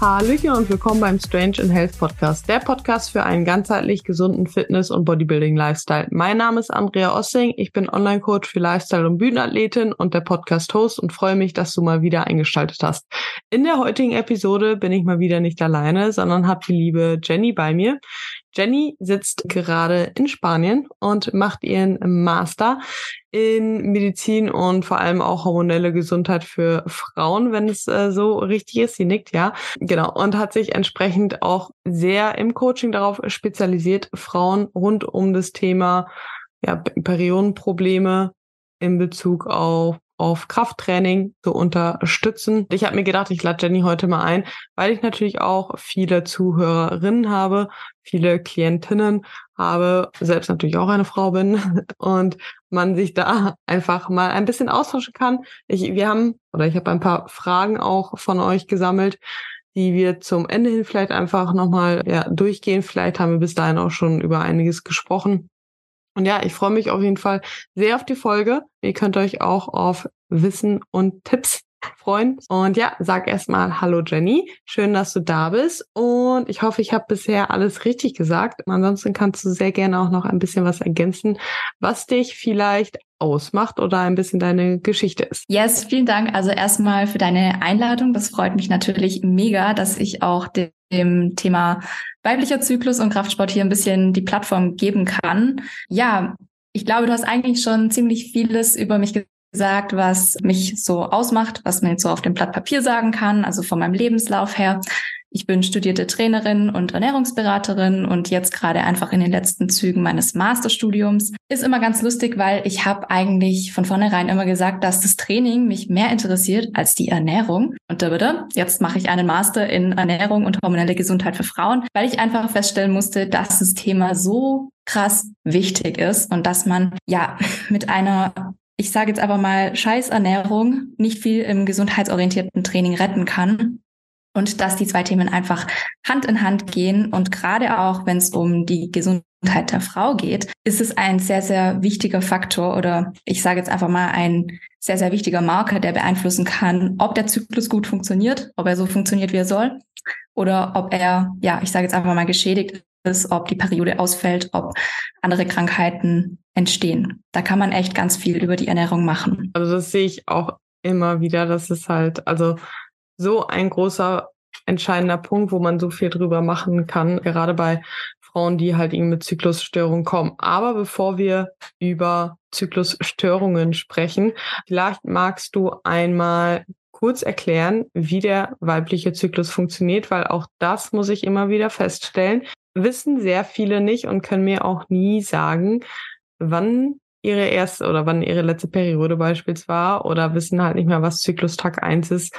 Hallöchen und willkommen beim Strange in Health Podcast, der Podcast für einen ganzheitlich gesunden Fitness- und Bodybuilding-Lifestyle. Mein Name ist Andrea Ossing, ich bin Online-Coach für Lifestyle- und Bühnenathletin und der Podcast-Host und freue mich, dass du mal wieder eingeschaltet hast. In der heutigen Episode bin ich mal wieder nicht alleine, sondern habe die liebe Jenny bei mir. Jenny sitzt gerade in Spanien und macht ihren Master in Medizin und vor allem auch hormonelle Gesundheit für Frauen, wenn es äh, so richtig ist. Sie nickt, ja. Genau. Und hat sich entsprechend auch sehr im Coaching darauf spezialisiert, Frauen rund um das Thema ja, Periodenprobleme in Bezug auf auf Krafttraining zu unterstützen. Ich habe mir gedacht, ich lade Jenny heute mal ein, weil ich natürlich auch viele Zuhörerinnen habe, viele Klientinnen habe, selbst natürlich auch eine Frau bin und man sich da einfach mal ein bisschen austauschen kann. Ich, wir haben, oder ich habe ein paar Fragen auch von euch gesammelt, die wir zum Ende hin vielleicht einfach nochmal ja, durchgehen. Vielleicht haben wir bis dahin auch schon über einiges gesprochen. Und ja, ich freue mich auf jeden Fall sehr auf die Folge. Ihr könnt euch auch auf Wissen und Tipps freuen. Und ja, sag erstmal Hallo Jenny. Schön, dass du da bist. Und ich hoffe, ich habe bisher alles richtig gesagt. Ansonsten kannst du sehr gerne auch noch ein bisschen was ergänzen, was dich vielleicht ausmacht oder ein bisschen deine Geschichte ist. Yes, vielen Dank. Also erstmal für deine Einladung. Das freut mich natürlich mega, dass ich auch dem Thema weiblicher Zyklus und Kraftsport hier ein bisschen die Plattform geben kann. Ja, ich glaube, du hast eigentlich schon ziemlich vieles über mich gesagt, was mich so ausmacht, was man jetzt so auf dem Blatt Papier sagen kann, also von meinem Lebenslauf her. Ich bin studierte Trainerin und Ernährungsberaterin und jetzt gerade einfach in den letzten Zügen meines Masterstudiums. Ist immer ganz lustig, weil ich habe eigentlich von vornherein immer gesagt, dass das Training mich mehr interessiert als die Ernährung. Und da bitte, jetzt mache ich einen Master in Ernährung und hormonelle Gesundheit für Frauen, weil ich einfach feststellen musste, dass das Thema so krass wichtig ist und dass man ja mit einer ich sage jetzt aber mal, Scheißernährung nicht viel im gesundheitsorientierten Training retten kann. Und dass die zwei Themen einfach Hand in Hand gehen. Und gerade auch, wenn es um die Gesundheit der Frau geht, ist es ein sehr, sehr wichtiger Faktor oder ich sage jetzt einfach mal ein sehr, sehr wichtiger Marker, der beeinflussen kann, ob der Zyklus gut funktioniert, ob er so funktioniert, wie er soll, oder ob er, ja, ich sage jetzt einfach mal geschädigt ist, ob die Periode ausfällt, ob andere Krankheiten entstehen. Da kann man echt ganz viel über die Ernährung machen. Also das sehe ich auch immer wieder, dass es halt, also so ein großer entscheidender Punkt, wo man so viel drüber machen kann, gerade bei Frauen, die halt irgendwie mit Zyklusstörungen kommen. Aber bevor wir über Zyklusstörungen sprechen, vielleicht magst du einmal kurz erklären, wie der weibliche Zyklus funktioniert, weil auch das muss ich immer wieder feststellen wissen sehr viele nicht und können mir auch nie sagen, wann ihre erste oder wann ihre letzte Periode beispielsweise war oder wissen halt nicht mehr, was Zyklustag 1 ist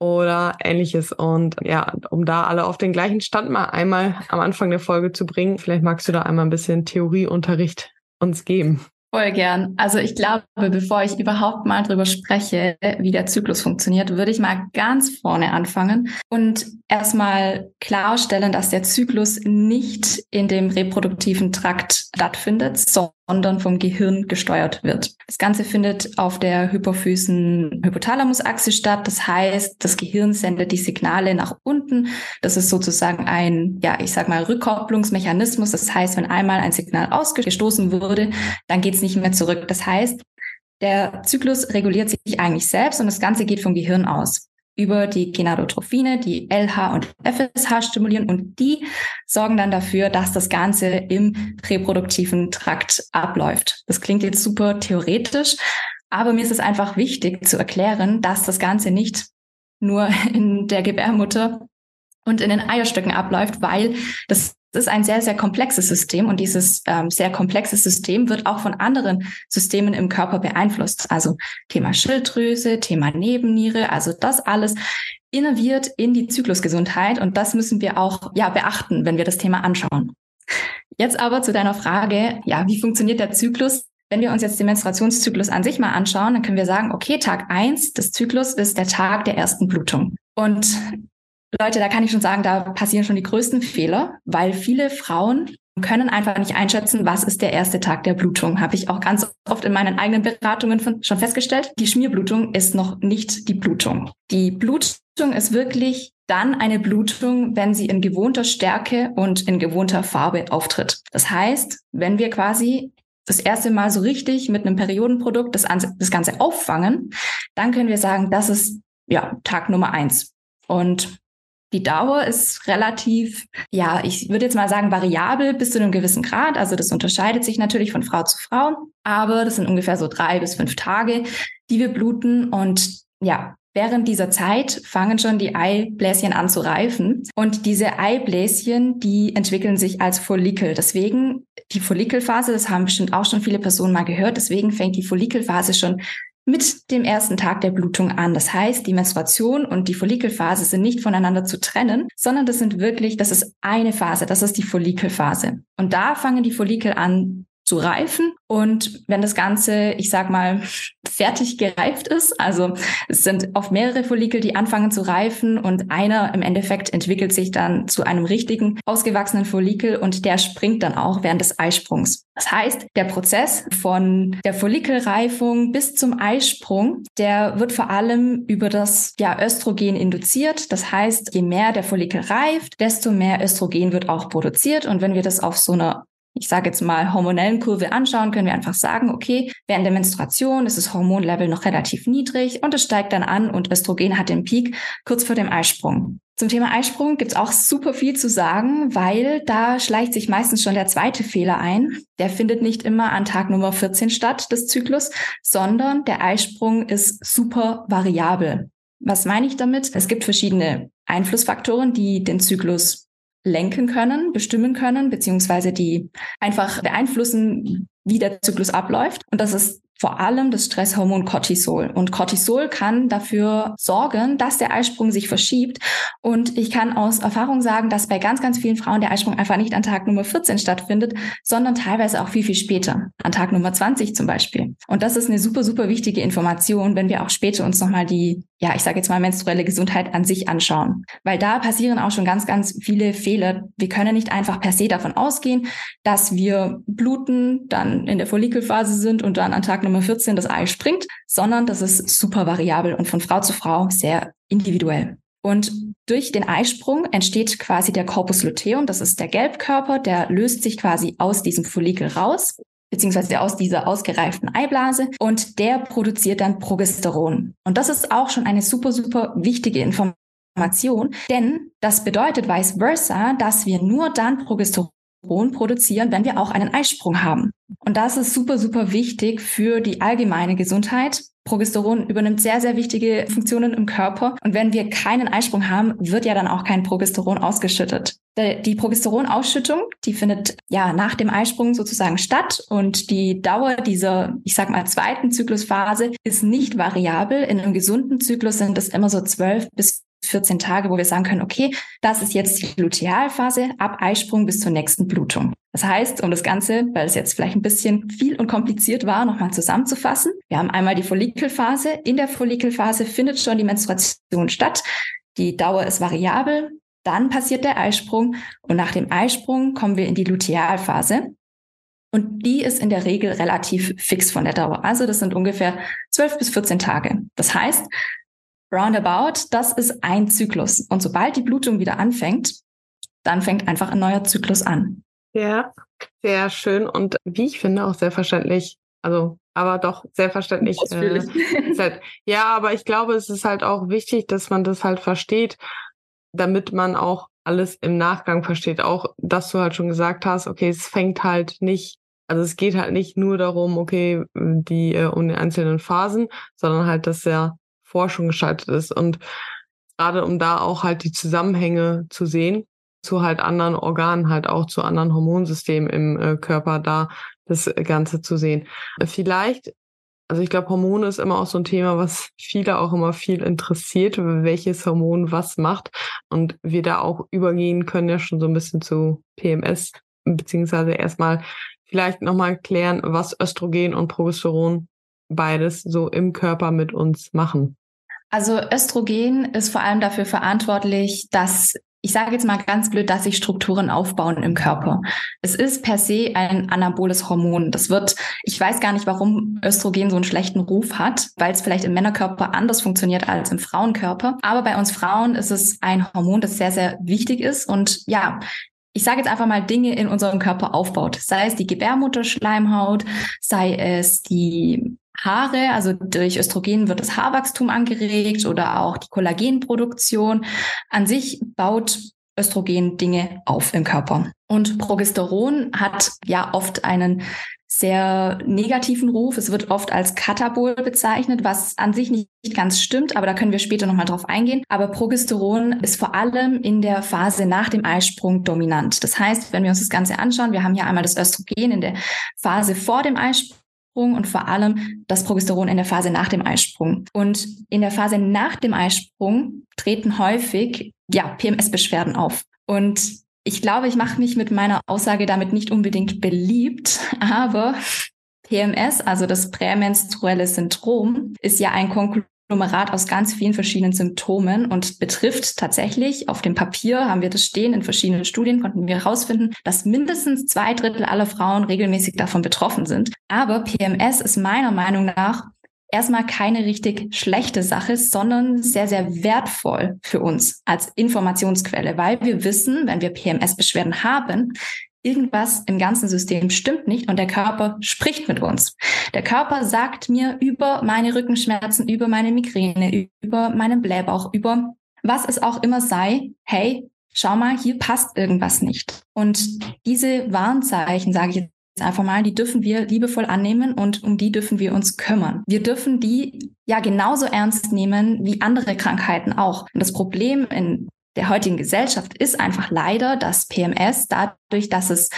oder ähnliches. Und ja, um da alle auf den gleichen Stand mal einmal am Anfang der Folge zu bringen, vielleicht magst du da einmal ein bisschen Theorieunterricht uns geben. Voll gern. Also ich glaube, bevor ich überhaupt mal drüber spreche, wie der Zyklus funktioniert, würde ich mal ganz vorne anfangen und erstmal klarstellen, dass der Zyklus nicht in dem reproduktiven Trakt stattfindet, sondern vom Gehirn gesteuert wird. Das Ganze findet auf der Hypophysen-Hypothalamus-Achse statt. Das heißt, das Gehirn sendet die Signale nach unten. Das ist sozusagen ein, ja, ich sag mal, Rückkopplungsmechanismus. Das heißt, wenn einmal ein Signal ausgestoßen wurde, dann geht es nicht mehr zurück. Das heißt, der Zyklus reguliert sich eigentlich selbst und das Ganze geht vom Gehirn aus über die Genadotrophine, die LH und FSH stimulieren und die sorgen dann dafür, dass das Ganze im reproduktiven Trakt abläuft. Das klingt jetzt super theoretisch, aber mir ist es einfach wichtig zu erklären, dass das Ganze nicht nur in der Gebärmutter und in den Eierstöcken abläuft, weil das es ist ein sehr, sehr komplexes System und dieses ähm, sehr komplexe System wird auch von anderen Systemen im Körper beeinflusst. Also Thema Schilddrüse, Thema Nebenniere, also das alles innerviert in die Zyklusgesundheit und das müssen wir auch ja beachten, wenn wir das Thema anschauen. Jetzt aber zu deiner Frage, ja, wie funktioniert der Zyklus? Wenn wir uns jetzt den Menstruationszyklus an sich mal anschauen, dann können wir sagen, okay, Tag eins des Zyklus ist der Tag der ersten Blutung. Und Leute, da kann ich schon sagen, da passieren schon die größten Fehler, weil viele Frauen können einfach nicht einschätzen, was ist der erste Tag der Blutung. Habe ich auch ganz oft in meinen eigenen Beratungen von, schon festgestellt. Die Schmierblutung ist noch nicht die Blutung. Die Blutung ist wirklich dann eine Blutung, wenn sie in gewohnter Stärke und in gewohnter Farbe auftritt. Das heißt, wenn wir quasi das erste Mal so richtig mit einem Periodenprodukt das, das Ganze auffangen, dann können wir sagen, das ist ja Tag Nummer eins. Und die Dauer ist relativ, ja, ich würde jetzt mal sagen, variabel bis zu einem gewissen Grad. Also das unterscheidet sich natürlich von Frau zu Frau, aber das sind ungefähr so drei bis fünf Tage, die wir bluten. Und ja, Während dieser Zeit fangen schon die Eibläschen an zu reifen. Und diese Eibläschen, die entwickeln sich als Follikel. Deswegen die Follikelphase, das haben bestimmt auch schon viele Personen mal gehört, deswegen fängt die Follikelphase schon mit dem ersten Tag der Blutung an. Das heißt, die Menstruation und die Follikelphase sind nicht voneinander zu trennen, sondern das sind wirklich, das ist eine Phase, das ist die Follikelphase. Und da fangen die Follikel an zu reifen. Und wenn das Ganze, ich sag mal, fertig gereift ist, also es sind oft mehrere Follikel, die anfangen zu reifen und einer im Endeffekt entwickelt sich dann zu einem richtigen ausgewachsenen Follikel und der springt dann auch während des Eisprungs. Das heißt, der Prozess von der Follikelreifung bis zum Eisprung, der wird vor allem über das ja, Östrogen induziert. Das heißt, je mehr der Follikel reift, desto mehr Östrogen wird auch produziert. Und wenn wir das auf so einer ich sage jetzt mal, hormonellen Kurve anschauen, können wir einfach sagen, okay, während der Menstruation ist das Hormonlevel noch relativ niedrig und es steigt dann an und Östrogen hat den Peak kurz vor dem Eisprung. Zum Thema Eisprung gibt es auch super viel zu sagen, weil da schleicht sich meistens schon der zweite Fehler ein. Der findet nicht immer an Tag Nummer 14 statt des Zyklus, sondern der Eisprung ist super variabel. Was meine ich damit? Es gibt verschiedene Einflussfaktoren, die den Zyklus lenken können, bestimmen können, beziehungsweise die einfach beeinflussen, wie der Zyklus abläuft. Und das ist vor allem das Stresshormon Cortisol. Und Cortisol kann dafür sorgen, dass der Eisprung sich verschiebt. Und ich kann aus Erfahrung sagen, dass bei ganz, ganz vielen Frauen der Eisprung einfach nicht an Tag Nummer 14 stattfindet, sondern teilweise auch viel, viel später. An Tag Nummer 20 zum Beispiel. Und das ist eine super, super wichtige Information, wenn wir auch später uns nochmal die, ja, ich sage jetzt mal menstruelle Gesundheit an sich anschauen. Weil da passieren auch schon ganz, ganz viele Fehler. Wir können nicht einfach per se davon ausgehen, dass wir bluten, dann in der Follikelphase sind und dann an Tag Nummer Nummer 14 das Ei springt, sondern das ist super variabel und von Frau zu Frau sehr individuell. Und durch den Eisprung entsteht quasi der Corpus luteum, das ist der Gelbkörper, der löst sich quasi aus diesem Follikel raus, beziehungsweise aus dieser ausgereiften Eiblase und der produziert dann Progesteron. Und das ist auch schon eine super, super wichtige Information, denn das bedeutet vice versa, dass wir nur dann Progesteron produzieren, wenn wir auch einen Eisprung haben. Und das ist super, super wichtig für die allgemeine Gesundheit. Progesteron übernimmt sehr, sehr wichtige Funktionen im Körper. Und wenn wir keinen Eisprung haben, wird ja dann auch kein Progesteron ausgeschüttet. Die Progesteronausschüttung, die findet ja nach dem Eisprung sozusagen statt und die Dauer dieser, ich sag mal, zweiten Zyklusphase ist nicht variabel. In einem gesunden Zyklus sind es immer so zwölf bis 14 Tage, wo wir sagen können, okay, das ist jetzt die Lutealphase ab Eisprung bis zur nächsten Blutung. Das heißt, um das Ganze, weil es jetzt vielleicht ein bisschen viel und kompliziert war, nochmal zusammenzufassen. Wir haben einmal die Follikelphase. In der Follikelphase findet schon die Menstruation statt. Die Dauer ist variabel. Dann passiert der Eisprung und nach dem Eisprung kommen wir in die Lutealphase. Und die ist in der Regel relativ fix von der Dauer. Also das sind ungefähr 12 bis 14 Tage. Das heißt, Roundabout, das ist ein Zyklus. Und sobald die Blutung wieder anfängt, dann fängt einfach ein neuer Zyklus an. Ja, sehr schön und wie ich finde auch sehr verständlich. Also, aber doch sehr verständlich. Äh, halt, ja, aber ich glaube, es ist halt auch wichtig, dass man das halt versteht, damit man auch alles im Nachgang versteht. Auch, dass du halt schon gesagt hast, okay, es fängt halt nicht, also es geht halt nicht nur darum, okay, die äh, um die einzelnen Phasen, sondern halt, dass ja Forschung geschaltet ist. Und gerade um da auch halt die Zusammenhänge zu sehen, zu halt anderen Organen, halt auch zu anderen Hormonsystemen im äh, Körper, da das Ganze zu sehen. Vielleicht, also ich glaube, Hormone ist immer auch so ein Thema, was viele auch immer viel interessiert, welches Hormon was macht. Und wir da auch übergehen können ja schon so ein bisschen zu PMS, beziehungsweise erstmal vielleicht nochmal klären, was Östrogen und Progesteron beides so im Körper mit uns machen. Also Östrogen ist vor allem dafür verantwortlich, dass ich sage jetzt mal ganz blöd, dass sich Strukturen aufbauen im Körper. Es ist per se ein anaboles Hormon. Das wird, ich weiß gar nicht, warum Östrogen so einen schlechten Ruf hat, weil es vielleicht im Männerkörper anders funktioniert als im Frauenkörper. Aber bei uns Frauen ist es ein Hormon, das sehr, sehr wichtig ist und ja, ich sage jetzt einfach mal Dinge in unserem Körper aufbaut. Sei es die Gebärmutterschleimhaut, sei es die Haare, also durch Östrogen wird das Haarwachstum angeregt oder auch die Kollagenproduktion. An sich baut Östrogen Dinge auf im Körper. Und Progesteron hat ja oft einen sehr negativen Ruf. Es wird oft als Katabol bezeichnet, was an sich nicht ganz stimmt, aber da können wir später nochmal drauf eingehen. Aber Progesteron ist vor allem in der Phase nach dem Eisprung dominant. Das heißt, wenn wir uns das Ganze anschauen, wir haben hier einmal das Östrogen in der Phase vor dem Eisprung und vor allem das Progesteron in der Phase nach dem Eisprung. Und in der Phase nach dem Eisprung treten häufig ja, PMS-Beschwerden auf. Und ich glaube, ich mache mich mit meiner Aussage damit nicht unbedingt beliebt, aber PMS, also das prämenstruelle Syndrom, ist ja ein Konklu Konglomerat aus ganz vielen verschiedenen Symptomen und betrifft tatsächlich, auf dem Papier haben wir das stehen, in verschiedenen Studien konnten wir herausfinden, dass mindestens zwei Drittel aller Frauen regelmäßig davon betroffen sind. Aber PMS ist meiner Meinung nach erstmal keine richtig schlechte Sache, sondern sehr, sehr wertvoll für uns als Informationsquelle, weil wir wissen, wenn wir PMS-Beschwerden haben, irgendwas im ganzen System stimmt nicht und der Körper spricht mit uns. Der Körper sagt mir über meine Rückenschmerzen, über meine Migräne, über meinen Blähbauch, über was es auch immer sei, hey, schau mal, hier passt irgendwas nicht. Und diese Warnzeichen, sage ich jetzt einfach mal, die dürfen wir liebevoll annehmen und um die dürfen wir uns kümmern. Wir dürfen die ja genauso ernst nehmen wie andere Krankheiten auch. Und das Problem in der heutigen Gesellschaft ist einfach leider, dass PMS dadurch, dass es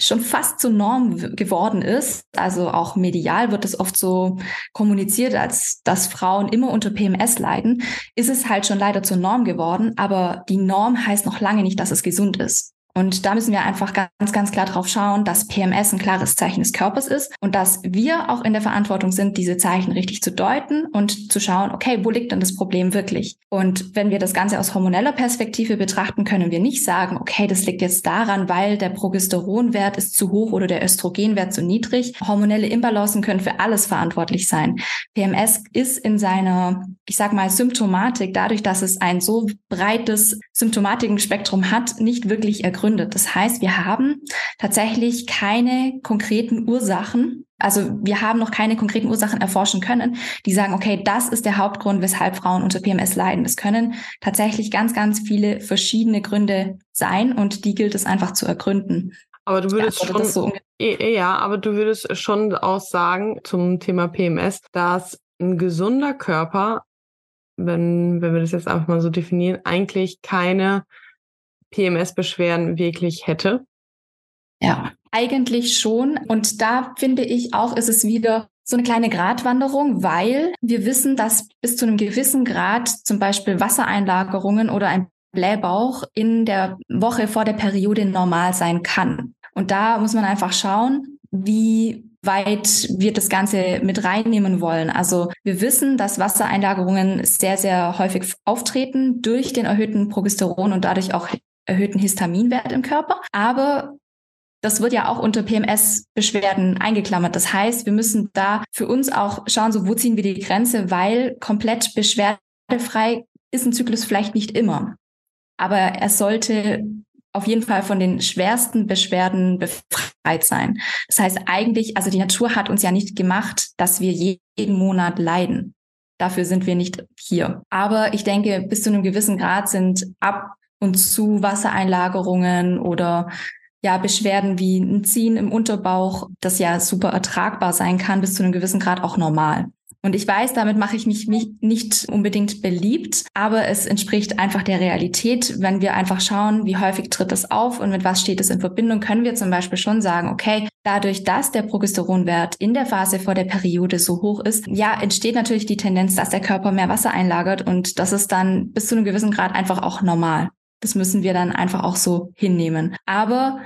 schon fast zur Norm geworden ist. Also auch medial wird es oft so kommuniziert, als dass Frauen immer unter PMS leiden, ist es halt schon leider zur Norm geworden. Aber die Norm heißt noch lange nicht, dass es gesund ist. Und da müssen wir einfach ganz, ganz klar drauf schauen, dass PMS ein klares Zeichen des Körpers ist und dass wir auch in der Verantwortung sind, diese Zeichen richtig zu deuten und zu schauen, okay, wo liegt denn das Problem wirklich? Und wenn wir das Ganze aus hormoneller Perspektive betrachten, können wir nicht sagen, okay, das liegt jetzt daran, weil der Progesteronwert ist zu hoch oder der Östrogenwert zu niedrig. Hormonelle Imbalancen können für alles verantwortlich sein. PMS ist in seiner, ich sag mal, Symptomatik, dadurch, dass es ein so breites Symptomatikenspektrum hat, nicht wirklich ergründet begründet. Das heißt, wir haben tatsächlich keine konkreten Ursachen. Also wir haben noch keine konkreten Ursachen erforschen können, die sagen, okay, das ist der Hauptgrund, weshalb Frauen unter PMS leiden. Es können tatsächlich ganz, ganz viele verschiedene Gründe sein und die gilt es einfach zu ergründen. Aber du würdest ja, schon, so ja, aber du würdest schon auch sagen zum Thema PMS, dass ein gesunder Körper, wenn, wenn wir das jetzt einfach mal so definieren, eigentlich keine PMS-Beschwerden wirklich hätte? Ja, eigentlich schon. Und da finde ich auch, ist es wieder so eine kleine Gratwanderung, weil wir wissen, dass bis zu einem gewissen Grad zum Beispiel Wassereinlagerungen oder ein Blähbauch in der Woche vor der Periode normal sein kann. Und da muss man einfach schauen, wie weit wir das Ganze mit reinnehmen wollen. Also wir wissen, dass Wassereinlagerungen sehr, sehr häufig auftreten durch den erhöhten Progesteron und dadurch auch erhöhten Histaminwert im Körper. Aber das wird ja auch unter PMS-Beschwerden eingeklammert. Das heißt, wir müssen da für uns auch schauen, so wo ziehen wir die Grenze, weil komplett beschwerdefrei ist ein Zyklus vielleicht nicht immer. Aber er sollte auf jeden Fall von den schwersten Beschwerden befreit sein. Das heißt eigentlich, also die Natur hat uns ja nicht gemacht, dass wir jeden Monat leiden. Dafür sind wir nicht hier. Aber ich denke, bis zu einem gewissen Grad sind ab und zu Wassereinlagerungen oder ja, Beschwerden wie ein Ziehen im Unterbauch, das ja super ertragbar sein kann, bis zu einem gewissen Grad auch normal. Und ich weiß, damit mache ich mich nicht unbedingt beliebt, aber es entspricht einfach der Realität. Wenn wir einfach schauen, wie häufig tritt es auf und mit was steht es in Verbindung, können wir zum Beispiel schon sagen, okay, dadurch, dass der Progesteronwert in der Phase vor der Periode so hoch ist, ja, entsteht natürlich die Tendenz, dass der Körper mehr Wasser einlagert und das ist dann bis zu einem gewissen Grad einfach auch normal. Das müssen wir dann einfach auch so hinnehmen. Aber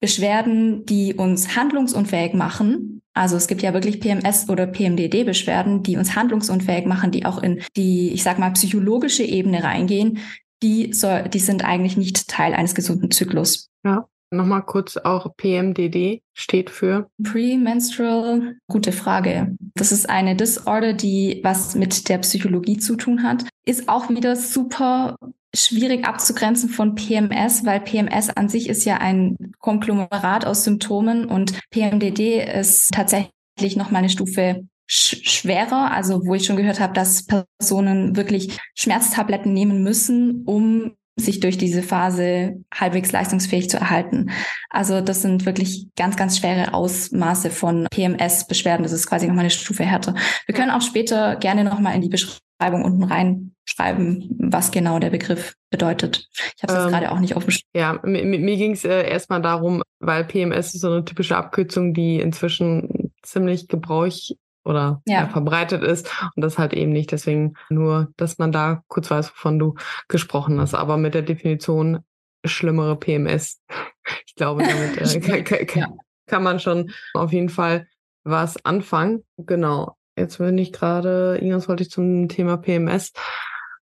Beschwerden, die uns handlungsunfähig machen, also es gibt ja wirklich PMS oder PMDD-Beschwerden, die uns handlungsunfähig machen, die auch in die, ich sag mal, psychologische Ebene reingehen, die, soll, die sind eigentlich nicht Teil eines gesunden Zyklus. Ja. Nochmal kurz auch PMDD steht für Premenstrual. Gute Frage. Das ist eine Disorder, die was mit der Psychologie zu tun hat. Ist auch wieder super schwierig abzugrenzen von PMS, weil PMS an sich ist ja ein Konglomerat aus Symptomen und PMDD ist tatsächlich noch mal eine Stufe schwerer, also wo ich schon gehört habe, dass Personen wirklich Schmerztabletten nehmen müssen, um sich durch diese Phase halbwegs leistungsfähig zu erhalten. Also das sind wirklich ganz, ganz schwere Ausmaße von PMS-Beschwerden. Das ist quasi nochmal eine Stufe härter. Wir können auch später gerne nochmal in die Beschreibung unten reinschreiben, was genau der Begriff bedeutet. Ich habe es ähm, jetzt gerade auch nicht auf dem Ja, mir, mir ging es äh, erstmal darum, weil PMS ist so eine typische Abkürzung, die inzwischen ziemlich gebräuch oder ja. Ja, verbreitet ist und das halt eben nicht. Deswegen nur, dass man da kurz weiß, wovon du gesprochen hast. Aber mit der Definition schlimmere PMS, ich glaube, damit äh, kann, kann, kann man schon auf jeden Fall was anfangen. Genau. Jetzt bin ich gerade, irgendwas wollte ich zum Thema PMS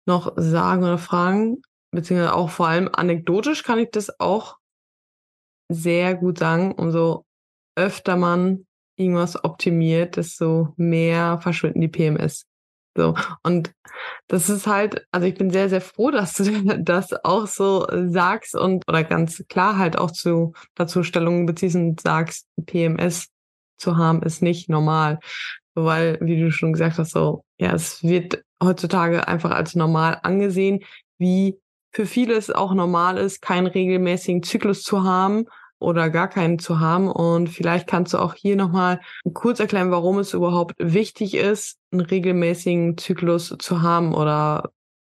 noch sagen oder fragen, beziehungsweise auch vor allem anekdotisch kann ich das auch sehr gut sagen. Umso öfter man irgendwas optimiert, desto mehr verschwinden die PMS. So. Und das ist halt, also ich bin sehr, sehr froh, dass du das auch so sagst und oder ganz klar halt auch zu dazu Stellungen beziehst und sagst, PMS zu haben ist nicht normal. Weil, wie du schon gesagt hast, so, ja, es wird heutzutage einfach als normal angesehen, wie für viele es auch normal ist, keinen regelmäßigen Zyklus zu haben oder gar keinen zu haben. Und vielleicht kannst du auch hier nochmal kurz erklären, warum es überhaupt wichtig ist, einen regelmäßigen Zyklus zu haben oder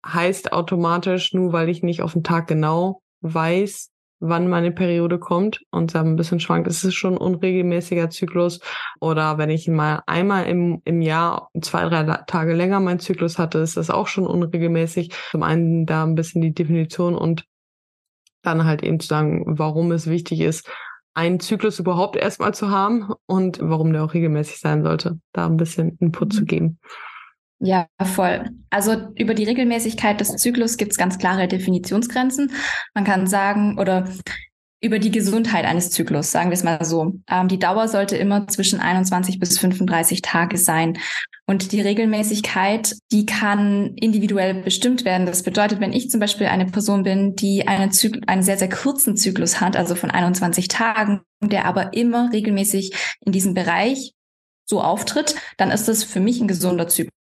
heißt automatisch, nur weil ich nicht auf den Tag genau weiß, wann meine Periode kommt und da ein bisschen schwankt, ist es schon ein unregelmäßiger Zyklus. Oder wenn ich mal einmal im, im Jahr zwei, drei Tage länger meinen Zyklus hatte, ist das auch schon unregelmäßig. Zum einen da ein bisschen die Definition und dann halt eben zu sagen, warum es wichtig ist, einen Zyklus überhaupt erstmal zu haben und warum der auch regelmäßig sein sollte, da ein bisschen Input mhm. zu geben. Ja, voll. Also über die Regelmäßigkeit des Zyklus gibt es ganz klare Definitionsgrenzen. Man kann sagen, oder über die Gesundheit eines Zyklus, sagen wir es mal so. Ähm, die Dauer sollte immer zwischen 21 bis 35 Tage sein. Und die Regelmäßigkeit, die kann individuell bestimmt werden. Das bedeutet, wenn ich zum Beispiel eine Person bin, die Zyklus, einen sehr, sehr kurzen Zyklus hat, also von 21 Tagen, der aber immer regelmäßig in diesem Bereich so auftritt, dann ist das für mich ein gesunder Zyklus.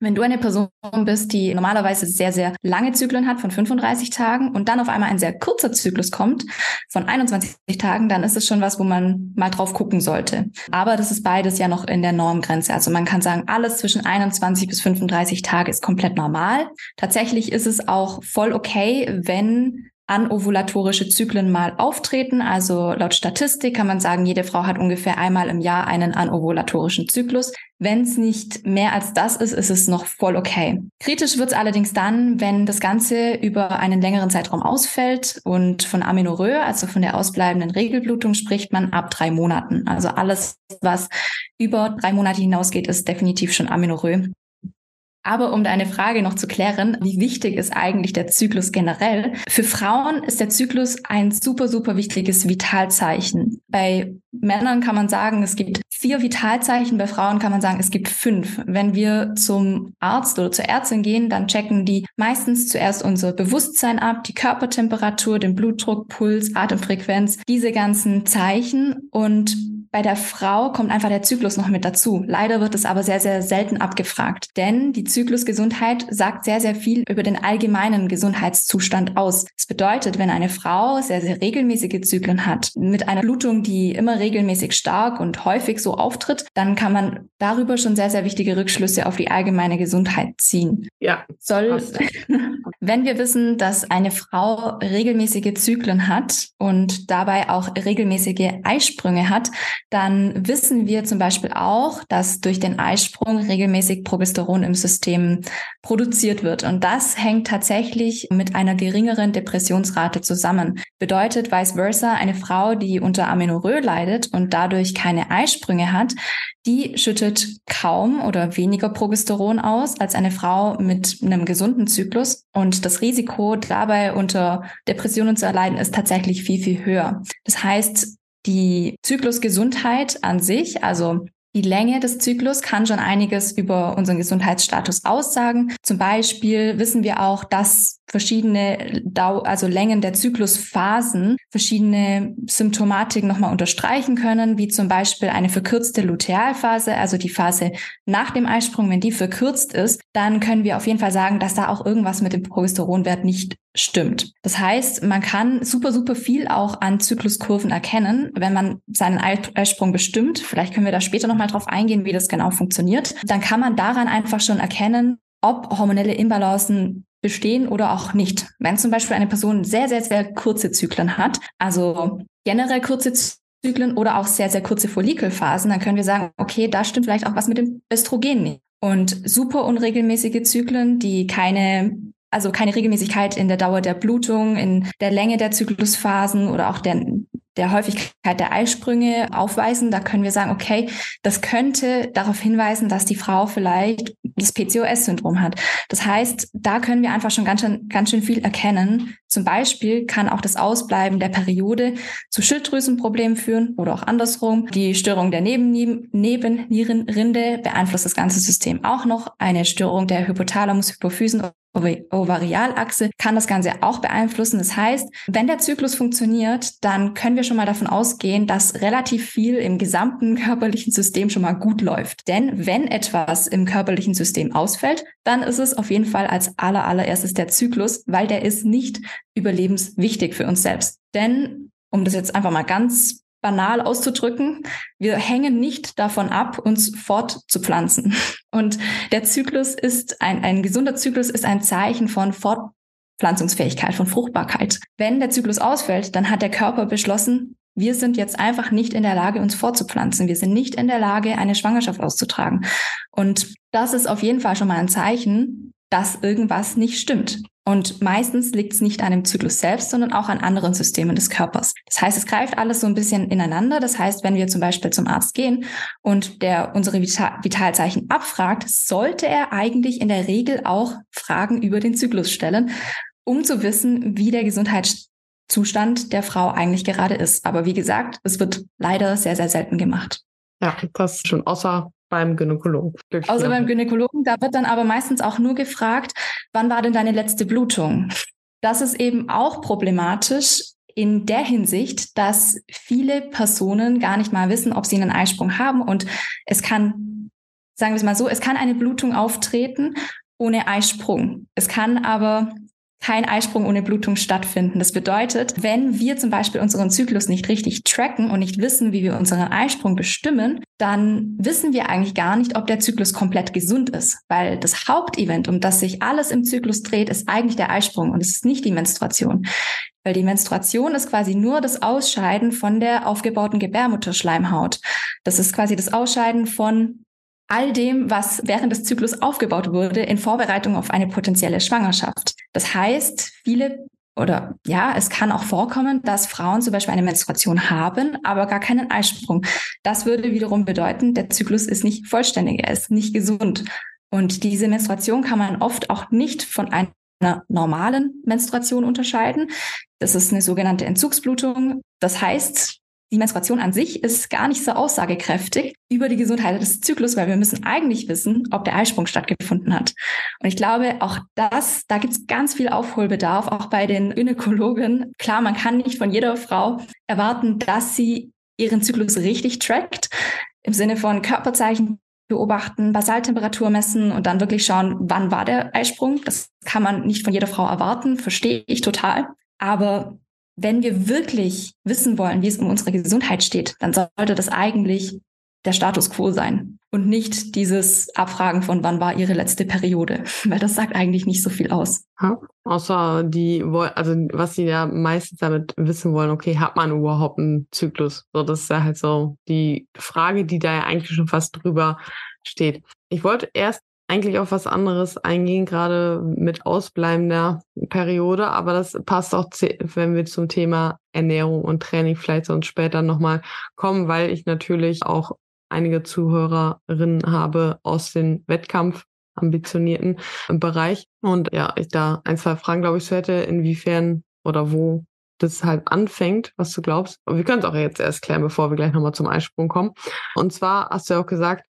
Wenn du eine Person bist, die normalerweise sehr, sehr lange Zyklen hat von 35 Tagen und dann auf einmal ein sehr kurzer Zyklus kommt von 21 Tagen, dann ist es schon was, wo man mal drauf gucken sollte. Aber das ist beides ja noch in der Normgrenze. Also man kann sagen, alles zwischen 21 bis 35 Tage ist komplett normal. Tatsächlich ist es auch voll okay, wenn anovulatorische Zyklen mal auftreten. Also laut Statistik kann man sagen, jede Frau hat ungefähr einmal im Jahr einen anovulatorischen Zyklus. Wenn es nicht mehr als das ist, ist es noch voll okay. Kritisch wird es allerdings dann, wenn das Ganze über einen längeren Zeitraum ausfällt und von Amenorrhoe, also von der ausbleibenden Regelblutung, spricht man ab drei Monaten. Also alles, was über drei Monate hinausgeht, ist definitiv schon Amenorrhoe. Aber um deine Frage noch zu klären, wie wichtig ist eigentlich der Zyklus generell? Für Frauen ist der Zyklus ein super, super wichtiges Vitalzeichen. Bei Männern kann man sagen, es gibt vier Vitalzeichen, bei Frauen kann man sagen, es gibt fünf. Wenn wir zum Arzt oder zur Ärztin gehen, dann checken die meistens zuerst unser Bewusstsein ab, die Körpertemperatur, den Blutdruck, Puls, Atemfrequenz, diese ganzen Zeichen und bei der Frau kommt einfach der Zyklus noch mit dazu. Leider wird es aber sehr, sehr selten abgefragt, denn die Zyklusgesundheit sagt sehr, sehr viel über den allgemeinen Gesundheitszustand aus. Das bedeutet, wenn eine Frau sehr, sehr regelmäßige Zyklen hat, mit einer Blutung, die immer regelmäßig stark und häufig so auftritt, dann kann man darüber schon sehr, sehr wichtige Rückschlüsse auf die allgemeine Gesundheit ziehen. Ja. Soll, wenn wir wissen, dass eine Frau regelmäßige Zyklen hat und dabei auch regelmäßige Eisprünge hat, dann wissen wir zum Beispiel auch, dass durch den Eisprung regelmäßig Progesteron im System produziert wird. Und das hängt tatsächlich mit einer geringeren Depressionsrate zusammen. Bedeutet vice versa, eine Frau, die unter Amenorrhoe leidet und dadurch keine Eisprünge hat, die schüttet kaum oder weniger Progesteron aus als eine Frau mit einem gesunden Zyklus. Und das Risiko dabei unter Depressionen zu erleiden ist tatsächlich viel, viel höher. Das heißt, die Zyklusgesundheit an sich, also die Länge des Zyklus kann schon einiges über unseren Gesundheitsstatus aussagen. Zum Beispiel wissen wir auch, dass verschiedene Dau also Längen der Zyklusphasen verschiedene Symptomatiken nochmal unterstreichen können, wie zum Beispiel eine verkürzte Lutealphase, also die Phase nach dem Eisprung, wenn die verkürzt ist, dann können wir auf jeden Fall sagen, dass da auch irgendwas mit dem Progesteronwert nicht stimmt. Das heißt, man kann super, super viel auch an Zykluskurven erkennen, wenn man seinen Eisprung bestimmt. Vielleicht können wir da später nochmal drauf eingehen, wie das genau funktioniert. Dann kann man daran einfach schon erkennen, ob hormonelle Imbalancen bestehen oder auch nicht. Wenn zum Beispiel eine Person sehr, sehr, sehr kurze Zyklen hat, also generell kurze Zyklen oder auch sehr, sehr kurze Follikelphasen, dann können wir sagen, okay, da stimmt vielleicht auch was mit dem Östrogen nicht. Und super unregelmäßige Zyklen, die keine also keine Regelmäßigkeit in der Dauer der Blutung, in der Länge der Zyklusphasen oder auch der der Häufigkeit der Eisprünge aufweisen. Da können wir sagen, okay, das könnte darauf hinweisen, dass die Frau vielleicht das PCOS-Syndrom hat. Das heißt, da können wir einfach schon ganz schön, ganz schön viel erkennen. Zum Beispiel kann auch das Ausbleiben der Periode zu Schilddrüsenproblemen führen oder auch andersrum. Die Störung der Nebennierenrinde beeinflusst das ganze System auch noch. Eine Störung der Hypothalamus-Hypophysen Ovarialachse kann das Ganze auch beeinflussen. Das heißt, wenn der Zyklus funktioniert, dann können wir schon mal davon ausgehen, dass relativ viel im gesamten körperlichen System schon mal gut läuft. Denn wenn etwas im körperlichen System ausfällt, dann ist es auf jeden Fall als aller allererstes der Zyklus, weil der ist nicht überlebenswichtig für uns selbst. Denn um das jetzt einfach mal ganz banal auszudrücken, wir hängen nicht davon ab, uns fortzupflanzen. Und der Zyklus ist ein, ein gesunder Zyklus ist ein Zeichen von Fortpflanzungsfähigkeit, von Fruchtbarkeit. Wenn der Zyklus ausfällt, dann hat der Körper beschlossen, wir sind jetzt einfach nicht in der Lage, uns fortzupflanzen. Wir sind nicht in der Lage, eine Schwangerschaft auszutragen. Und das ist auf jeden Fall schon mal ein Zeichen, dass irgendwas nicht stimmt. Und meistens liegt es nicht an dem Zyklus selbst, sondern auch an anderen Systemen des Körpers. Das heißt, es greift alles so ein bisschen ineinander. Das heißt, wenn wir zum Beispiel zum Arzt gehen und der unsere Vitalzeichen abfragt, sollte er eigentlich in der Regel auch Fragen über den Zyklus stellen, um zu wissen, wie der Gesundheitszustand der Frau eigentlich gerade ist. Aber wie gesagt, es wird leider sehr, sehr selten gemacht. Ja, das ist schon außer beim Gynäkologen. Außer beim Gynäkologen, da wird dann aber meistens auch nur gefragt, wann war denn deine letzte Blutung? Das ist eben auch problematisch in der Hinsicht, dass viele Personen gar nicht mal wissen, ob sie einen Eisprung haben und es kann, sagen wir es mal so, es kann eine Blutung auftreten ohne Eisprung. Es kann aber kein Eisprung ohne Blutung stattfinden. Das bedeutet, wenn wir zum Beispiel unseren Zyklus nicht richtig tracken und nicht wissen, wie wir unseren Eisprung bestimmen, dann wissen wir eigentlich gar nicht, ob der Zyklus komplett gesund ist, weil das Hauptevent, um das sich alles im Zyklus dreht, ist eigentlich der Eisprung und es ist nicht die Menstruation. Weil die Menstruation ist quasi nur das Ausscheiden von der aufgebauten Gebärmutterschleimhaut. Das ist quasi das Ausscheiden von all dem, was während des Zyklus aufgebaut wurde in Vorbereitung auf eine potenzielle Schwangerschaft. Das heißt, viele oder ja, es kann auch vorkommen, dass Frauen zum Beispiel eine Menstruation haben, aber gar keinen Eisprung. Das würde wiederum bedeuten, der Zyklus ist nicht vollständig, er ist nicht gesund. Und diese Menstruation kann man oft auch nicht von einer normalen Menstruation unterscheiden. Das ist eine sogenannte Entzugsblutung. Das heißt, die Menstruation an sich ist gar nicht so aussagekräftig über die Gesundheit des Zyklus, weil wir müssen eigentlich wissen, ob der Eisprung stattgefunden hat. Und ich glaube, auch das, da gibt es ganz viel Aufholbedarf, auch bei den Gynäkologen. Klar, man kann nicht von jeder Frau erwarten, dass sie ihren Zyklus richtig trackt, im Sinne von Körperzeichen beobachten, Basaltemperatur messen und dann wirklich schauen, wann war der Eisprung. Das kann man nicht von jeder Frau erwarten, verstehe ich total. Aber wenn wir wirklich wissen wollen, wie es um unsere Gesundheit steht, dann sollte das eigentlich der Status quo sein und nicht dieses Abfragen von wann war ihre letzte Periode, weil das sagt eigentlich nicht so viel aus. Ja, außer die also was sie ja meistens damit wissen wollen, okay, hat man überhaupt einen Zyklus? So, das ist ja halt so die Frage, die da ja eigentlich schon fast drüber steht. Ich wollte erst eigentlich auf was anderes eingehen, gerade mit ausbleibender Periode, aber das passt auch, wenn wir zum Thema Ernährung und Training vielleicht sonst später nochmal kommen, weil ich natürlich auch einige Zuhörerinnen habe aus dem Wettkampf ambitionierten Bereich. Und ja, ich da ein, zwei Fragen, glaube ich, so hätte, inwiefern oder wo das halt anfängt, was du glaubst. Aber wir können es auch jetzt erst klären, bevor wir gleich nochmal zum Eisprung kommen. Und zwar hast du ja auch gesagt,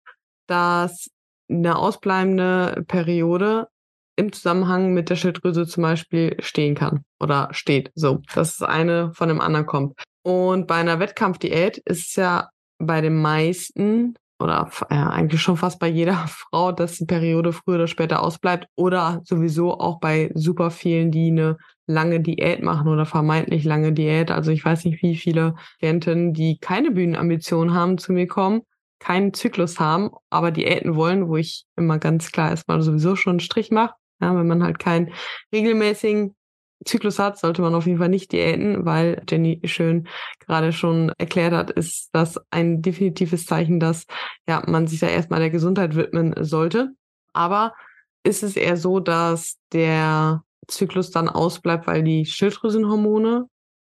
dass eine ausbleibende Periode im Zusammenhang mit der Schilddrüse zum Beispiel stehen kann oder steht. So, dass das eine von dem anderen kommt. Und bei einer Wettkampfdiät ist es ja bei den meisten oder ja, eigentlich schon fast bei jeder Frau, dass die Periode früher oder später ausbleibt oder sowieso auch bei super vielen, die eine lange Diät machen oder vermeintlich lange Diät. Also ich weiß nicht, wie viele Klientinnen, die keine Bühnenambitionen haben, zu mir kommen, keinen Zyklus haben, aber Diäten wollen, wo ich immer ganz klar erstmal sowieso schon einen Strich mache. Ja, wenn man halt keinen regelmäßigen Zyklus hat, sollte man auf jeden Fall nicht diäten, weil Jenny schön gerade schon erklärt hat, ist das ein definitives Zeichen, dass ja, man sich da erstmal der Gesundheit widmen sollte. Aber ist es eher so, dass der Zyklus dann ausbleibt, weil die Schilddrüsenhormone,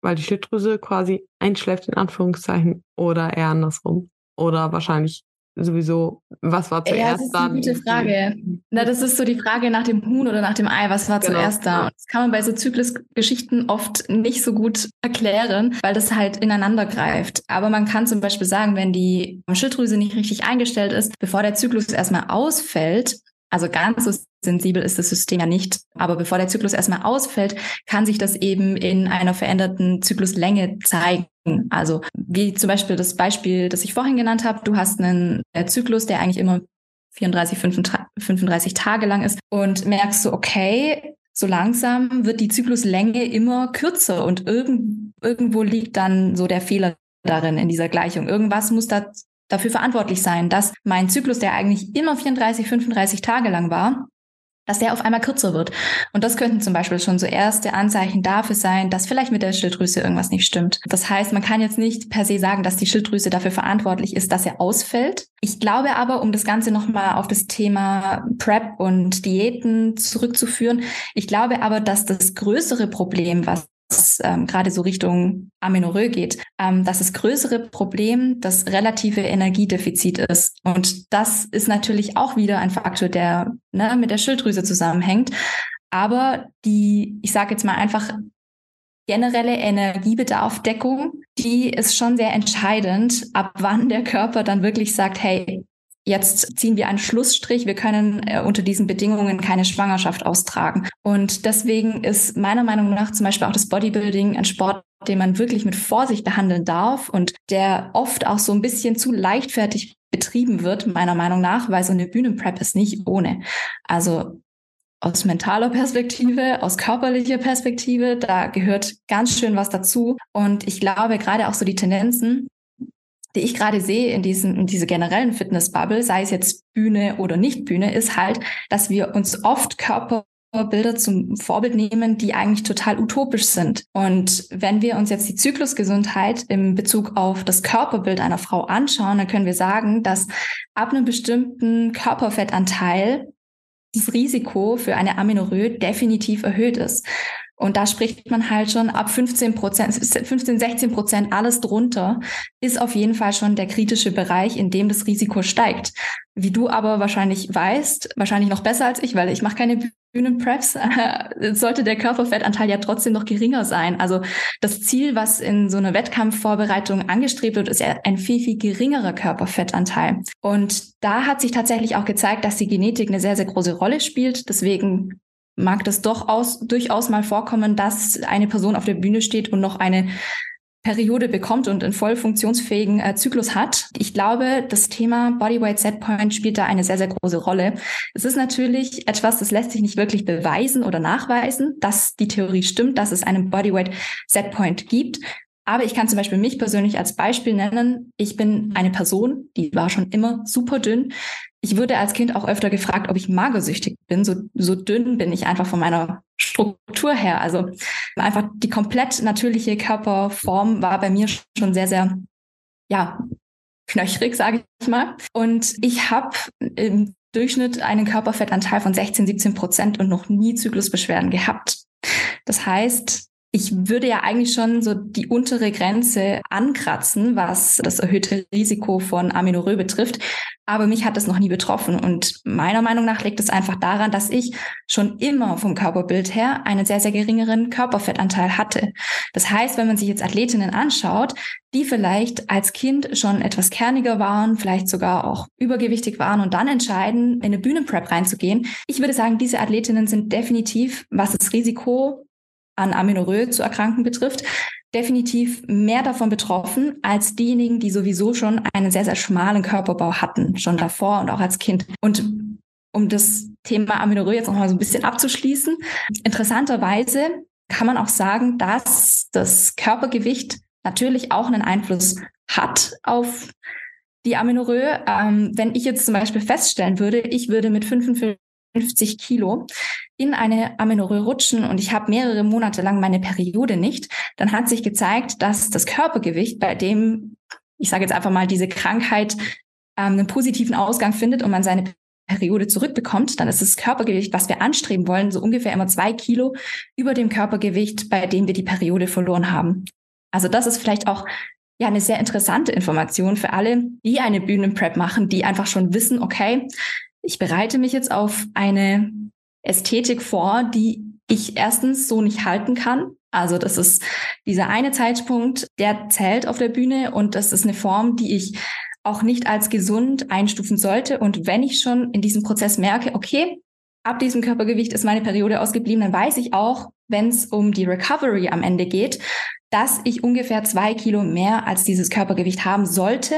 weil die Schilddrüse quasi einschläft in Anführungszeichen oder eher andersrum? Oder wahrscheinlich sowieso, was war zuerst ja, das ist da? Eine gute Frage. Na, das ist so die Frage nach dem Huhn oder nach dem Ei, was war genau. zuerst da? Und das kann man bei so Zyklusgeschichten oft nicht so gut erklären, weil das halt ineinander greift. Aber man kann zum Beispiel sagen, wenn die Schilddrüse nicht richtig eingestellt ist, bevor der Zyklus erstmal ausfällt, also ganz so sensibel ist das System ja nicht. Aber bevor der Zyklus erstmal ausfällt, kann sich das eben in einer veränderten Zykluslänge zeigen. Also wie zum Beispiel das Beispiel, das ich vorhin genannt habe. Du hast einen äh, Zyklus, der eigentlich immer 34, 35 Tage lang ist und merkst du, okay, so langsam wird die Zykluslänge immer kürzer und irgend, irgendwo liegt dann so der Fehler darin in dieser Gleichung. Irgendwas muss da dafür verantwortlich sein, dass mein Zyklus, der eigentlich immer 34, 35 Tage lang war, dass der auf einmal kürzer wird. Und das könnten zum Beispiel schon so erste Anzeichen dafür sein, dass vielleicht mit der Schilddrüse irgendwas nicht stimmt. Das heißt, man kann jetzt nicht per se sagen, dass die Schilddrüse dafür verantwortlich ist, dass er ausfällt. Ich glaube aber, um das Ganze nochmal auf das Thema PrEP und Diäten zurückzuführen, ich glaube aber, dass das größere Problem, was ähm, gerade so Richtung Amenorrhoe geht, ähm, dass das größere Problem das relative Energiedefizit ist. Und das ist natürlich auch wieder ein Faktor, der ne, mit der Schilddrüse zusammenhängt. Aber die, ich sage jetzt mal einfach, generelle Energiebedarfdeckung, die ist schon sehr entscheidend, ab wann der Körper dann wirklich sagt, hey, jetzt ziehen wir einen Schlussstrich, wir können äh, unter diesen Bedingungen keine Schwangerschaft austragen. Und deswegen ist meiner Meinung nach zum Beispiel auch das Bodybuilding ein Sport, den man wirklich mit Vorsicht behandeln darf und der oft auch so ein bisschen zu leichtfertig betrieben wird, meiner Meinung nach, weil so eine Bühnenprep ist nicht ohne. Also aus mentaler Perspektive, aus körperlicher Perspektive, da gehört ganz schön was dazu. Und ich glaube, gerade auch so die Tendenzen, die ich gerade sehe in diesen, in diese generellen Fitnessbubble, sei es jetzt Bühne oder nicht Bühne, ist halt, dass wir uns oft Körperbilder zum Vorbild nehmen, die eigentlich total utopisch sind. Und wenn wir uns jetzt die Zyklusgesundheit im Bezug auf das Körperbild einer Frau anschauen, dann können wir sagen, dass ab einem bestimmten Körperfettanteil das Risiko für eine Amenorrhoe definitiv erhöht ist. Und da spricht man halt schon ab 15 Prozent, 15, 16 Prozent, alles drunter, ist auf jeden Fall schon der kritische Bereich, in dem das Risiko steigt. Wie du aber wahrscheinlich weißt, wahrscheinlich noch besser als ich, weil ich mache keine Bühnenpreps, sollte der Körperfettanteil ja trotzdem noch geringer sein. Also das Ziel, was in so einer Wettkampfvorbereitung angestrebt wird, ist ja ein viel, viel geringerer Körperfettanteil. Und da hat sich tatsächlich auch gezeigt, dass die Genetik eine sehr, sehr große Rolle spielt. Deswegen mag das doch aus, durchaus mal vorkommen, dass eine Person auf der Bühne steht und noch eine Periode bekommt und einen voll funktionsfähigen äh, Zyklus hat. Ich glaube, das Thema Bodyweight Setpoint spielt da eine sehr, sehr große Rolle. Es ist natürlich etwas, das lässt sich nicht wirklich beweisen oder nachweisen, dass die Theorie stimmt, dass es einen Bodyweight Setpoint gibt. Aber ich kann zum Beispiel mich persönlich als Beispiel nennen. Ich bin eine Person, die war schon immer super dünn. Ich wurde als Kind auch öfter gefragt, ob ich magersüchtig bin. So, so dünn bin ich einfach von meiner Struktur her. Also einfach die komplett natürliche Körperform war bei mir schon sehr, sehr, ja, knöchrig, sage ich mal. Und ich habe im Durchschnitt einen Körperfettanteil von 16, 17 Prozent und noch nie Zyklusbeschwerden gehabt. Das heißt, ich würde ja eigentlich schon so die untere Grenze ankratzen, was das erhöhte Risiko von Aminorö betrifft. Aber mich hat das noch nie betroffen. Und meiner Meinung nach liegt es einfach daran, dass ich schon immer vom Körperbild her einen sehr, sehr geringeren Körperfettanteil hatte. Das heißt, wenn man sich jetzt Athletinnen anschaut, die vielleicht als Kind schon etwas kerniger waren, vielleicht sogar auch übergewichtig waren und dann entscheiden, in eine Bühnenprep reinzugehen. Ich würde sagen, diese Athletinnen sind definitiv, was das Risiko an Amenorrhoe zu erkranken betrifft, definitiv mehr davon betroffen als diejenigen, die sowieso schon einen sehr, sehr schmalen Körperbau hatten, schon davor und auch als Kind. Und um das Thema Amenorrhoe jetzt noch mal so ein bisschen abzuschließen, interessanterweise kann man auch sagen, dass das Körpergewicht natürlich auch einen Einfluss hat auf die Amenorrhoe. Ähm, wenn ich jetzt zum Beispiel feststellen würde, ich würde mit 55 50 Kilo in eine Amenorrhoe rutschen und ich habe mehrere Monate lang meine Periode nicht, dann hat sich gezeigt, dass das Körpergewicht, bei dem, ich sage jetzt einfach mal, diese Krankheit ähm, einen positiven Ausgang findet und man seine Periode zurückbekommt, dann ist das Körpergewicht, was wir anstreben wollen, so ungefähr immer zwei Kilo über dem Körpergewicht, bei dem wir die Periode verloren haben. Also das ist vielleicht auch ja eine sehr interessante Information für alle, die eine Bühnenprep machen, die einfach schon wissen, okay, ich bereite mich jetzt auf eine Ästhetik vor, die ich erstens so nicht halten kann. Also das ist dieser eine Zeitpunkt, der zählt auf der Bühne und das ist eine Form, die ich auch nicht als gesund einstufen sollte. Und wenn ich schon in diesem Prozess merke, okay, ab diesem Körpergewicht ist meine Periode ausgeblieben, dann weiß ich auch, wenn es um die Recovery am Ende geht, dass ich ungefähr zwei Kilo mehr als dieses Körpergewicht haben sollte,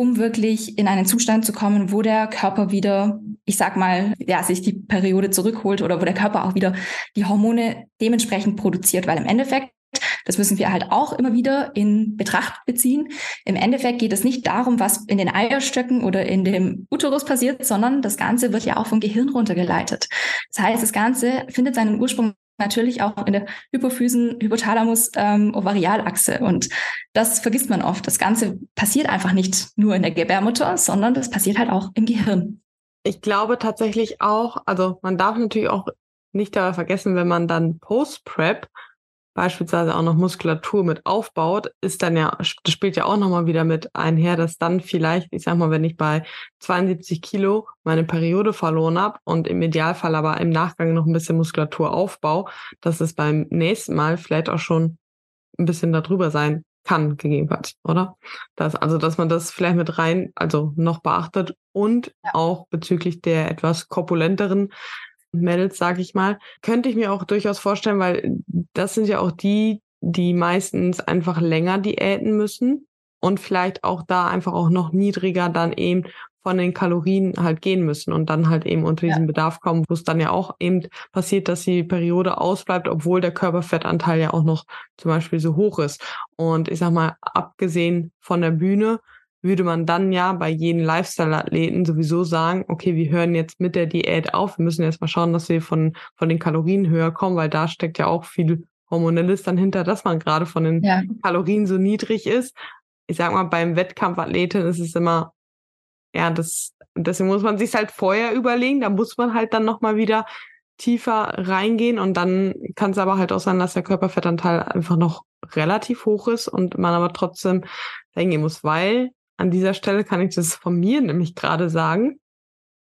um wirklich in einen Zustand zu kommen, wo der Körper wieder, ich sag mal, ja, sich die Periode zurückholt oder wo der Körper auch wieder die Hormone dementsprechend produziert, weil im Endeffekt das müssen wir halt auch immer wieder in Betracht beziehen. Im Endeffekt geht es nicht darum, was in den Eierstöcken oder in dem Uterus passiert, sondern das Ganze wird ja auch vom Gehirn runtergeleitet. Das heißt, das Ganze findet seinen Ursprung natürlich auch in der Hypophysen, Hypothalamus, ähm, Ovarialachse. Und das vergisst man oft. Das Ganze passiert einfach nicht nur in der Gebärmutter, sondern das passiert halt auch im Gehirn. Ich glaube tatsächlich auch, also man darf natürlich auch nicht dabei vergessen, wenn man dann Post-Prep beispielsweise auch noch Muskulatur mit aufbaut, ist dann ja, das spielt ja auch nochmal wieder mit einher, dass dann vielleicht, ich sag mal, wenn ich bei 72 Kilo meine Periode verloren habe und im Idealfall aber im Nachgang noch ein bisschen Muskulatur aufbaue, dass es beim nächsten Mal vielleicht auch schon ein bisschen darüber sein kann, gegebenenfalls, oder? Das, also, dass man das vielleicht mit rein, also noch beachtet und ja. auch bezüglich der etwas korpulenteren Mädels, sage ich mal, könnte ich mir auch durchaus vorstellen, weil das sind ja auch die, die meistens einfach länger diäten müssen und vielleicht auch da einfach auch noch niedriger dann eben von den Kalorien halt gehen müssen und dann halt eben unter diesen ja. Bedarf kommen, wo es dann ja auch eben passiert, dass die Periode ausbleibt, obwohl der Körperfettanteil ja auch noch zum Beispiel so hoch ist. Und ich sag mal, abgesehen von der Bühne, würde man dann ja bei jedem Lifestyle-Athleten sowieso sagen, okay, wir hören jetzt mit der Diät auf, wir müssen jetzt mal schauen, dass wir von, von den Kalorien höher kommen, weil da steckt ja auch viel Hormonelles dann hinter, dass man gerade von den ja. Kalorien so niedrig ist. Ich sag mal, beim Wettkampfathleten ist es immer, ja, das, deswegen muss man sich halt vorher überlegen, da muss man halt dann nochmal wieder tiefer reingehen und dann kann es aber halt auch sein, dass der Körperfettanteil einfach noch relativ hoch ist und man aber trotzdem reingehen muss, weil an dieser Stelle kann ich das von mir nämlich gerade sagen.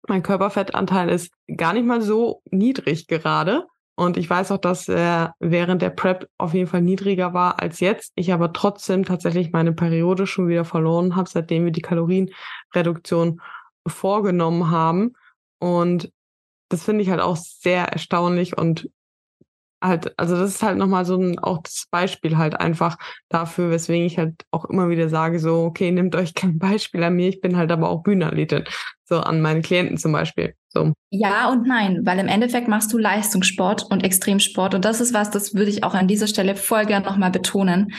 Mein Körperfettanteil ist gar nicht mal so niedrig gerade. Und ich weiß auch, dass er während der Prep auf jeden Fall niedriger war als jetzt. Ich aber trotzdem tatsächlich meine Periode schon wieder verloren habe, seitdem wir die Kalorienreduktion vorgenommen haben. Und das finde ich halt auch sehr erstaunlich und halt, also das ist halt nochmal so ein, auch das Beispiel halt einfach dafür, weswegen ich halt auch immer wieder sage, so, okay, nehmt euch kein Beispiel an mir, ich bin halt aber auch Bühnenathletin, so an meinen Klienten zum Beispiel. So. Ja und nein, weil im Endeffekt machst du Leistungssport und Extremsport und das ist was, das würde ich auch an dieser Stelle voll gern nochmal betonen.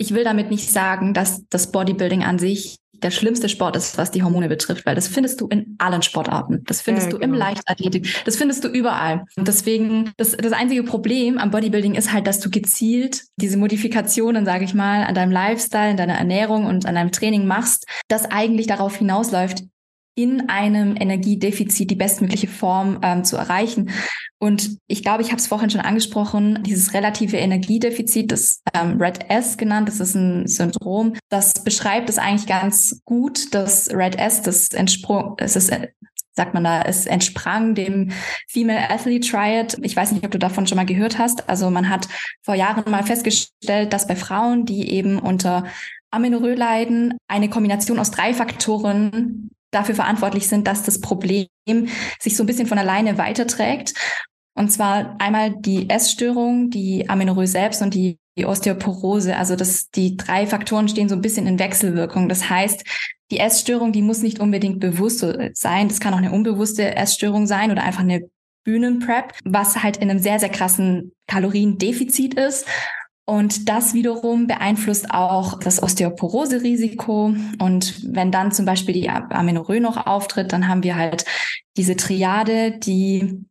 Ich will damit nicht sagen, dass das Bodybuilding an sich der schlimmste Sport ist, was die Hormone betrifft, weil das findest du in allen Sportarten. Das findest ja, du genau. im Leichtathletik. Das findest du überall. Und deswegen, das, das einzige Problem am Bodybuilding ist halt, dass du gezielt diese Modifikationen, sage ich mal, an deinem Lifestyle, in deiner Ernährung und an deinem Training machst, das eigentlich darauf hinausläuft, in einem Energiedefizit die bestmögliche Form ähm, zu erreichen. Und ich glaube, ich habe es vorhin schon angesprochen, dieses relative Energiedefizit, das ähm, Red S genannt, das ist ein Syndrom, das beschreibt es eigentlich ganz gut, dass Red S, das entsprung, es ist sagt man da, es entsprang dem Female Athlete Triad. Ich weiß nicht, ob du davon schon mal gehört hast. Also man hat vor Jahren mal festgestellt, dass bei Frauen, die eben unter Amenorrhoe leiden, eine Kombination aus drei Faktoren dafür verantwortlich sind, dass das Problem sich so ein bisschen von alleine weiterträgt. Und zwar einmal die Essstörung, die Amenorrhoe selbst und die, Osteoporose. Also das, die drei Faktoren stehen so ein bisschen in Wechselwirkung. Das heißt, die Essstörung, die muss nicht unbedingt bewusst sein. Das kann auch eine unbewusste Essstörung sein oder einfach eine Bühnenprep, was halt in einem sehr, sehr krassen Kaloriendefizit ist. Und das wiederum beeinflusst auch das Osteoporose-Risiko. Und wenn dann zum Beispiel die Amenorrhoe noch auftritt, dann haben wir halt diese Triade, die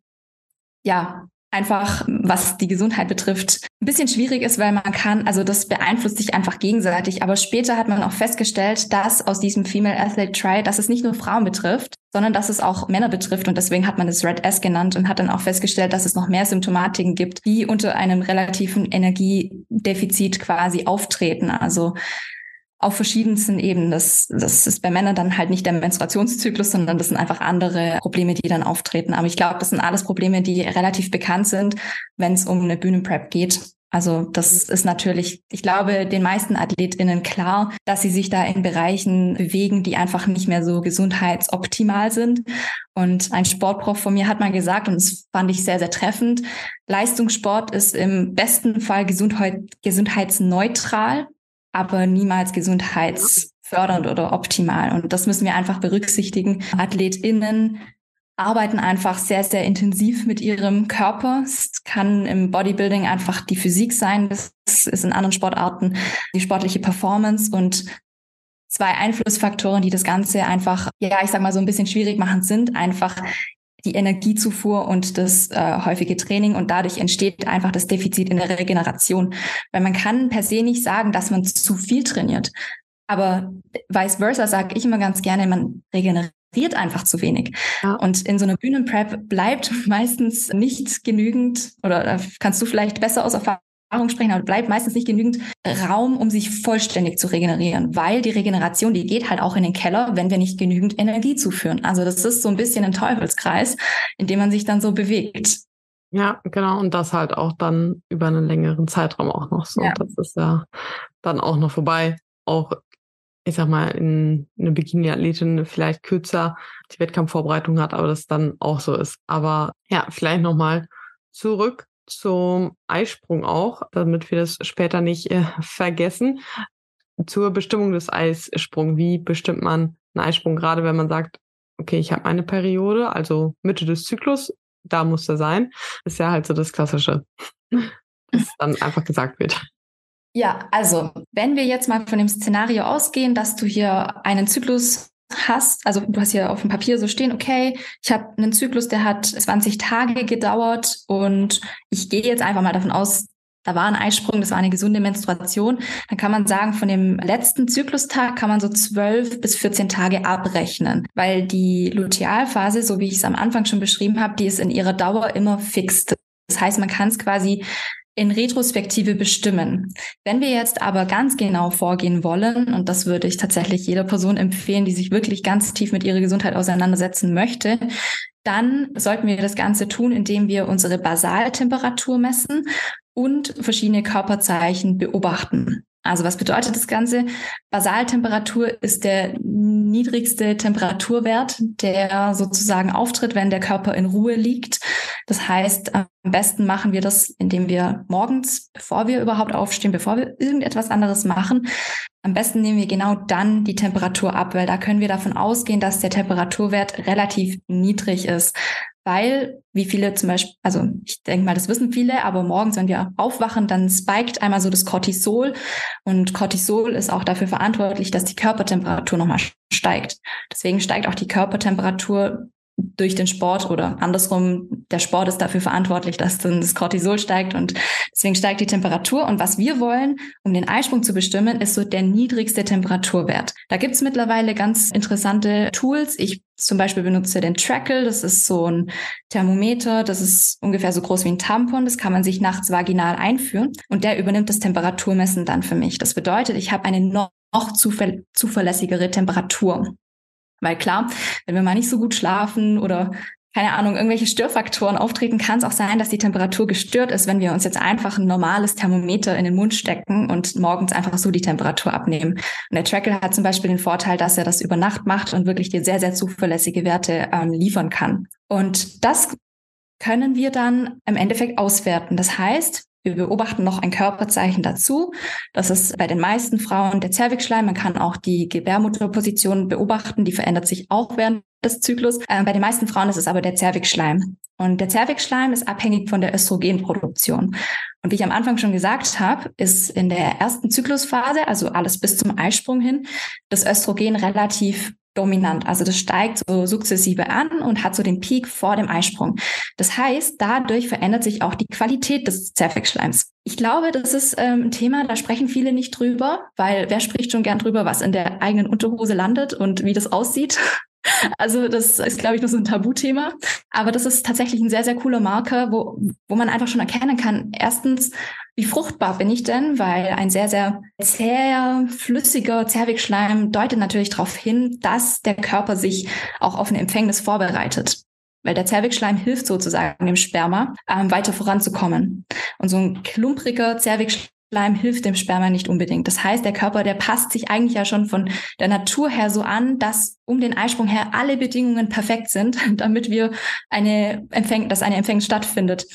ja einfach, was die Gesundheit betrifft, ein bisschen schwierig ist, weil man kann, also das beeinflusst sich einfach gegenseitig. Aber später hat man auch festgestellt, dass aus diesem Female Athlete Triad, dass es nicht nur Frauen betrifft, sondern dass es auch Männer betrifft. Und deswegen hat man es Red S genannt und hat dann auch festgestellt, dass es noch mehr Symptomatiken gibt, die unter einem relativen Energiedefizit quasi auftreten. Also auf verschiedensten Ebenen. Das, das ist bei Männern dann halt nicht der Menstruationszyklus, sondern das sind einfach andere Probleme, die dann auftreten. Aber ich glaube, das sind alles Probleme, die relativ bekannt sind, wenn es um eine Bühnenprep geht. Also das ist natürlich, ich glaube, den meisten AthletInnen klar, dass sie sich da in Bereichen bewegen, die einfach nicht mehr so gesundheitsoptimal sind. Und ein Sportprof von mir hat mal gesagt, und das fand ich sehr, sehr treffend, Leistungssport ist im besten Fall Gesundheit, gesundheitsneutral aber niemals gesundheitsfördernd oder optimal. Und das müssen wir einfach berücksichtigen. AthletInnen arbeiten einfach sehr, sehr intensiv mit ihrem Körper. Es kann im Bodybuilding einfach die Physik sein. Das ist in anderen Sportarten die sportliche Performance und zwei Einflussfaktoren, die das Ganze einfach, ja, ich sag mal so ein bisschen schwierig machen, sind einfach die Energiezufuhr und das äh, häufige Training und dadurch entsteht einfach das Defizit in der Regeneration. Weil man kann per se nicht sagen, dass man zu viel trainiert. Aber vice versa sage ich immer ganz gerne, man regeneriert einfach zu wenig. Ja. Und in so einer Bühnenprep bleibt meistens nicht genügend, oder kannst du vielleicht besser aus Erfahrung Erfahrung sprechen, aber bleibt meistens nicht genügend Raum, um sich vollständig zu regenerieren, weil die Regeneration, die geht halt auch in den Keller, wenn wir nicht genügend Energie zuführen. Also das ist so ein bisschen ein Teufelskreis, in dem man sich dann so bewegt. Ja, genau. Und das halt auch dann über einen längeren Zeitraum auch noch so. Ja. Das ist ja dann auch noch vorbei. Auch, ich sag mal, in eine Bikini-Athletin vielleicht kürzer die Wettkampfvorbereitung hat, aber das dann auch so ist. Aber ja, vielleicht nochmal zurück zum Eisprung auch, damit wir das später nicht äh, vergessen. Zur Bestimmung des Eissprungs. Wie bestimmt man einen Eisprung, gerade wenn man sagt, okay, ich habe eine Periode, also Mitte des Zyklus, da muss er sein. Ist ja halt so das Klassische, dass dann einfach gesagt wird. Ja, also wenn wir jetzt mal von dem Szenario ausgehen, dass du hier einen Zyklus hast, also du hast hier auf dem Papier so stehen, okay, ich habe einen Zyklus, der hat 20 Tage gedauert und ich gehe jetzt einfach mal davon aus, da war ein Eisprung, das war eine gesunde Menstruation, dann kann man sagen, von dem letzten Zyklustag kann man so 12 bis 14 Tage abrechnen, weil die Lutealphase, so wie ich es am Anfang schon beschrieben habe, die ist in ihrer Dauer immer fix. Das heißt, man kann es quasi in Retrospektive bestimmen. Wenn wir jetzt aber ganz genau vorgehen wollen, und das würde ich tatsächlich jeder Person empfehlen, die sich wirklich ganz tief mit ihrer Gesundheit auseinandersetzen möchte, dann sollten wir das Ganze tun, indem wir unsere Basaltemperatur messen und verschiedene Körperzeichen beobachten. Also was bedeutet das Ganze? Basaltemperatur ist der niedrigste Temperaturwert, der sozusagen auftritt, wenn der Körper in Ruhe liegt. Das heißt, am besten machen wir das, indem wir morgens, bevor wir überhaupt aufstehen, bevor wir irgendetwas anderes machen, am besten nehmen wir genau dann die Temperatur ab, weil da können wir davon ausgehen, dass der Temperaturwert relativ niedrig ist weil wie viele zum Beispiel, also ich denke mal, das wissen viele, aber morgens, wenn wir aufwachen, dann spiked einmal so das Cortisol und Cortisol ist auch dafür verantwortlich, dass die Körpertemperatur nochmal steigt. Deswegen steigt auch die Körpertemperatur durch den Sport oder andersrum, der Sport ist dafür verantwortlich, dass dann das Cortisol steigt und deswegen steigt die Temperatur. Und was wir wollen, um den Eisprung zu bestimmen, ist so der niedrigste Temperaturwert. Da gibt's mittlerweile ganz interessante Tools. Ich zum Beispiel benutze den Trackle, das ist so ein Thermometer, das ist ungefähr so groß wie ein Tampon, das kann man sich nachts vaginal einführen und der übernimmt das Temperaturmessen dann für mich. Das bedeutet, ich habe eine noch zuverlässigere Temperatur. Weil klar, wenn wir mal nicht so gut schlafen oder keine Ahnung, irgendwelche Störfaktoren auftreten, kann es auch sein, dass die Temperatur gestört ist, wenn wir uns jetzt einfach ein normales Thermometer in den Mund stecken und morgens einfach so die Temperatur abnehmen. Und der Tracker hat zum Beispiel den Vorteil, dass er das über Nacht macht und wirklich dir sehr, sehr zuverlässige Werte ähm, liefern kann. Und das können wir dann im Endeffekt auswerten. Das heißt, wir beobachten noch ein Körperzeichen dazu. Das ist bei den meisten Frauen der Zervixschleim. Man kann auch die Gebärmutterposition beobachten. Die verändert sich auch während des Zyklus. Äh, bei den meisten Frauen ist es aber der Zervixschleim. Und der Zervixschleim ist abhängig von der Östrogenproduktion. Und wie ich am Anfang schon gesagt habe, ist in der ersten Zyklusphase, also alles bis zum Eisprung hin, das Östrogen relativ dominant. Also das steigt so sukzessive an und hat so den Peak vor dem Eisprung. Das heißt, dadurch verändert sich auch die Qualität des Zervixschleims. Ich glaube, das ist ähm, ein Thema, da sprechen viele nicht drüber, weil wer spricht schon gern drüber, was in der eigenen Unterhose landet und wie das aussieht. Also das ist, glaube ich, noch so ein Tabuthema. Aber das ist tatsächlich ein sehr, sehr cooler Marker, wo, wo man einfach schon erkennen kann, erstens, wie fruchtbar bin ich denn? Weil ein sehr, sehr zäher, flüssiger Zervixschleim deutet natürlich darauf hin, dass der Körper sich auch auf eine Empfängnis vorbereitet. Weil der Zervixschleim hilft sozusagen dem Sperma, ähm, weiter voranzukommen. Und so ein klumpriger Zervixschleim Schleim hilft dem Sperma nicht unbedingt. Das heißt, der Körper, der passt sich eigentlich ja schon von der Natur her so an, dass um den Eisprung her alle Bedingungen perfekt sind, damit wir eine Empfäng dass eine Empfängnis stattfindet.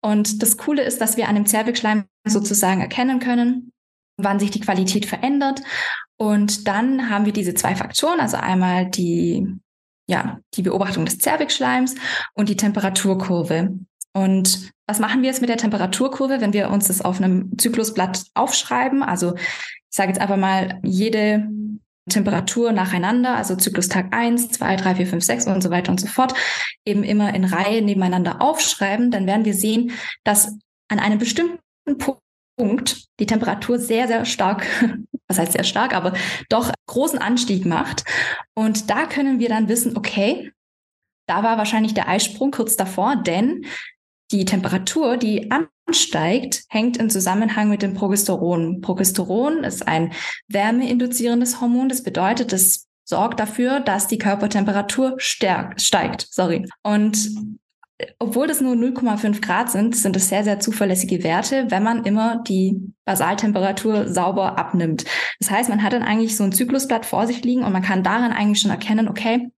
Und das Coole ist, dass wir an dem Zervixschleim sozusagen erkennen können, wann sich die Qualität verändert. Und dann haben wir diese zwei Faktoren, also einmal die ja, die Beobachtung des Zervixschleims und die Temperaturkurve. Und was machen wir jetzt mit der Temperaturkurve, wenn wir uns das auf einem Zyklusblatt aufschreiben? Also ich sage jetzt einfach mal jede Temperatur nacheinander, also Zyklustag 1, 2, 3, 4, 5, 6 und so weiter und so fort, eben immer in Reihe nebeneinander aufschreiben, dann werden wir sehen, dass an einem bestimmten Punkt die Temperatur sehr, sehr stark, was heißt sehr stark, aber doch großen Anstieg macht. Und da können wir dann wissen, okay, da war wahrscheinlich der Eisprung kurz davor, denn die Temperatur, die ansteigt, hängt im Zusammenhang mit dem Progesteron. Progesteron ist ein wärmeinduzierendes Hormon. Das bedeutet, es sorgt dafür, dass die Körpertemperatur stärkt, steigt. Sorry. Und obwohl das nur 0,5 Grad sind, sind es sehr, sehr zuverlässige Werte, wenn man immer die Basaltemperatur sauber abnimmt. Das heißt, man hat dann eigentlich so ein Zyklusblatt vor sich liegen und man kann daran eigentlich schon erkennen, okay,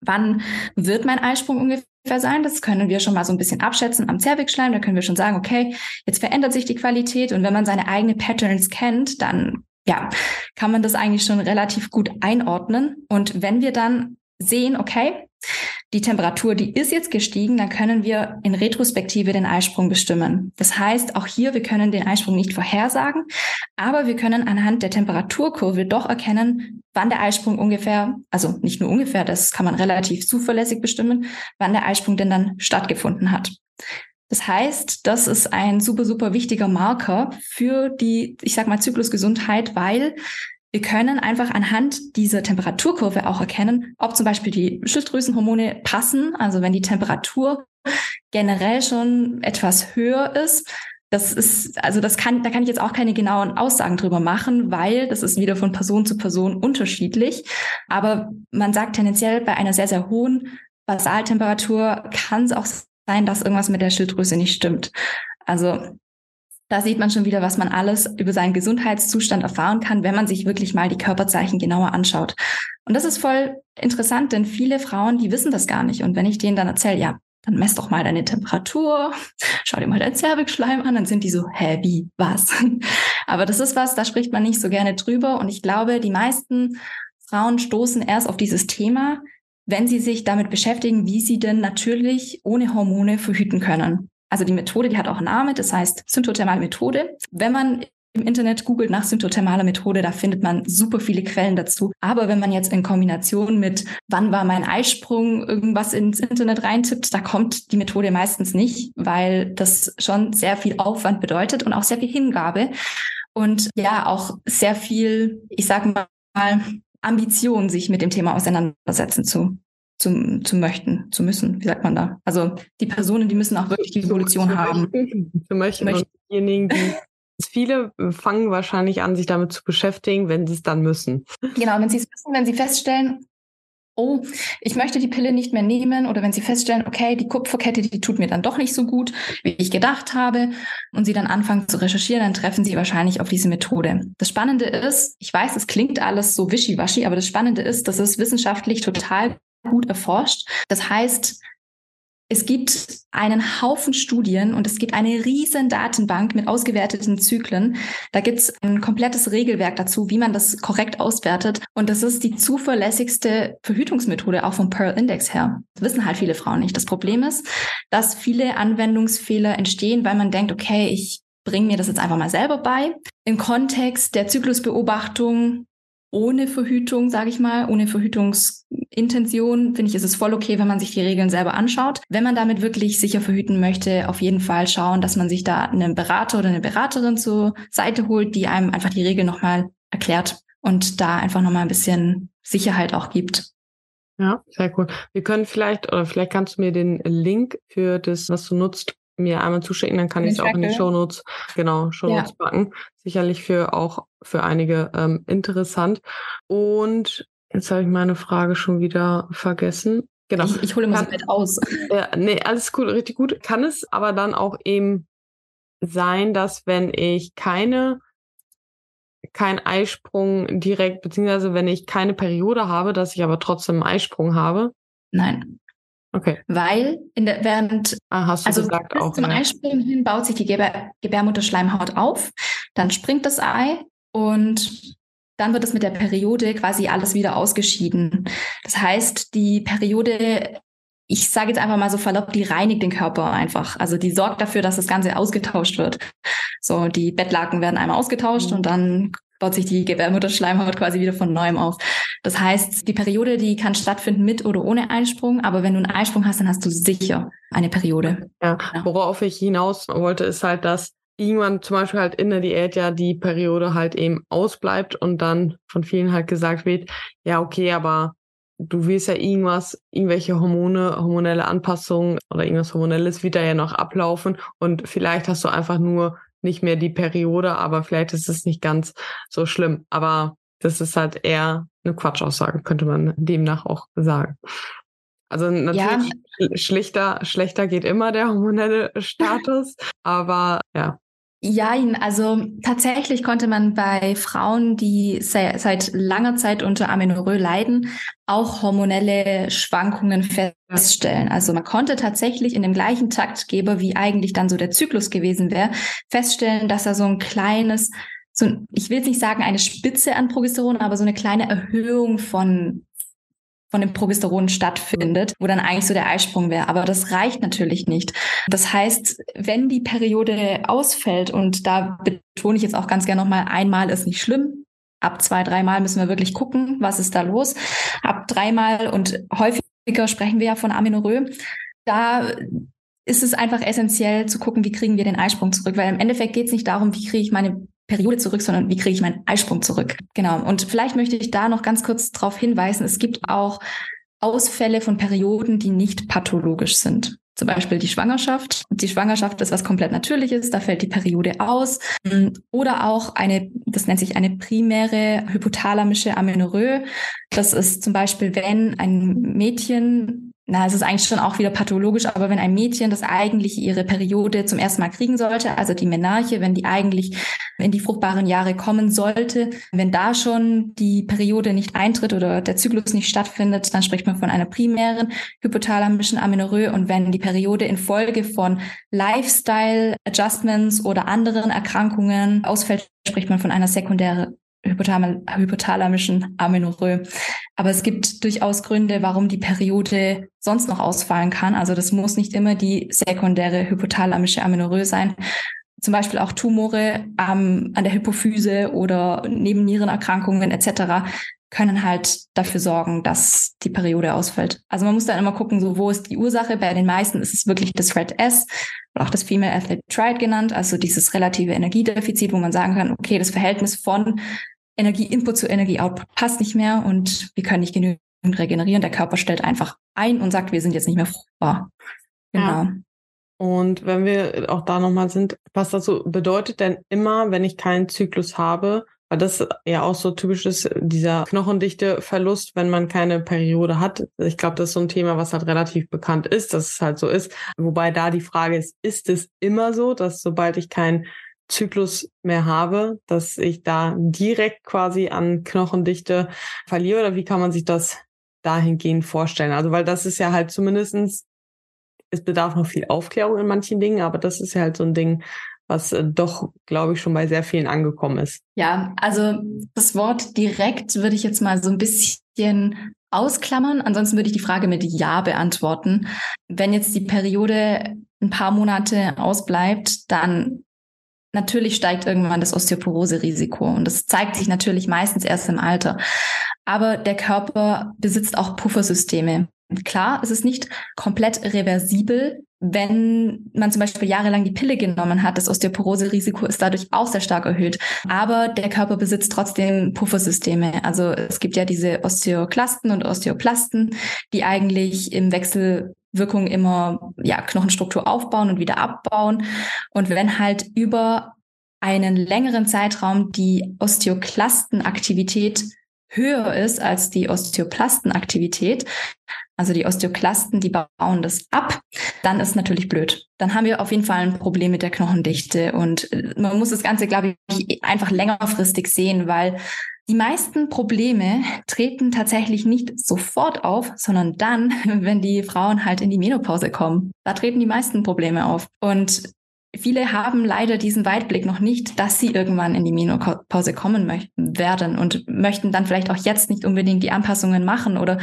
wann wird mein Eisprung ungefähr sein. Das können wir schon mal so ein bisschen abschätzen am Zervixschleim. Da können wir schon sagen, okay, jetzt verändert sich die Qualität. Und wenn man seine eigenen Patterns kennt, dann ja, kann man das eigentlich schon relativ gut einordnen. Und wenn wir dann sehen, okay, die Temperatur, die ist jetzt gestiegen, dann können wir in Retrospektive den Eisprung bestimmen. Das heißt, auch hier, wir können den Eisprung nicht vorhersagen, aber wir können anhand der Temperaturkurve doch erkennen, wann der Eisprung ungefähr, also nicht nur ungefähr, das kann man relativ zuverlässig bestimmen, wann der Eisprung denn dann stattgefunden hat. Das heißt, das ist ein super, super wichtiger Marker für die, ich sag mal, Zyklusgesundheit, weil wir können einfach anhand dieser Temperaturkurve auch erkennen, ob zum Beispiel die Schilddrüsenhormone passen. Also wenn die Temperatur generell schon etwas höher ist, das ist, also das kann, da kann ich jetzt auch keine genauen Aussagen drüber machen, weil das ist wieder von Person zu Person unterschiedlich. Aber man sagt tendenziell bei einer sehr, sehr hohen Basaltemperatur kann es auch sein, dass irgendwas mit der Schilddrüse nicht stimmt. Also da sieht man schon wieder, was man alles über seinen Gesundheitszustand erfahren kann, wenn man sich wirklich mal die Körperzeichen genauer anschaut. Und das ist voll interessant, denn viele Frauen, die wissen das gar nicht. Und wenn ich denen dann erzähle, ja, dann mess doch mal deine Temperatur, schau dir mal dein Zervixschleim an, dann sind die so, hä, wie, was? Aber das ist was, da spricht man nicht so gerne drüber. Und ich glaube, die meisten Frauen stoßen erst auf dieses Thema, wenn sie sich damit beschäftigen, wie sie denn natürlich ohne Hormone verhüten können. Also die Methode, die hat auch einen Namen, das heißt symptothermale Methode. Wenn man im Internet googelt nach symptothermaler Methode, da findet man super viele Quellen dazu. Aber wenn man jetzt in Kombination mit wann war mein Eisprung irgendwas ins Internet reintippt, da kommt die Methode meistens nicht, weil das schon sehr viel Aufwand bedeutet und auch sehr viel Hingabe und ja auch sehr viel, ich sag mal, Ambition, sich mit dem Thema auseinandersetzen zu zu, zu möchten, zu müssen, wie sagt man da? Also die Personen, die müssen auch wirklich die Evolution zu haben. Möchten, zu möchten. möchten. Diejenigen, die Viele fangen wahrscheinlich an, sich damit zu beschäftigen, wenn sie es dann müssen. Genau, wenn sie es müssen, wenn sie feststellen, oh, ich möchte die Pille nicht mehr nehmen oder wenn sie feststellen, okay, die Kupferkette, die tut mir dann doch nicht so gut, wie ich gedacht habe und sie dann anfangen zu recherchieren, dann treffen sie wahrscheinlich auf diese Methode. Das Spannende ist, ich weiß, es klingt alles so wischiwaschi, aber das Spannende ist, dass es wissenschaftlich total gut erforscht. Das heißt, es gibt einen Haufen Studien und es gibt eine riesen Datenbank mit ausgewerteten Zyklen. Da gibt es ein komplettes Regelwerk dazu, wie man das korrekt auswertet. Und das ist die zuverlässigste Verhütungsmethode auch vom Pearl Index her. Das wissen halt viele Frauen nicht. Das Problem ist, dass viele Anwendungsfehler entstehen, weil man denkt, okay, ich bringe mir das jetzt einfach mal selber bei. Im Kontext der Zyklusbeobachtung ohne Verhütung, sage ich mal, ohne Verhütungsintention, finde ich, ist es voll okay, wenn man sich die Regeln selber anschaut. Wenn man damit wirklich sicher verhüten möchte, auf jeden Fall schauen, dass man sich da einen Berater oder eine Beraterin zur Seite holt, die einem einfach die Regeln nochmal erklärt und da einfach nochmal ein bisschen Sicherheit auch gibt. Ja, sehr cool. Wir können vielleicht, oder vielleicht kannst du mir den Link für das, was du nutzt, mir einmal zuschicken, dann kann ich es auch in die Shownotes, genau, Shownotes ja. packen. Sicherlich für auch für einige ähm, interessant. Und jetzt habe ich meine Frage schon wieder vergessen. Genau. Ich, ich hole mal so weit aus. Ja, nee, alles gut, richtig gut. Kann es aber dann auch eben sein, dass wenn ich keine kein Eisprung direkt, beziehungsweise wenn ich keine Periode habe, dass ich aber trotzdem einen Eisprung habe? Nein. Okay. Weil in der, während ah, hast du also gesagt bis auch, zum ja. Einspringen hin baut sich die Gebär, Gebärmutterschleimhaut auf, dann springt das Ei und dann wird es mit der Periode quasi alles wieder ausgeschieden. Das heißt, die Periode, ich sage jetzt einfach mal so verlobt, die reinigt den Körper einfach. Also die sorgt dafür, dass das Ganze ausgetauscht wird. So, die Bettlaken werden einmal ausgetauscht und dann baut sich die Gebärmutterschleimhaut quasi wieder von neuem auf. Das heißt, die Periode, die kann stattfinden mit oder ohne Einsprung, aber wenn du einen Einsprung hast, dann hast du sicher eine Periode. Ja, ja. worauf ich hinaus wollte, ist halt, dass irgendwann zum Beispiel halt in der Diät ja die Periode halt eben ausbleibt und dann von vielen halt gesagt wird, ja, okay, aber du willst ja irgendwas, irgendwelche Hormone, hormonelle Anpassungen oder irgendwas Hormonelles wird da ja noch ablaufen und vielleicht hast du einfach nur nicht mehr die Periode, aber vielleicht ist es nicht ganz so schlimm. Aber das ist halt eher eine Quatschaussage, könnte man demnach auch sagen. Also natürlich ja. schlechter, schlechter geht immer der hormonelle Status, aber ja. Ja, also tatsächlich konnte man bei Frauen, die seit langer Zeit unter Amenorrhoe leiden, auch hormonelle Schwankungen feststellen. Also man konnte tatsächlich in dem gleichen Taktgeber, wie eigentlich dann so der Zyklus gewesen wäre, feststellen, dass er so ein kleines, so ich will jetzt nicht sagen eine Spitze an Progesteron, aber so eine kleine Erhöhung von von dem Progesteron stattfindet, wo dann eigentlich so der Eisprung wäre. Aber das reicht natürlich nicht. Das heißt, wenn die Periode ausfällt, und da betone ich jetzt auch ganz gerne nochmal, einmal ist nicht schlimm. Ab zwei, dreimal müssen wir wirklich gucken, was ist da los. Ab dreimal und häufiger sprechen wir ja von Amenorrhoe. Da ist es einfach essentiell zu gucken, wie kriegen wir den Eisprung zurück, weil im Endeffekt geht es nicht darum, wie kriege ich meine Periode zurück, sondern wie kriege ich meinen Eisprung zurück? Genau. Und vielleicht möchte ich da noch ganz kurz darauf hinweisen, es gibt auch Ausfälle von Perioden, die nicht pathologisch sind. Zum Beispiel die Schwangerschaft. Die Schwangerschaft ist was komplett Natürliches, da fällt die Periode aus. Oder auch eine, das nennt sich eine primäre hypothalamische Amenorrhoe. Das ist zum Beispiel, wenn ein Mädchen na, es ist eigentlich schon auch wieder pathologisch, aber wenn ein Mädchen, das eigentlich ihre Periode zum ersten Mal kriegen sollte, also die Menarche, wenn die eigentlich in die fruchtbaren Jahre kommen sollte, wenn da schon die Periode nicht eintritt oder der Zyklus nicht stattfindet, dann spricht man von einer primären hypothalamischen Amenorrhoe. Und wenn die Periode infolge von Lifestyle Adjustments oder anderen Erkrankungen ausfällt, spricht man von einer sekundären hypothalamischen Amenorrhoe. Aber es gibt durchaus Gründe, warum die Periode sonst noch ausfallen kann. Also das muss nicht immer die sekundäre hypothalamische Amenorrhoe sein. Zum Beispiel auch Tumore ähm, an der Hypophyse oder Nebennierenerkrankungen etc. können halt dafür sorgen, dass die Periode ausfällt. Also man muss dann immer gucken, so wo ist die Ursache. Bei den meisten ist es wirklich das Red S auch das Female Athlete Triad genannt, also dieses relative Energiedefizit, wo man sagen kann, okay, das Verhältnis von Energieinput zu Energieoutput passt nicht mehr und wir können nicht genügend regenerieren. Der Körper stellt einfach ein und sagt, wir sind jetzt nicht mehr fruchtbar. Genau. Ja. Und wenn wir auch da nochmal sind, was das so bedeutet denn immer, wenn ich keinen Zyklus habe, weil das ja auch so typisch ist, dieser Knochendichte-Verlust, wenn man keine Periode hat. Ich glaube, das ist so ein Thema, was halt relativ bekannt ist, dass es halt so ist. Wobei da die Frage ist, ist es immer so, dass sobald ich keinen Zyklus mehr habe, dass ich da direkt quasi an Knochendichte verliere oder wie kann man sich das dahingehend vorstellen? Also weil das ist ja halt zumindestens es bedarf noch viel Aufklärung in manchen Dingen, aber das ist ja halt so ein Ding, was äh, doch, glaube ich, schon bei sehr vielen angekommen ist. Ja, also das Wort direkt würde ich jetzt mal so ein bisschen ausklammern. Ansonsten würde ich die Frage mit Ja beantworten. Wenn jetzt die Periode ein paar Monate ausbleibt, dann Natürlich steigt irgendwann das Osteoporose-Risiko und das zeigt sich natürlich meistens erst im Alter. Aber der Körper besitzt auch Puffersysteme. Klar, es ist nicht komplett reversibel, wenn man zum Beispiel jahrelang die Pille genommen hat, das Osteoporose-Risiko ist dadurch auch sehr stark erhöht. Aber der Körper besitzt trotzdem Puffersysteme. Also es gibt ja diese Osteoklasten und Osteoplasten, die eigentlich im Wechsel Wirkung immer ja, Knochenstruktur aufbauen und wieder abbauen. Und wenn halt über einen längeren Zeitraum die Osteoklastenaktivität höher ist als die Osteoplastenaktivität, also die Osteoklasten, die bauen das ab, dann ist natürlich blöd. Dann haben wir auf jeden Fall ein Problem mit der Knochendichte und äh, man muss das Ganze, glaube ich, einfach längerfristig sehen, weil die meisten Probleme treten tatsächlich nicht sofort auf, sondern dann, wenn die Frauen halt in die Menopause kommen. Da treten die meisten Probleme auf. Und viele haben leider diesen Weitblick noch nicht, dass sie irgendwann in die Menopause kommen werden und möchten dann vielleicht auch jetzt nicht unbedingt die Anpassungen machen oder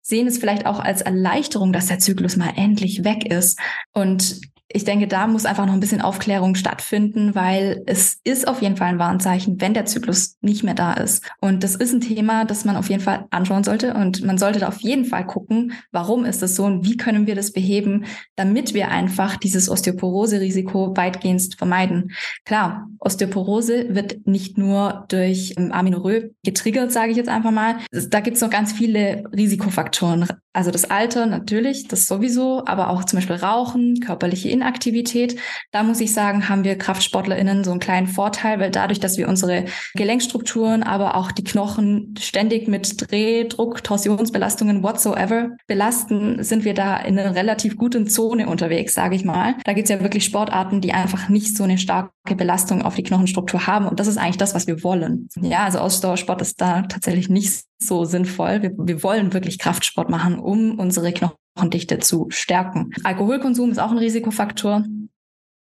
sehen es vielleicht auch als Erleichterung, dass der Zyklus mal endlich weg ist. Und ich denke, da muss einfach noch ein bisschen Aufklärung stattfinden, weil es ist auf jeden Fall ein Warnzeichen, wenn der Zyklus nicht mehr da ist. Und das ist ein Thema, das man auf jeden Fall anschauen sollte. Und man sollte da auf jeden Fall gucken, warum ist das so und wie können wir das beheben, damit wir einfach dieses Osteoporose-Risiko weitgehend vermeiden. Klar, Osteoporose wird nicht nur durch ähm, Aminorö getriggert, sage ich jetzt einfach mal. Da gibt es noch ganz viele Risikofaktoren. Also das Alter natürlich, das sowieso, aber auch zum Beispiel Rauchen, körperliche Inaktivität. Da muss ich sagen, haben wir KraftsportlerInnen so einen kleinen Vorteil, weil dadurch, dass wir unsere Gelenkstrukturen, aber auch die Knochen ständig mit Dreh, Druck, Torsionsbelastungen whatsoever belasten, sind wir da in einer relativ guten Zone unterwegs, sage ich mal. Da gibt es ja wirklich Sportarten, die einfach nicht so eine starke Belastung auf die Knochenstruktur haben. Und das ist eigentlich das, was wir wollen. Ja, also Ausdauersport ist da tatsächlich nicht so sinnvoll. Wir, wir wollen wirklich Kraftsport machen, um unsere Knochendichte zu stärken. Alkoholkonsum ist auch ein Risikofaktor.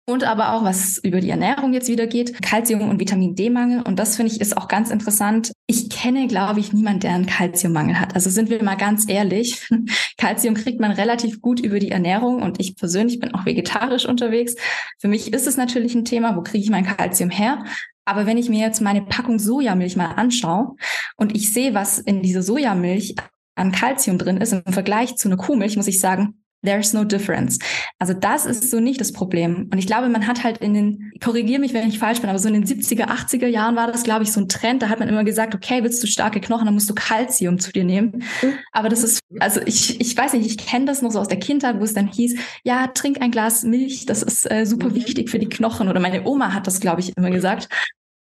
Und aber auch, was über die Ernährung jetzt wieder geht, Kalzium- und Vitamin D-Mangel. Und das finde ich ist auch ganz interessant. Ich kenne, glaube ich, niemand, der einen Kalziummangel hat. Also sind wir mal ganz ehrlich. Kalzium kriegt man relativ gut über die Ernährung. Und ich persönlich bin auch vegetarisch unterwegs. Für mich ist es natürlich ein Thema, wo kriege ich mein Kalzium her? Aber wenn ich mir jetzt meine Packung Sojamilch mal anschaue und ich sehe, was in dieser Sojamilch an Kalzium drin ist im Vergleich zu einer Kuhmilch, muss ich sagen, There's no difference. Also das ist so nicht das Problem. Und ich glaube, man hat halt in den, korrigiere mich, wenn ich falsch bin, aber so in den 70er, 80er Jahren war das, glaube ich, so ein Trend. Da hat man immer gesagt, okay, willst du starke Knochen, dann musst du Kalzium zu dir nehmen. Aber das ist, also ich, ich weiß nicht, ich kenne das noch so aus der Kindheit, wo es dann hieß, ja, trink ein Glas Milch, das ist äh, super mhm. wichtig für die Knochen. Oder meine Oma hat das, glaube ich, immer gesagt.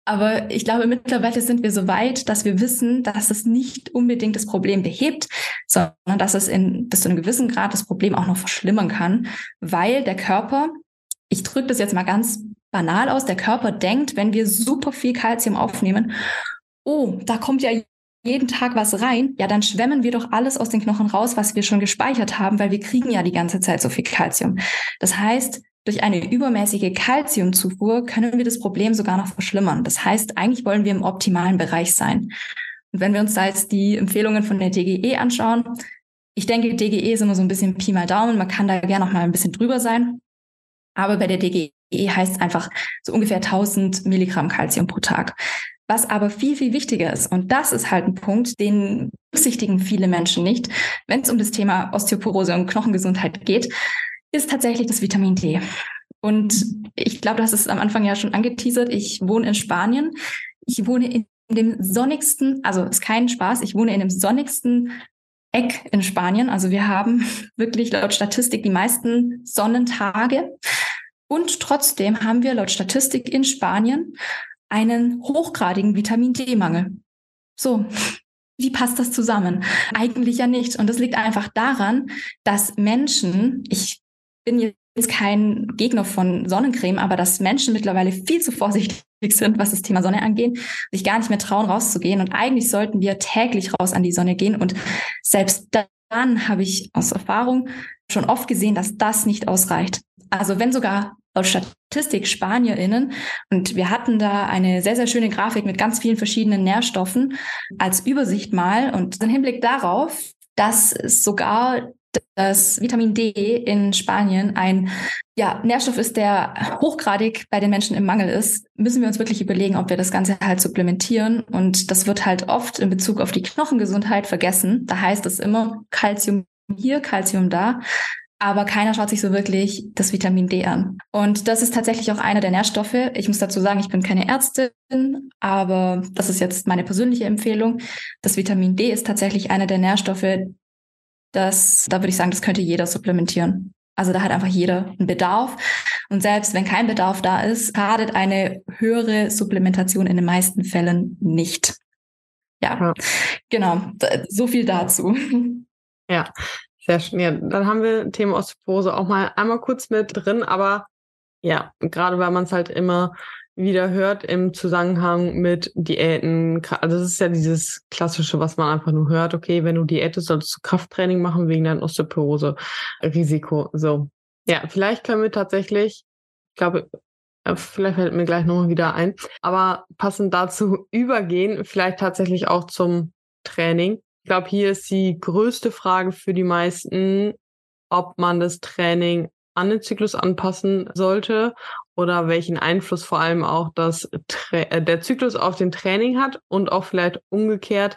Aber ich glaube, mittlerweile sind wir so weit, dass wir wissen, dass es nicht unbedingt das Problem behebt, sondern dass es in bis zu einem gewissen Grad das Problem auch noch verschlimmern kann, weil der Körper, ich drücke das jetzt mal ganz banal aus, der Körper denkt, wenn wir super viel Kalzium aufnehmen, oh, da kommt ja jeden Tag was rein, ja, dann schwemmen wir doch alles aus den Knochen raus, was wir schon gespeichert haben, weil wir kriegen ja die ganze Zeit so viel Kalzium. Das heißt, durch eine übermäßige Kalziumzufuhr können wir das Problem sogar noch verschlimmern. Das heißt, eigentlich wollen wir im optimalen Bereich sein. Und wenn wir uns da jetzt die Empfehlungen von der DGE anschauen, ich denke, DGE ist immer so ein bisschen Pi mal Daumen, man kann da gerne noch mal ein bisschen drüber sein. Aber bei der DGE heißt es einfach so ungefähr 1000 Milligramm Kalzium pro Tag. Was aber viel, viel wichtiger ist, und das ist halt ein Punkt, den berücksichtigen viele Menschen nicht, wenn es um das Thema Osteoporose und Knochengesundheit geht, ist tatsächlich das Vitamin D. Und ich glaube, das ist am Anfang ja schon angeteasert. Ich wohne in Spanien. Ich wohne in dem sonnigsten, also ist kein Spaß, ich wohne in dem sonnigsten Eck in Spanien. Also wir haben wirklich laut Statistik die meisten Sonnentage. Und trotzdem haben wir laut Statistik in Spanien einen hochgradigen Vitamin D-Mangel. So, wie passt das zusammen? Eigentlich ja nicht. Und das liegt einfach daran, dass Menschen, ich bin jetzt kein Gegner von Sonnencreme, aber dass Menschen mittlerweile viel zu vorsichtig sind, was das Thema Sonne angeht, sich gar nicht mehr trauen, rauszugehen. Und eigentlich sollten wir täglich raus an die Sonne gehen. Und selbst dann habe ich aus Erfahrung schon oft gesehen, dass das nicht ausreicht. Also wenn sogar laut Statistik SpanierInnen, und wir hatten da eine sehr, sehr schöne Grafik mit ganz vielen verschiedenen Nährstoffen als Übersicht mal und im Hinblick darauf, dass sogar dass Vitamin D in Spanien ein ja, Nährstoff ist, der hochgradig bei den Menschen im Mangel ist, müssen wir uns wirklich überlegen, ob wir das Ganze halt supplementieren. Und das wird halt oft in Bezug auf die Knochengesundheit vergessen. Da heißt es immer Calcium hier, Calcium da. Aber keiner schaut sich so wirklich das Vitamin D an. Und das ist tatsächlich auch einer der Nährstoffe. Ich muss dazu sagen, ich bin keine Ärztin, aber das ist jetzt meine persönliche Empfehlung. Das Vitamin D ist tatsächlich einer der Nährstoffe, das, da würde ich sagen, das könnte jeder supplementieren. Also da hat einfach jeder einen Bedarf. Und selbst wenn kein Bedarf da ist, schadet eine höhere Supplementation in den meisten Fällen nicht. Ja, ja. genau. So viel dazu. Ja, sehr schön. Ja, dann haben wir Thema Osteoporose auch mal einmal kurz mit drin, aber ja, gerade weil man es halt immer wieder hört im Zusammenhang mit Diäten. Also das ist ja dieses klassische, was man einfach nur hört. Okay, wenn du diätest, solltest du Krafttraining machen wegen deinem Osteoporose-Risiko. So. Ja, vielleicht können wir tatsächlich, ich glaube, äh, vielleicht fällt mir gleich nochmal wieder ein, aber passend dazu übergehen, vielleicht tatsächlich auch zum Training. Ich glaube, hier ist die größte Frage für die meisten, ob man das Training an den Zyklus anpassen sollte oder welchen Einfluss vor allem auch das äh, der Zyklus auf den Training hat und auch vielleicht umgekehrt,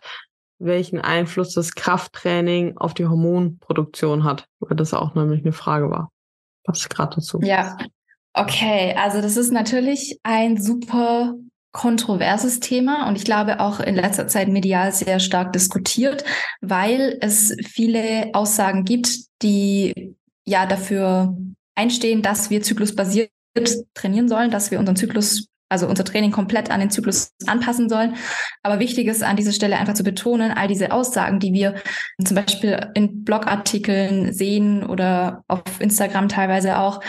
welchen Einfluss das Krafttraining auf die Hormonproduktion hat, weil das auch nämlich eine Frage war. Was gerade dazu? Ja, okay, also das ist natürlich ein super kontroverses Thema und ich glaube auch in letzter Zeit medial sehr stark diskutiert, weil es viele Aussagen gibt, die ja dafür einstehen, dass wir zyklusbasiert trainieren sollen, dass wir unseren Zyklus, also unser Training komplett an den Zyklus anpassen sollen. Aber wichtig ist an dieser Stelle einfach zu betonen, all diese Aussagen, die wir zum Beispiel in Blogartikeln sehen oder auf Instagram teilweise auch,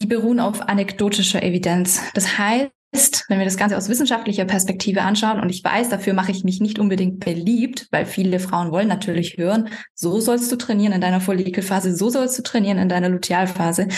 die beruhen auf anekdotischer Evidenz. Das heißt, wenn wir das Ganze aus wissenschaftlicher Perspektive anschauen, und ich weiß, dafür mache ich mich nicht unbedingt beliebt, weil viele Frauen wollen natürlich hören, so sollst du trainieren in deiner Follikelphase, so sollst du trainieren in deiner Lutealphase.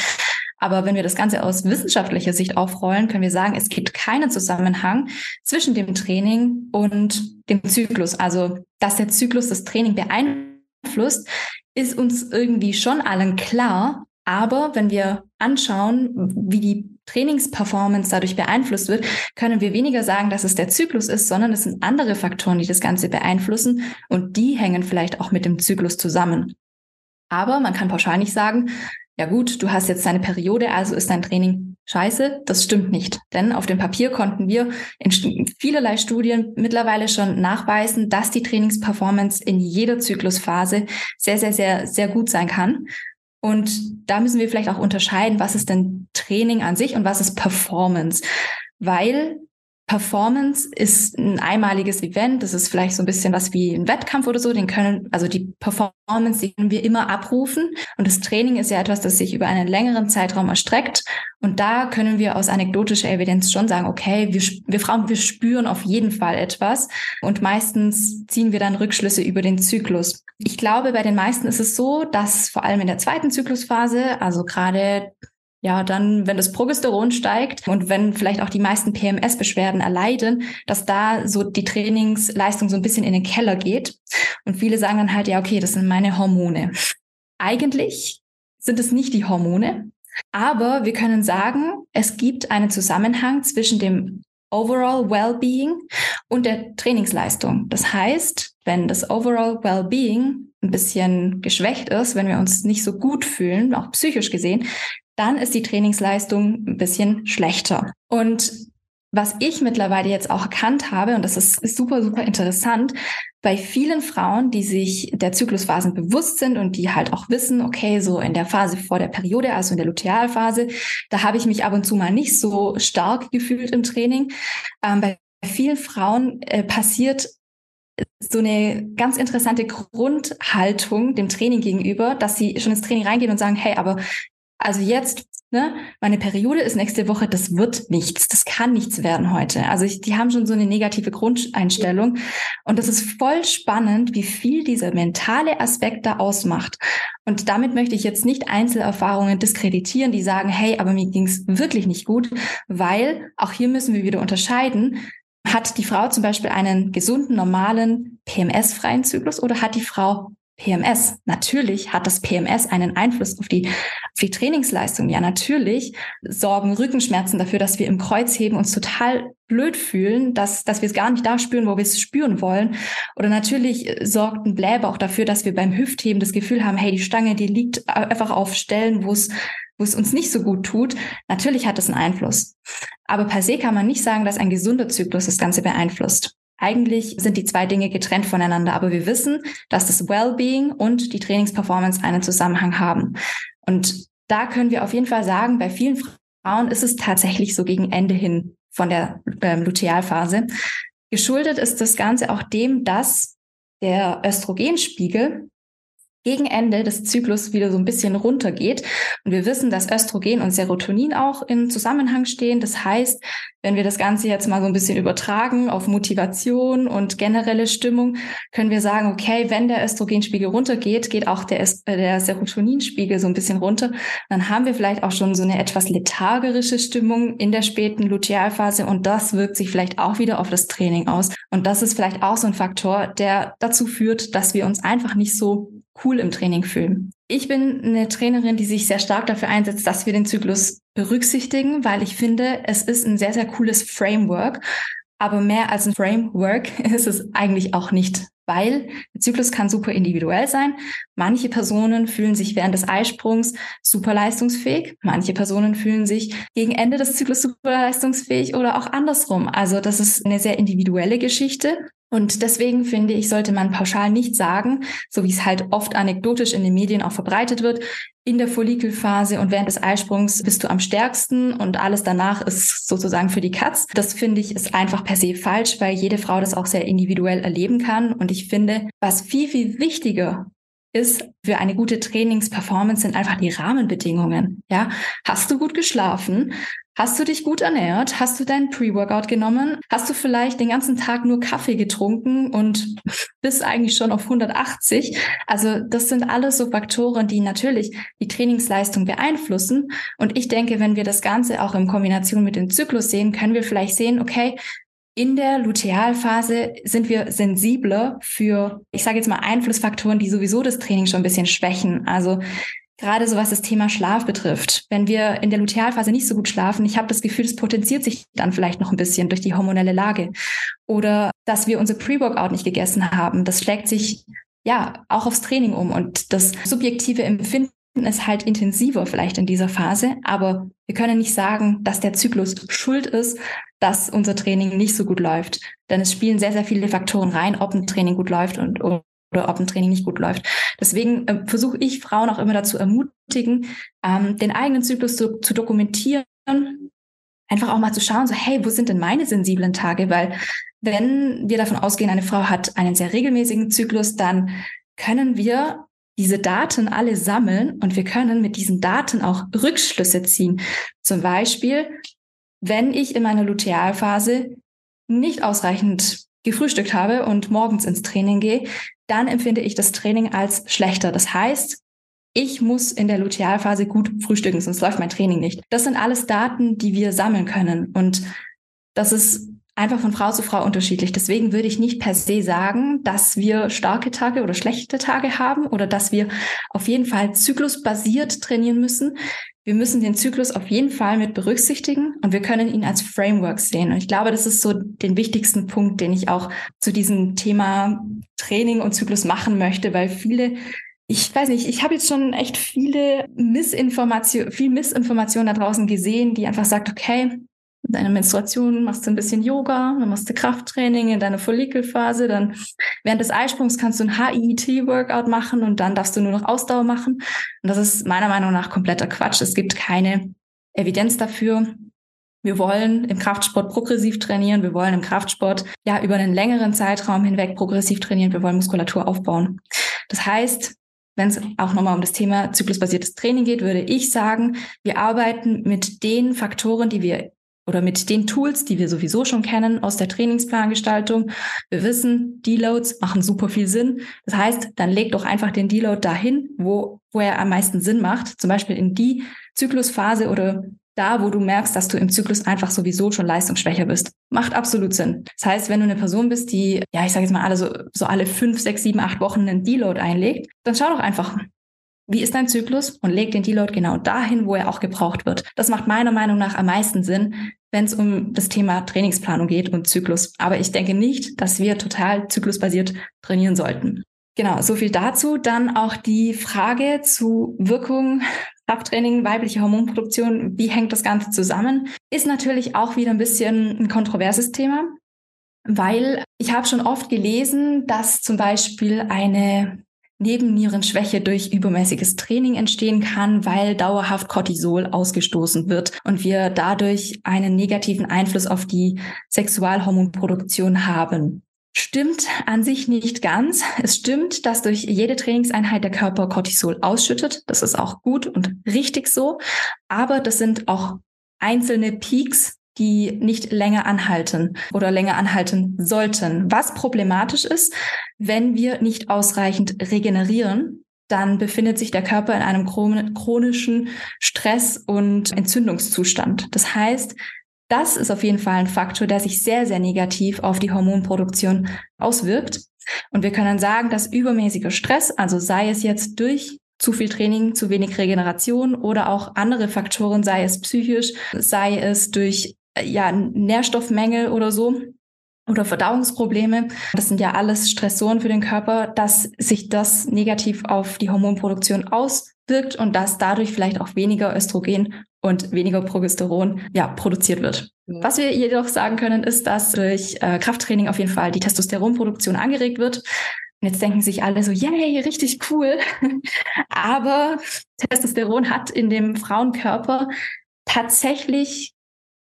Aber wenn wir das Ganze aus wissenschaftlicher Sicht aufrollen, können wir sagen, es gibt keinen Zusammenhang zwischen dem Training und dem Zyklus. Also, dass der Zyklus das Training beeinflusst, ist uns irgendwie schon allen klar. Aber wenn wir anschauen, wie die Trainingsperformance dadurch beeinflusst wird, können wir weniger sagen, dass es der Zyklus ist, sondern es sind andere Faktoren, die das Ganze beeinflussen und die hängen vielleicht auch mit dem Zyklus zusammen. Aber man kann pauschal nicht sagen, ja gut, du hast jetzt deine Periode, also ist dein Training scheiße. Das stimmt nicht. Denn auf dem Papier konnten wir in vielerlei Studien mittlerweile schon nachweisen, dass die Trainingsperformance in jeder Zyklusphase sehr, sehr, sehr, sehr gut sein kann. Und da müssen wir vielleicht auch unterscheiden, was ist denn Training an sich und was ist Performance. Weil Performance ist ein einmaliges Event. Das ist vielleicht so ein bisschen was wie ein Wettkampf oder so. Den können, also die Performance, die können wir immer abrufen. Und das Training ist ja etwas, das sich über einen längeren Zeitraum erstreckt. Und da können wir aus anekdotischer Evidenz schon sagen, okay, wir, wir Frauen, wir spüren auf jeden Fall etwas. Und meistens ziehen wir dann Rückschlüsse über den Zyklus. Ich glaube, bei den meisten ist es so, dass vor allem in der zweiten Zyklusphase, also gerade ja, dann, wenn das Progesteron steigt und wenn vielleicht auch die meisten PMS-Beschwerden erleiden, dass da so die Trainingsleistung so ein bisschen in den Keller geht. Und viele sagen dann halt, ja, okay, das sind meine Hormone. Eigentlich sind es nicht die Hormone, aber wir können sagen, es gibt einen Zusammenhang zwischen dem Overall Wellbeing und der Trainingsleistung. Das heißt, wenn das Overall Wellbeing ein bisschen geschwächt ist, wenn wir uns nicht so gut fühlen, auch psychisch gesehen, dann ist die Trainingsleistung ein bisschen schlechter. Und was ich mittlerweile jetzt auch erkannt habe, und das ist, super, super interessant, bei vielen Frauen, die sich der Zyklusphasen bewusst sind und die halt auch wissen, okay, so in der Phase vor der Periode, also in der Lutealphase, da habe ich mich ab und zu mal nicht so stark gefühlt im Training. Ähm, bei vielen Frauen äh, passiert so eine ganz interessante Grundhaltung dem Training gegenüber, dass sie schon ins Training reingehen und sagen, hey, aber also jetzt, ne, meine Periode ist nächste Woche, das wird nichts, das kann nichts werden heute. Also ich, die haben schon so eine negative Grundeinstellung. Und das ist voll spannend, wie viel dieser mentale Aspekt da ausmacht. Und damit möchte ich jetzt nicht Einzelerfahrungen diskreditieren, die sagen, hey, aber mir ging's wirklich nicht gut, weil auch hier müssen wir wieder unterscheiden. Hat die Frau zum Beispiel einen gesunden, normalen, PMS-freien Zyklus oder hat die Frau PMS. Natürlich hat das PMS einen Einfluss auf die, auf die Trainingsleistung. Ja, natürlich sorgen Rückenschmerzen dafür, dass wir im Kreuzheben uns total blöd fühlen, dass, dass wir es gar nicht da spüren, wo wir es spüren wollen. Oder natürlich sorgt ein Blähbauch dafür, dass wir beim Hüftheben das Gefühl haben, hey, die Stange, die liegt einfach auf Stellen, wo es wo es uns nicht so gut tut, natürlich hat das einen Einfluss. Aber per se kann man nicht sagen, dass ein gesunder Zyklus das Ganze beeinflusst. Eigentlich sind die zwei Dinge getrennt voneinander, aber wir wissen, dass das Wellbeing und die Trainingsperformance einen Zusammenhang haben. Und da können wir auf jeden Fall sagen, bei vielen Frauen ist es tatsächlich so gegen Ende hin von der ähm, Lutealphase. Geschuldet ist das Ganze auch dem, dass der Östrogenspiegel gegen Ende des Zyklus wieder so ein bisschen runtergeht. Und wir wissen, dass Östrogen und Serotonin auch in Zusammenhang stehen. Das heißt, wenn wir das Ganze jetzt mal so ein bisschen übertragen auf Motivation und generelle Stimmung, können wir sagen, okay, wenn der Östrogenspiegel runtergeht, geht auch der, äh, der Serotoninspiegel so ein bisschen runter. Dann haben wir vielleicht auch schon so eine etwas lethargerische Stimmung in der späten Lutealphase und das wirkt sich vielleicht auch wieder auf das Training aus. Und das ist vielleicht auch so ein Faktor, der dazu führt, dass wir uns einfach nicht so cool im Training fühlen. Ich bin eine Trainerin, die sich sehr stark dafür einsetzt, dass wir den Zyklus berücksichtigen, weil ich finde, es ist ein sehr, sehr cooles Framework. Aber mehr als ein Framework ist es eigentlich auch nicht, weil der Zyklus kann super individuell sein. Manche Personen fühlen sich während des Eisprungs super leistungsfähig. Manche Personen fühlen sich gegen Ende des Zyklus super leistungsfähig oder auch andersrum. Also das ist eine sehr individuelle Geschichte. Und deswegen finde ich, sollte man pauschal nicht sagen, so wie es halt oft anekdotisch in den Medien auch verbreitet wird, in der Follikelphase und während des Eisprungs bist du am stärksten und alles danach ist sozusagen für die Katz. Das finde ich ist einfach per se falsch, weil jede Frau das auch sehr individuell erleben kann. Und ich finde, was viel, viel wichtiger ist für eine gute Trainingsperformance sind einfach die Rahmenbedingungen. Ja, hast du gut geschlafen? Hast du dich gut ernährt? Hast du deinen Pre-Workout genommen? Hast du vielleicht den ganzen Tag nur Kaffee getrunken und bist eigentlich schon auf 180? Also das sind alles so Faktoren, die natürlich die Trainingsleistung beeinflussen. Und ich denke, wenn wir das Ganze auch in Kombination mit dem Zyklus sehen, können wir vielleicht sehen, okay, in der Lutealphase sind wir sensibler für, ich sage jetzt mal, Einflussfaktoren, die sowieso das Training schon ein bisschen schwächen. Also gerade so was das Thema Schlaf betrifft. Wenn wir in der Lutealphase nicht so gut schlafen, ich habe das Gefühl, es potenziert sich dann vielleicht noch ein bisschen durch die hormonelle Lage. Oder dass wir unser Pre-Workout nicht gegessen haben. Das schlägt sich ja auch aufs Training um. Und das subjektive Empfinden ist halt intensiver vielleicht in dieser Phase. Aber wir können nicht sagen, dass der Zyklus schuld ist, dass unser Training nicht so gut läuft. Denn es spielen sehr, sehr viele Faktoren rein, ob ein Training gut läuft und oder ob ein Training nicht gut läuft. Deswegen äh, versuche ich Frauen auch immer dazu ermutigen, ähm, den eigenen Zyklus zu, zu dokumentieren einfach auch mal zu schauen, so, hey, wo sind denn meine sensiblen Tage? Weil wenn wir davon ausgehen, eine Frau hat einen sehr regelmäßigen Zyklus, dann können wir diese Daten alle sammeln und wir können mit diesen Daten auch Rückschlüsse ziehen. Zum Beispiel, wenn ich in meiner Lutealphase nicht ausreichend gefrühstückt habe und morgens ins Training gehe, dann empfinde ich das Training als schlechter. Das heißt, ich muss in der Lutealphase gut frühstücken, sonst läuft mein Training nicht. Das sind alles Daten, die wir sammeln können. Und das ist einfach von Frau zu Frau unterschiedlich. Deswegen würde ich nicht per se sagen, dass wir starke Tage oder schlechte Tage haben oder dass wir auf jeden Fall zyklusbasiert trainieren müssen. Wir müssen den Zyklus auf jeden Fall mit berücksichtigen und wir können ihn als Framework sehen. Und ich glaube, das ist so den wichtigsten Punkt, den ich auch zu diesem Thema Training und Zyklus machen möchte, weil viele ich weiß nicht, ich habe jetzt schon echt viele Missinformationen, viel Missinformationen da draußen gesehen, die einfach sagt, okay, in deiner Menstruation machst du ein bisschen Yoga, dann machst du Krafttraining in deiner Follikelphase, dann während des Eisprungs kannst du ein HIIT-Workout machen und dann darfst du nur noch Ausdauer machen. Und das ist meiner Meinung nach kompletter Quatsch. Es gibt keine Evidenz dafür. Wir wollen im Kraftsport progressiv trainieren. Wir wollen im Kraftsport ja über einen längeren Zeitraum hinweg progressiv trainieren. Wir wollen Muskulatur aufbauen. Das heißt, wenn es auch nochmal um das Thema zyklusbasiertes Training geht, würde ich sagen, wir arbeiten mit den Faktoren, die wir oder mit den Tools, die wir sowieso schon kennen aus der Trainingsplangestaltung. Wir wissen, Deloads machen super viel Sinn. Das heißt, dann leg doch einfach den Deload dahin, wo, wo er am meisten Sinn macht. Zum Beispiel in die Zyklusphase oder da, wo du merkst, dass du im Zyklus einfach sowieso schon leistungsschwächer bist. Macht absolut Sinn. Das heißt, wenn du eine Person bist, die, ja, ich sage jetzt mal alle so, so alle fünf, sechs, sieben, acht Wochen einen Deload einlegt, dann schau doch einfach, wie ist dein Zyklus und leg den Deload genau dahin, wo er auch gebraucht wird. Das macht meiner Meinung nach am meisten Sinn, wenn es um das Thema Trainingsplanung geht und Zyklus. Aber ich denke nicht, dass wir total zyklusbasiert trainieren sollten. Genau, so viel dazu. Dann auch die Frage zu Wirkung Krafttraining, weibliche Hormonproduktion, wie hängt das Ganze zusammen? Ist natürlich auch wieder ein bisschen ein kontroverses Thema, weil ich habe schon oft gelesen, dass zum Beispiel eine Nebennierenschwäche durch übermäßiges Training entstehen kann, weil dauerhaft Cortisol ausgestoßen wird und wir dadurch einen negativen Einfluss auf die Sexualhormonproduktion haben. Stimmt an sich nicht ganz. Es stimmt, dass durch jede Trainingseinheit der Körper Cortisol ausschüttet. Das ist auch gut und richtig so. Aber das sind auch einzelne Peaks, die nicht länger anhalten oder länger anhalten sollten. Was problematisch ist, wenn wir nicht ausreichend regenerieren, dann befindet sich der Körper in einem chronischen Stress- und Entzündungszustand. Das heißt, das ist auf jeden Fall ein Faktor, der sich sehr, sehr negativ auf die Hormonproduktion auswirkt. Und wir können sagen, dass übermäßiger Stress, also sei es jetzt durch zu viel Training, zu wenig Regeneration oder auch andere Faktoren, sei es psychisch, sei es durch ja, Nährstoffmängel oder so oder Verdauungsprobleme. Das sind ja alles Stressoren für den Körper, dass sich das negativ auf die Hormonproduktion auswirkt und dass dadurch vielleicht auch weniger Östrogen und weniger Progesteron ja, produziert wird. Ja. Was wir jedoch sagen können, ist, dass durch äh, Krafttraining auf jeden Fall die Testosteronproduktion angeregt wird. Und jetzt denken sich alle so, yay, richtig cool. Aber Testosteron hat in dem Frauenkörper tatsächlich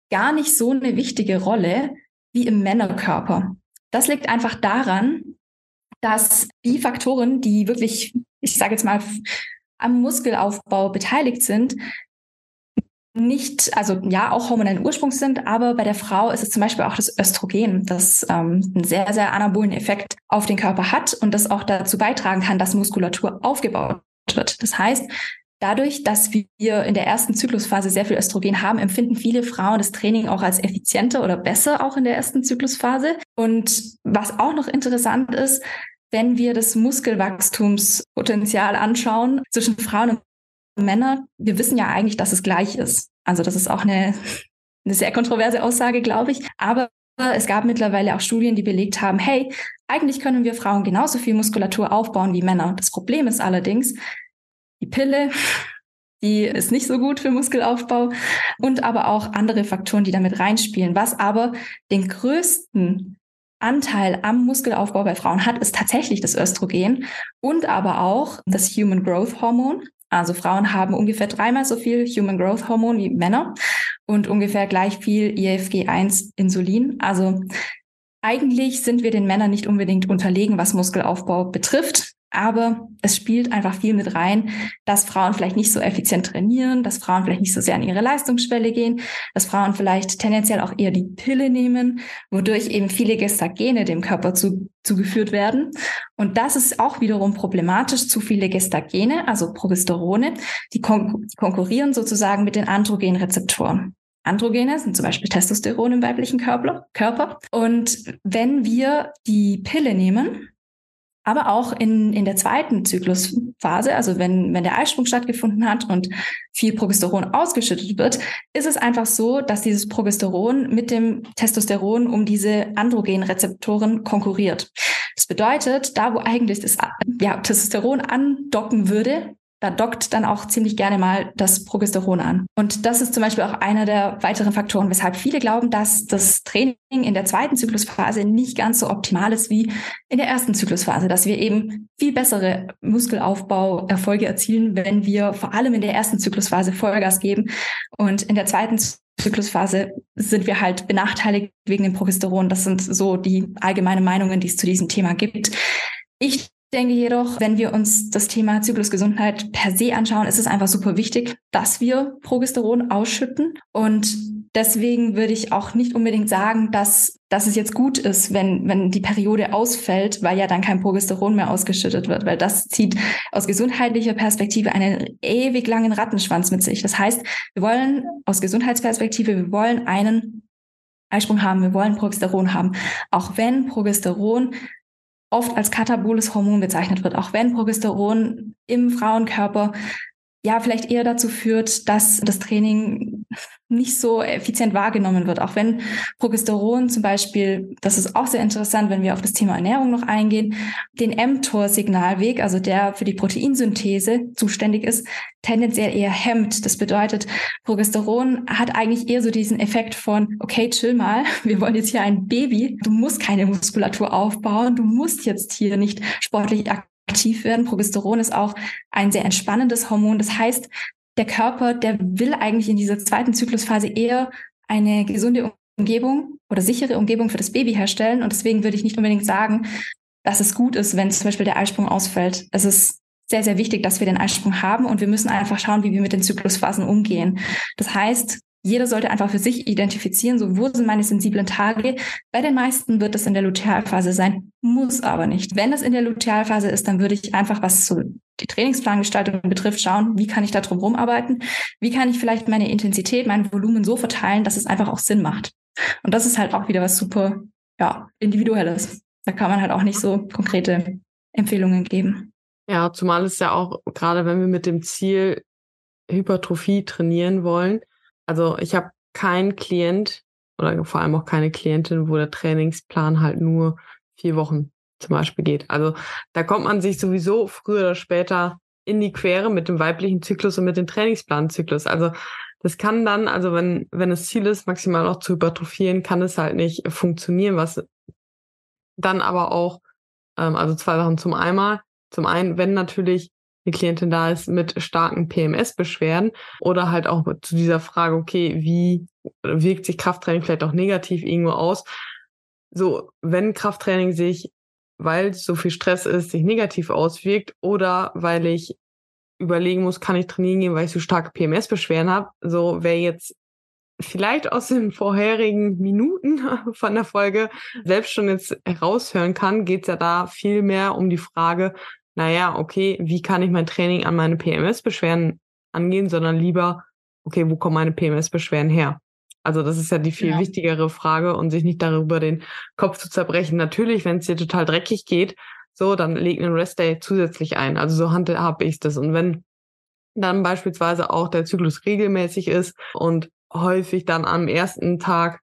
gar nicht so eine wichtige Rolle wie im Männerkörper. Das liegt einfach daran, dass die Faktoren, die wirklich, ich sage jetzt mal, am Muskelaufbau beteiligt sind, nicht, also ja, auch hormonellen Ursprungs sind, aber bei der Frau ist es zum Beispiel auch das Östrogen, das ähm, einen sehr, sehr anabolen Effekt auf den Körper hat und das auch dazu beitragen kann, dass Muskulatur aufgebaut wird. Das heißt, Dadurch, dass wir in der ersten Zyklusphase sehr viel Östrogen haben, empfinden viele Frauen das Training auch als effizienter oder besser auch in der ersten Zyklusphase. Und was auch noch interessant ist, wenn wir das Muskelwachstumspotenzial anschauen zwischen Frauen und Männern, wir wissen ja eigentlich, dass es gleich ist. Also das ist auch eine, eine sehr kontroverse Aussage, glaube ich. Aber es gab mittlerweile auch Studien, die belegt haben, hey, eigentlich können wir Frauen genauso viel Muskulatur aufbauen wie Männer. Das Problem ist allerdings, die Pille, die ist nicht so gut für Muskelaufbau und aber auch andere Faktoren, die damit reinspielen. Was aber den größten Anteil am Muskelaufbau bei Frauen hat, ist tatsächlich das Östrogen und aber auch das Human Growth Hormon. Also Frauen haben ungefähr dreimal so viel Human Growth Hormon wie Männer und ungefähr gleich viel IFG1 Insulin. Also eigentlich sind wir den Männern nicht unbedingt unterlegen, was Muskelaufbau betrifft. Aber es spielt einfach viel mit rein, dass Frauen vielleicht nicht so effizient trainieren, dass Frauen vielleicht nicht so sehr an ihre Leistungsschwelle gehen, dass Frauen vielleicht tendenziell auch eher die Pille nehmen, wodurch eben viele Gestagene dem Körper zu, zugeführt werden. Und das ist auch wiederum problematisch. Zu viele Gestagene, also Progesterone, die, kon konkurrieren sozusagen mit den Androgenrezeptoren. Androgene sind zum Beispiel Testosteron im weiblichen. Körper. Und wenn wir die Pille nehmen, aber auch in, in der zweiten Zyklusphase, also wenn, wenn der Eisprung stattgefunden hat und viel Progesteron ausgeschüttet wird, ist es einfach so, dass dieses Progesteron mit dem Testosteron um diese Androgenrezeptoren konkurriert. Das bedeutet, da wo eigentlich das ja, Testosteron andocken würde, da dockt dann auch ziemlich gerne mal das Progesteron an. Und das ist zum Beispiel auch einer der weiteren Faktoren, weshalb viele glauben, dass das Training in der zweiten Zyklusphase nicht ganz so optimal ist wie in der ersten Zyklusphase, dass wir eben viel bessere Muskelaufbauerfolge erzielen, wenn wir vor allem in der ersten Zyklusphase Vollgas geben und in der zweiten Zyklusphase sind wir halt benachteiligt wegen dem Progesteron. Das sind so die allgemeinen Meinungen, die es zu diesem Thema gibt. Ich denke jedoch, wenn wir uns das Thema Zyklusgesundheit per se anschauen, ist es einfach super wichtig, dass wir Progesteron ausschütten. Und deswegen würde ich auch nicht unbedingt sagen, dass, dass es jetzt gut ist, wenn, wenn die Periode ausfällt, weil ja dann kein Progesteron mehr ausgeschüttet wird, weil das zieht aus gesundheitlicher Perspektive einen ewig langen Rattenschwanz mit sich. Das heißt, wir wollen aus Gesundheitsperspektive, wir wollen einen Eisprung haben, wir wollen Progesteron haben. Auch wenn Progesteron oft als kataboles Hormon bezeichnet wird, auch wenn Progesteron im Frauenkörper ja vielleicht eher dazu führt, dass das Training nicht so effizient wahrgenommen wird. Auch wenn Progesteron zum Beispiel, das ist auch sehr interessant, wenn wir auf das Thema Ernährung noch eingehen, den mTOR-Signalweg, also der für die Proteinsynthese zuständig ist, tendenziell eher hemmt. Das bedeutet, Progesteron hat eigentlich eher so diesen Effekt von, okay, chill mal, wir wollen jetzt hier ein Baby, du musst keine Muskulatur aufbauen, du musst jetzt hier nicht sportlich aktiv werden. Progesteron ist auch ein sehr entspannendes Hormon. Das heißt, der Körper, der will eigentlich in dieser zweiten Zyklusphase eher eine gesunde Umgebung oder sichere Umgebung für das Baby herstellen. Und deswegen würde ich nicht unbedingt sagen, dass es gut ist, wenn zum Beispiel der Eisprung ausfällt. Es ist sehr, sehr wichtig, dass wir den Eisprung haben und wir müssen einfach schauen, wie wir mit den Zyklusphasen umgehen. Das heißt, jeder sollte einfach für sich identifizieren, so wo sind meine sensiblen Tage. Bei den meisten wird es in der Lutealphase sein, muss aber nicht. Wenn es in der Lutealphase ist, dann würde ich einfach, was so die Trainingsplangestaltung betrifft, schauen, wie kann ich da drum rumarbeiten? Wie kann ich vielleicht meine Intensität, mein Volumen so verteilen, dass es einfach auch Sinn macht? Und das ist halt auch wieder was super, ja, individuelles. Da kann man halt auch nicht so konkrete Empfehlungen geben. Ja, zumal es ja auch, gerade wenn wir mit dem Ziel Hypertrophie trainieren wollen, also ich habe keinen Klient oder vor allem auch keine Klientin, wo der Trainingsplan halt nur vier Wochen zum Beispiel geht. Also da kommt man sich sowieso früher oder später in die Quere mit dem weiblichen Zyklus und mit dem Trainingsplanzyklus. Also das kann dann, also wenn, wenn das Ziel ist, maximal auch zu hypertrophieren, kann es halt nicht funktionieren, was dann aber auch, ähm, also zwei Sachen zum einmal. Zum einen, wenn natürlich eine Klientin da ist mit starken PMS-Beschwerden oder halt auch zu dieser Frage, okay, wie wirkt sich Krafttraining vielleicht auch negativ irgendwo aus? So, wenn Krafttraining sich, weil so viel Stress ist, sich negativ auswirkt oder weil ich überlegen muss, kann ich trainieren gehen, weil ich so starke PMS-Beschwerden habe, so wer jetzt vielleicht aus den vorherigen Minuten von der Folge selbst schon jetzt heraushören kann, geht es ja da viel mehr um die Frage, naja, okay, wie kann ich mein Training an meine PMS-Beschwerden angehen, sondern lieber, okay, wo kommen meine PMS-Beschwerden her? Also das ist ja die viel ja. wichtigere Frage und sich nicht darüber den Kopf zu zerbrechen. Natürlich, wenn es dir total dreckig geht, so, dann leg einen Restday zusätzlich ein. Also so handhabe ich das. Und wenn dann beispielsweise auch der Zyklus regelmäßig ist und häufig dann am ersten Tag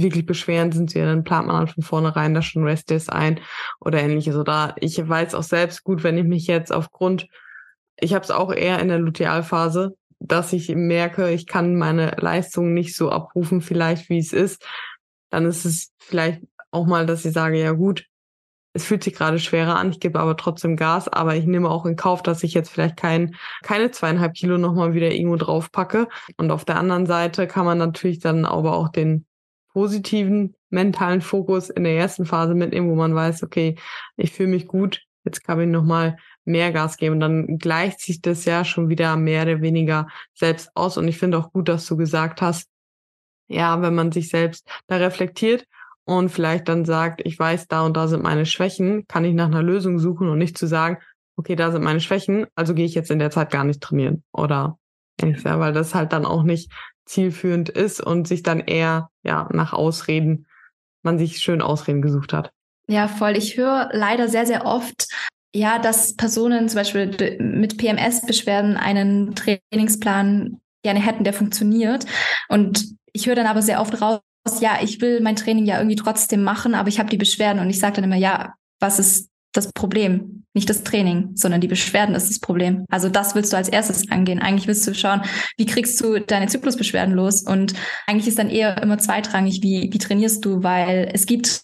wirklich beschweren sind sie, dann plant man dann von vornherein da schon Restdays ein oder ähnliches. Oder ich weiß auch selbst gut, wenn ich mich jetzt aufgrund, ich habe es auch eher in der Lutealphase, dass ich merke, ich kann meine Leistung nicht so abrufen, vielleicht wie es ist, dann ist es vielleicht auch mal, dass ich sage, ja gut, es fühlt sich gerade schwerer an, ich gebe aber trotzdem Gas, aber ich nehme auch in Kauf, dass ich jetzt vielleicht kein, keine zweieinhalb Kilo nochmal wieder irgendwo drauf packe. Und auf der anderen Seite kann man natürlich dann aber auch den positiven mentalen Fokus in der ersten Phase mitnehmen, wo man weiß, okay, ich fühle mich gut, jetzt kann ich nochmal mehr Gas geben. Und dann gleicht sich das ja schon wieder mehr oder weniger selbst aus. Und ich finde auch gut, dass du gesagt hast, ja, wenn man sich selbst da reflektiert und vielleicht dann sagt, ich weiß, da und da sind meine Schwächen, kann ich nach einer Lösung suchen und nicht zu sagen, okay, da sind meine Schwächen, also gehe ich jetzt in der Zeit gar nicht trainieren oder ja, weil das halt dann auch nicht zielführend ist und sich dann eher ja nach Ausreden, man sich schön Ausreden gesucht hat. Ja, voll. Ich höre leider sehr, sehr oft, ja, dass Personen zum Beispiel mit PMS-Beschwerden einen Trainingsplan gerne hätten, der funktioniert. Und ich höre dann aber sehr oft raus, ja, ich will mein Training ja irgendwie trotzdem machen, aber ich habe die Beschwerden und ich sage dann immer, ja, was ist das Problem? Nicht das Training, sondern die Beschwerden ist das Problem. Also das willst du als erstes angehen. Eigentlich willst du schauen, wie kriegst du deine Zyklusbeschwerden los? Und eigentlich ist dann eher immer zweitrangig, wie, wie trainierst du, weil es gibt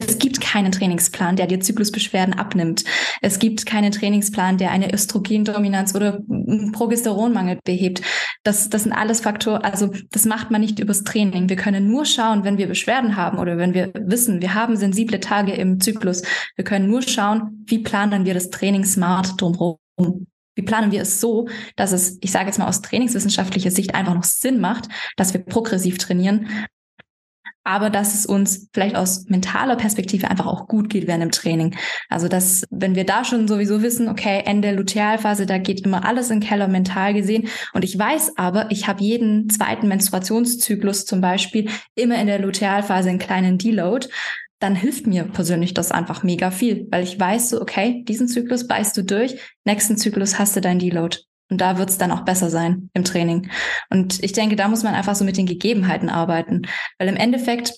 es gibt keinen Trainingsplan, der dir Zyklusbeschwerden abnimmt. Es gibt keinen Trainingsplan, der eine Östrogendominanz oder Progesteronmangel behebt. Das, das sind alles Faktoren, also das macht man nicht übers Training. Wir können nur schauen, wenn wir Beschwerden haben oder wenn wir wissen, wir haben sensible Tage im Zyklus. Wir können nur schauen, wie planen wir das Training smart drumherum. Wie planen wir es so, dass es, ich sage jetzt mal aus trainingswissenschaftlicher Sicht einfach noch Sinn macht, dass wir progressiv trainieren, aber dass es uns vielleicht aus mentaler Perspektive einfach auch gut geht während dem Training. Also dass, wenn wir da schon sowieso wissen, okay, Ende Lutealphase, da geht immer alles in Keller mental gesehen. Und ich weiß aber, ich habe jeden zweiten Menstruationszyklus zum Beispiel immer in der Lutealphase einen kleinen Deload dann hilft mir persönlich das einfach mega viel, weil ich weiß so, okay, diesen Zyklus beißt du durch, nächsten Zyklus hast du dein Deload. Und da wird es dann auch besser sein im Training. Und ich denke, da muss man einfach so mit den Gegebenheiten arbeiten. Weil im Endeffekt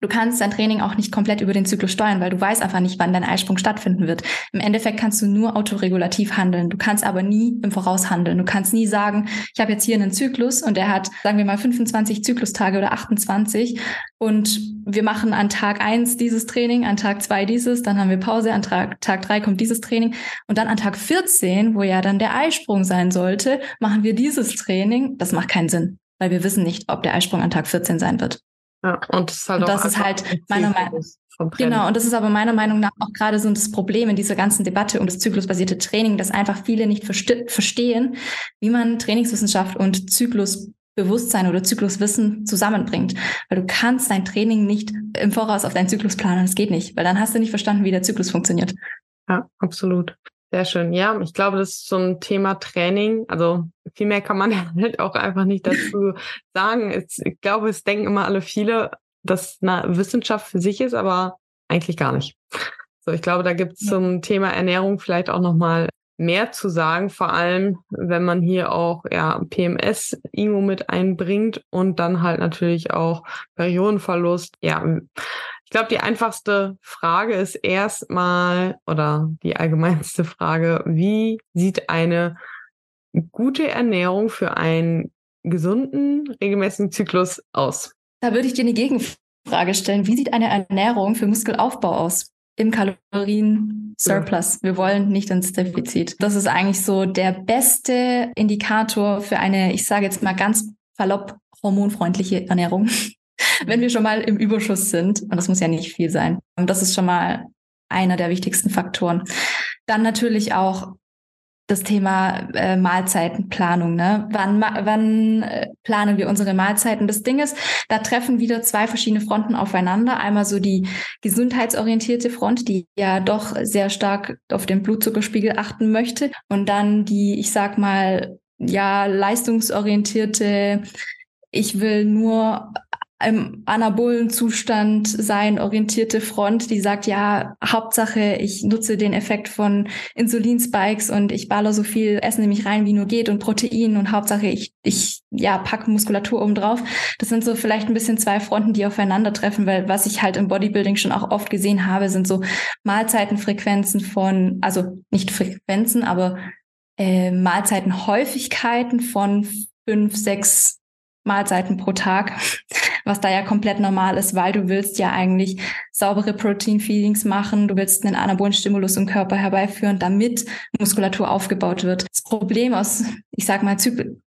Du kannst dein Training auch nicht komplett über den Zyklus steuern, weil du weißt einfach nicht, wann dein Eisprung stattfinden wird. Im Endeffekt kannst du nur autoregulativ handeln. Du kannst aber nie im Voraus handeln. Du kannst nie sagen, ich habe jetzt hier einen Zyklus und der hat, sagen wir mal, 25 Zyklustage oder 28 und wir machen an Tag eins dieses Training, an Tag zwei dieses, dann haben wir Pause, an Tag, Tag drei kommt dieses Training und dann an Tag 14, wo ja dann der Eisprung sein sollte, machen wir dieses Training. Das macht keinen Sinn, weil wir wissen nicht, ob der Eisprung an Tag 14 sein wird. Ja, und das ist halt und das ist halt meiner Meinung Genau, und das ist aber meiner Meinung nach auch gerade so das Problem in dieser ganzen Debatte um das zyklusbasierte Training, dass einfach viele nicht verstehen, wie man Trainingswissenschaft und Zyklusbewusstsein oder Zykluswissen zusammenbringt. Weil du kannst dein Training nicht im Voraus auf deinen Zyklus planen. Das geht nicht, weil dann hast du nicht verstanden, wie der Zyklus funktioniert. Ja, absolut. Sehr schön. Ja, ich glaube, das ist so ein Thema Training. Also viel mehr kann man halt auch einfach nicht dazu sagen. Ich glaube, es denken immer alle viele, dass eine Wissenschaft für sich ist, aber eigentlich gar nicht. So, ich glaube, da gibt es zum Thema Ernährung vielleicht auch nochmal mehr zu sagen, vor allem wenn man hier auch ja PMS irgendwo mit einbringt und dann halt natürlich auch Periodenverlust. Ja, ich glaube, die einfachste Frage ist erstmal oder die allgemeinste Frage, wie sieht eine gute Ernährung für einen gesunden, regelmäßigen Zyklus aus? Da würde ich dir eine Gegenfrage stellen. Wie sieht eine Ernährung für Muskelaufbau aus? Im Kalorien-Surplus. Wir wollen nicht ins Defizit. Das ist eigentlich so der beste Indikator für eine, ich sage jetzt mal ganz verlopp, hormonfreundliche Ernährung wenn wir schon mal im Überschuss sind. Und das muss ja nicht viel sein. Und das ist schon mal einer der wichtigsten Faktoren. Dann natürlich auch das Thema äh, Mahlzeitenplanung. Ne? Wann, wann äh, planen wir unsere Mahlzeiten? Das Ding ist, da treffen wieder zwei verschiedene Fronten aufeinander. Einmal so die gesundheitsorientierte Front, die ja doch sehr stark auf den Blutzuckerspiegel achten möchte. Und dann die, ich sag mal, ja, leistungsorientierte, ich will nur im anabolen Zustand sein, orientierte Front, die sagt, ja, Hauptsache, ich nutze den Effekt von Insulinspikes und ich baller so viel Essen in mich rein, wie nur geht und Protein und Hauptsache, ich, ich, ja, pack Muskulatur oben drauf. Das sind so vielleicht ein bisschen zwei Fronten, die aufeinandertreffen, weil was ich halt im Bodybuilding schon auch oft gesehen habe, sind so Mahlzeitenfrequenzen von, also nicht Frequenzen, aber äh, Mahlzeitenhäufigkeiten von fünf, sechs Mahlzeiten pro Tag, was da ja komplett normal ist, weil du willst ja eigentlich saubere Protein-Feedings machen, du willst einen anabolen Stimulus im Körper herbeiführen, damit Muskulatur aufgebaut wird. Das Problem aus, ich sag mal,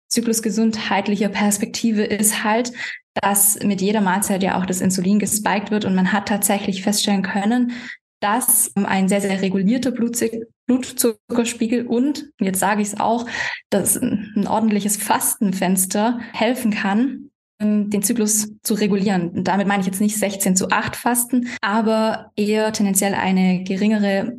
zyklusgesundheitlicher Perspektive ist halt, dass mit jeder Mahlzeit ja auch das Insulin gespiked wird und man hat tatsächlich feststellen können, dass ein sehr, sehr regulierter Blutzuckerspiegel und, jetzt sage ich es auch, dass ein ordentliches Fastenfenster helfen kann, den Zyklus zu regulieren. Und damit meine ich jetzt nicht 16 zu 8 Fasten, aber eher tendenziell eine geringere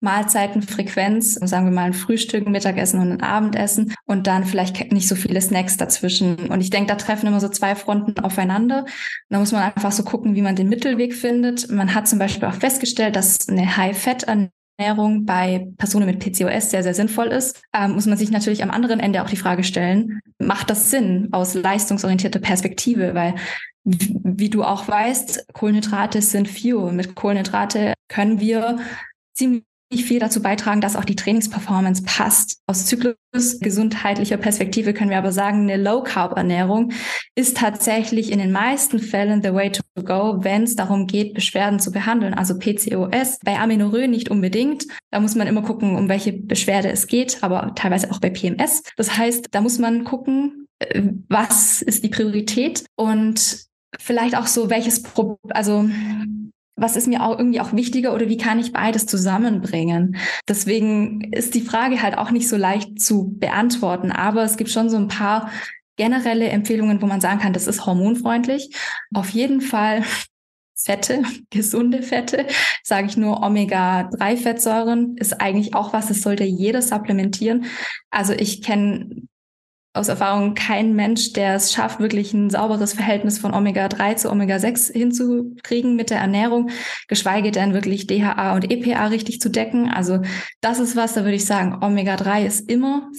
Mahlzeitenfrequenz, sagen wir mal ein Frühstück, ein Mittagessen und ein Abendessen und dann vielleicht nicht so viele Snacks dazwischen. Und ich denke, da treffen immer so zwei Fronten aufeinander. Da muss man einfach so gucken, wie man den Mittelweg findet. Man hat zum Beispiel auch festgestellt, dass eine High-Fat-Ernährung bei Personen mit PCOS sehr, sehr sinnvoll ist. Ähm, muss man sich natürlich am anderen Ende auch die Frage stellen, macht das Sinn aus leistungsorientierter Perspektive? Weil wie du auch weißt, Kohlenhydrate sind Fuel. Mit Kohlenhydrate können wir ziemlich viel dazu beitragen, dass auch die Trainingsperformance passt. Aus zyklusgesundheitlicher Perspektive können wir aber sagen, eine Low-Carb-Ernährung ist tatsächlich in den meisten Fällen the way to go, wenn es darum geht, Beschwerden zu behandeln, also PCOS. Bei Amenorrhoe nicht unbedingt. Da muss man immer gucken, um welche Beschwerde es geht, aber teilweise auch bei PMS. Das heißt, da muss man gucken, äh, was ist die Priorität und vielleicht auch so, welches, Pro also was ist mir auch irgendwie auch wichtiger oder wie kann ich beides zusammenbringen? Deswegen ist die Frage halt auch nicht so leicht zu beantworten, aber es gibt schon so ein paar generelle Empfehlungen, wo man sagen kann, das ist hormonfreundlich. Auf jeden Fall Fette, gesunde Fette, sage ich nur Omega-3-Fettsäuren, ist eigentlich auch was, das sollte jeder supplementieren. Also ich kenne aus Erfahrung kein Mensch, der es schafft, wirklich ein sauberes Verhältnis von Omega-3 zu Omega-6 hinzukriegen mit der Ernährung, geschweige denn wirklich DHA und EPA richtig zu decken. Also das ist was, da würde ich sagen, Omega-3 ist immer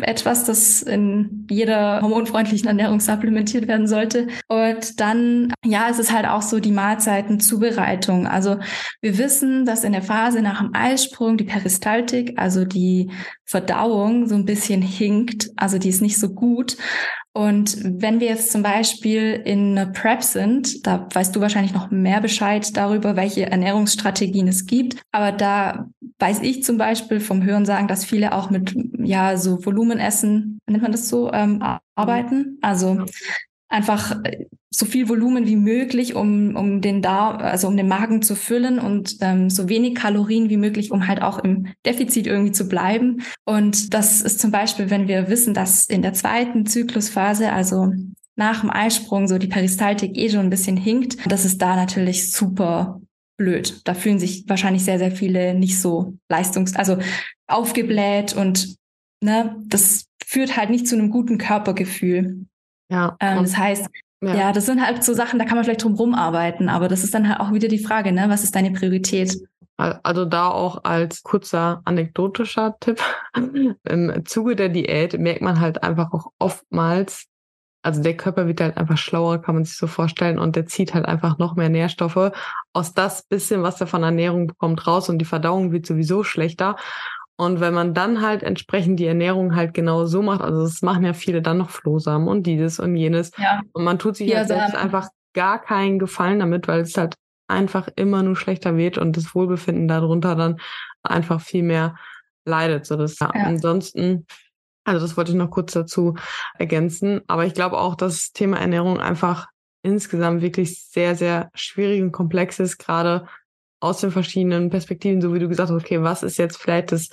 etwas, das in jeder hormonfreundlichen Ernährung supplementiert werden sollte. Und dann, ja, es ist halt auch so die Mahlzeitenzubereitung. Also wir wissen, dass in der Phase nach dem Eisprung die Peristaltik, also die Verdauung, so ein bisschen hinkt. Also die ist nicht so gut. Und wenn wir jetzt zum Beispiel in einer Prep sind, da weißt du wahrscheinlich noch mehr Bescheid darüber, welche Ernährungsstrategien es gibt. Aber da weiß ich zum Beispiel vom Hören sagen, dass viele auch mit ja so Volumenessen, nennt man das so, ähm, arbeiten. Also einfach äh, so viel Volumen wie möglich, um, um den Darm, also um den Magen zu füllen und ähm, so wenig Kalorien wie möglich, um halt auch im Defizit irgendwie zu bleiben. Und das ist zum Beispiel, wenn wir wissen, dass in der zweiten Zyklusphase, also nach dem Eisprung, so die Peristaltik eh schon ein bisschen hinkt, das ist da natürlich super blöd. Da fühlen sich wahrscheinlich sehr, sehr viele nicht so leistungs-, also aufgebläht und ne, das führt halt nicht zu einem guten Körpergefühl. Ja. Ähm, das heißt, ja. ja. das sind halt so Sachen, da kann man vielleicht drum rumarbeiten, aber das ist dann halt auch wieder die Frage, ne? Was ist deine Priorität? Also da auch als kurzer anekdotischer Tipp. Im Zuge der Diät merkt man halt einfach auch oftmals, also der Körper wird halt einfach schlauer, kann man sich so vorstellen, und der zieht halt einfach noch mehr Nährstoffe aus das bisschen, was er von Ernährung bekommt, raus und die Verdauung wird sowieso schlechter. Und wenn man dann halt entsprechend die Ernährung halt genau so macht, also das machen ja viele dann noch Flohsamen und dieses und jenes. Ja. Und man tut sich ja halt selbst einfach gar keinen Gefallen damit, weil es halt einfach immer nur schlechter wird und das Wohlbefinden darunter dann einfach viel mehr leidet. So das, ja. Ansonsten, also das wollte ich noch kurz dazu ergänzen. Aber ich glaube auch, dass das Thema Ernährung einfach insgesamt wirklich sehr, sehr schwierig und komplex ist, gerade aus den verschiedenen Perspektiven, so wie du gesagt hast, okay, was ist jetzt vielleicht das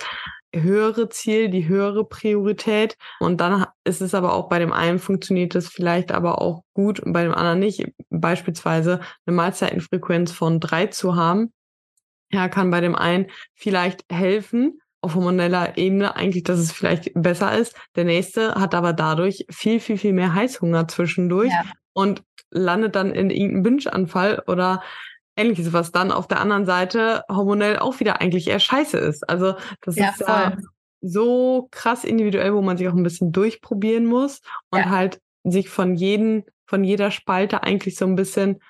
höhere Ziel, die höhere Priorität. Und dann ist es aber auch bei dem einen funktioniert das vielleicht aber auch gut und bei dem anderen nicht. Beispielsweise eine Mahlzeitenfrequenz von drei zu haben, ja, kann bei dem einen vielleicht helfen, auf hormoneller Ebene eigentlich, dass es vielleicht besser ist. Der nächste hat aber dadurch viel, viel, viel mehr Heißhunger zwischendurch ja. und landet dann in irgendeinem Wünschanfall oder ähnliches, was dann auf der anderen Seite hormonell auch wieder eigentlich eher scheiße ist. Also das ja, ist ja so krass individuell, wo man sich auch ein bisschen durchprobieren muss und ja. halt sich von jedem, von jeder Spalte eigentlich so ein bisschen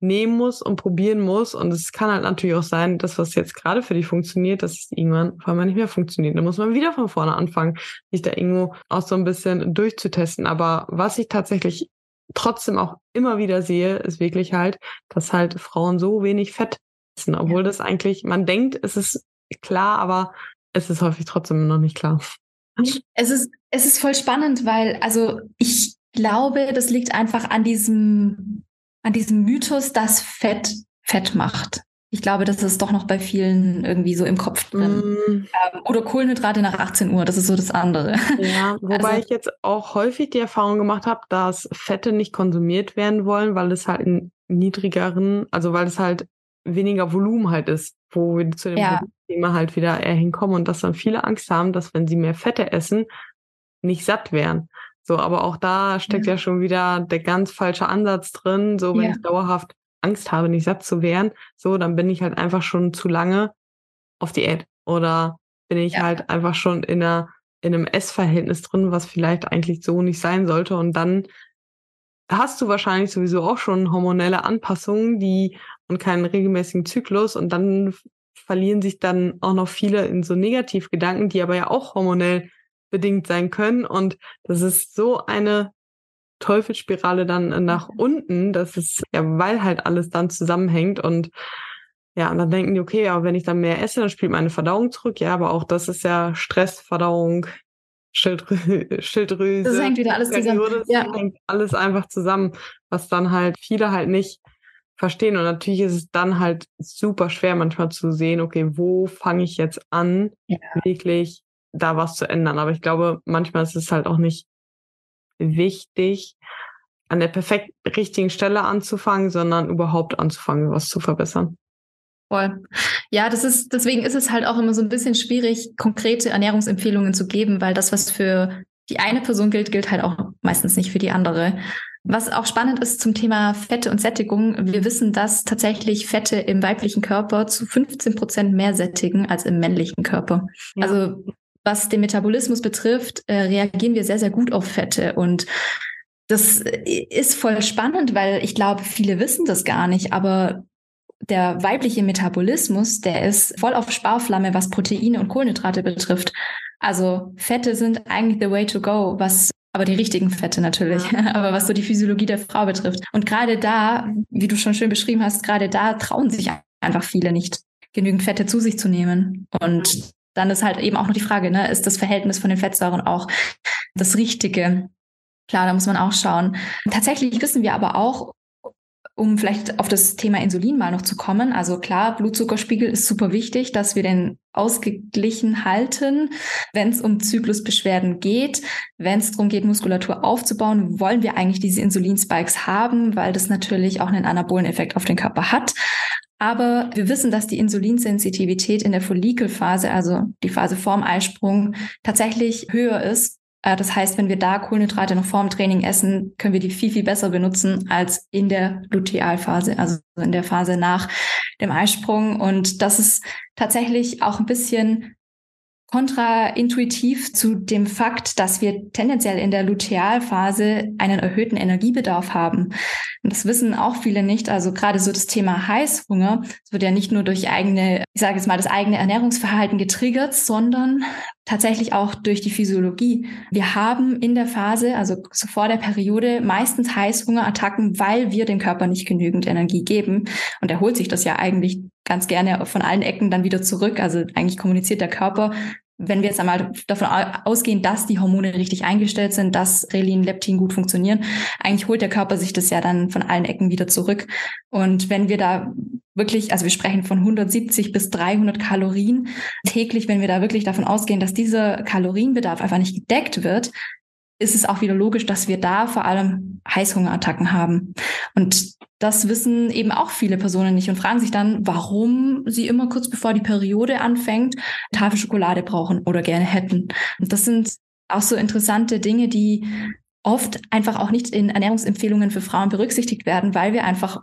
nehmen muss und probieren muss. Und es kann halt natürlich auch sein, dass was jetzt gerade für dich funktioniert, dass es irgendwann vor allem nicht mehr funktioniert. Da muss man wieder von vorne anfangen, sich da irgendwo auch so ein bisschen durchzutesten. Aber was ich tatsächlich trotzdem auch immer wieder sehe, ist wirklich halt, dass halt Frauen so wenig Fett essen, obwohl ja. das eigentlich, man denkt, es ist klar, aber es ist häufig trotzdem noch nicht klar. Es ist, es ist voll spannend, weil, also ich glaube, das liegt einfach an diesem, an diesem Mythos, dass Fett Fett macht. Ich glaube, das ist doch noch bei vielen irgendwie so im Kopf drin. Mm. Ähm, oder Kohlenhydrate nach 18 Uhr, das ist so das andere. Ja, wobei also, ich jetzt auch häufig die Erfahrung gemacht habe, dass Fette nicht konsumiert werden wollen, weil es halt in niedrigeren, also weil es halt weniger Volumen halt ist, wo wir zu dem ja. Thema halt wieder eher hinkommen und dass dann viele Angst haben, dass wenn sie mehr Fette essen, nicht satt werden. So, aber auch da steckt ja, ja schon wieder der ganz falsche Ansatz drin. So, wenn ja. ich dauerhaft Angst habe, nicht satt zu werden, so, dann bin ich halt einfach schon zu lange auf Diät. Oder bin ich ja. halt einfach schon in einer, in einem Essverhältnis drin, was vielleicht eigentlich so nicht sein sollte. Und dann hast du wahrscheinlich sowieso auch schon hormonelle Anpassungen, die und keinen regelmäßigen Zyklus und dann verlieren sich dann auch noch viele in so Negativgedanken, die aber ja auch hormonell bedingt sein können. Und das ist so eine Teufelsspirale dann nach mhm. unten. Das ist ja, weil halt alles dann zusammenhängt und ja, und dann denken die, okay, aber wenn ich dann mehr esse, dann spielt meine Verdauung zurück. Ja, aber auch das ist ja Stress, Verdauung, Schilddrü Schilddrüse. Das hängt wieder alles zusammen. Das ja. hängt alles einfach zusammen, was dann halt viele halt nicht verstehen. Und natürlich ist es dann halt super schwer manchmal zu sehen, okay, wo fange ich jetzt an, ja. wirklich da was zu ändern. Aber ich glaube, manchmal ist es halt auch nicht wichtig, an der perfekt richtigen Stelle anzufangen, sondern überhaupt anzufangen, was zu verbessern. Voll. Ja, das ist, deswegen ist es halt auch immer so ein bisschen schwierig, konkrete Ernährungsempfehlungen zu geben, weil das, was für die eine Person gilt, gilt halt auch meistens nicht für die andere. Was auch spannend ist zum Thema Fette und Sättigung. Wir wissen, dass tatsächlich Fette im weiblichen Körper zu 15 Prozent mehr sättigen als im männlichen Körper. Ja. Also was den Metabolismus betrifft, äh, reagieren wir sehr, sehr gut auf Fette. Und das ist voll spannend, weil ich glaube, viele wissen das gar nicht, aber der weibliche Metabolismus, der ist voll auf Sparflamme, was Proteine und Kohlenhydrate betrifft. Also Fette sind eigentlich the way to go, was aber die richtigen Fette natürlich, aber was so die Physiologie der Frau betrifft. Und gerade da, wie du schon schön beschrieben hast, gerade da trauen sich einfach viele nicht, genügend Fette zu sich zu nehmen. Und dann ist halt eben auch noch die Frage, ne, ist das Verhältnis von den Fettsäuren auch das Richtige? Klar, da muss man auch schauen. Tatsächlich wissen wir aber auch, um vielleicht auf das Thema Insulin mal noch zu kommen. Also klar, Blutzuckerspiegel ist super wichtig, dass wir den ausgeglichen halten. Wenn es um Zyklusbeschwerden geht, wenn es darum geht, Muskulatur aufzubauen, wollen wir eigentlich diese Insulinspikes haben, weil das natürlich auch einen anabolen Effekt auf den Körper hat. Aber wir wissen, dass die Insulinsensitivität in der Follikelphase, also die Phase vorm Eisprung, tatsächlich höher ist. Äh, das heißt, wenn wir da Kohlenhydrate noch vorm Training essen, können wir die viel, viel besser benutzen als in der Lutealphase, also in der Phase nach dem Eisprung. Und das ist tatsächlich auch ein bisschen kontraintuitiv zu dem Fakt, dass wir tendenziell in der Lutealphase einen erhöhten Energiebedarf haben. Und das wissen auch viele nicht. Also gerade so das Thema Heißhunger, das wird ja nicht nur durch eigene, ich sage jetzt mal, das eigene Ernährungsverhalten getriggert, sondern tatsächlich auch durch die Physiologie. Wir haben in der Phase, also so vor der Periode, meistens Heißhungerattacken, weil wir dem Körper nicht genügend Energie geben. Und er holt sich das ja eigentlich ganz gerne von allen Ecken dann wieder zurück. Also eigentlich kommuniziert der Körper, wenn wir jetzt einmal davon ausgehen, dass die Hormone richtig eingestellt sind, dass Relin, Leptin gut funktionieren, eigentlich holt der Körper sich das ja dann von allen Ecken wieder zurück. Und wenn wir da wirklich, also wir sprechen von 170 bis 300 Kalorien täglich, wenn wir da wirklich davon ausgehen, dass dieser Kalorienbedarf einfach nicht gedeckt wird, ist es auch wieder logisch, dass wir da vor allem Heißhungerattacken haben. Und das wissen eben auch viele Personen nicht und fragen sich dann, warum sie immer kurz bevor die Periode anfängt, Tafel Schokolade brauchen oder gerne hätten. Und das sind auch so interessante Dinge, die oft einfach auch nicht in Ernährungsempfehlungen für Frauen berücksichtigt werden, weil wir einfach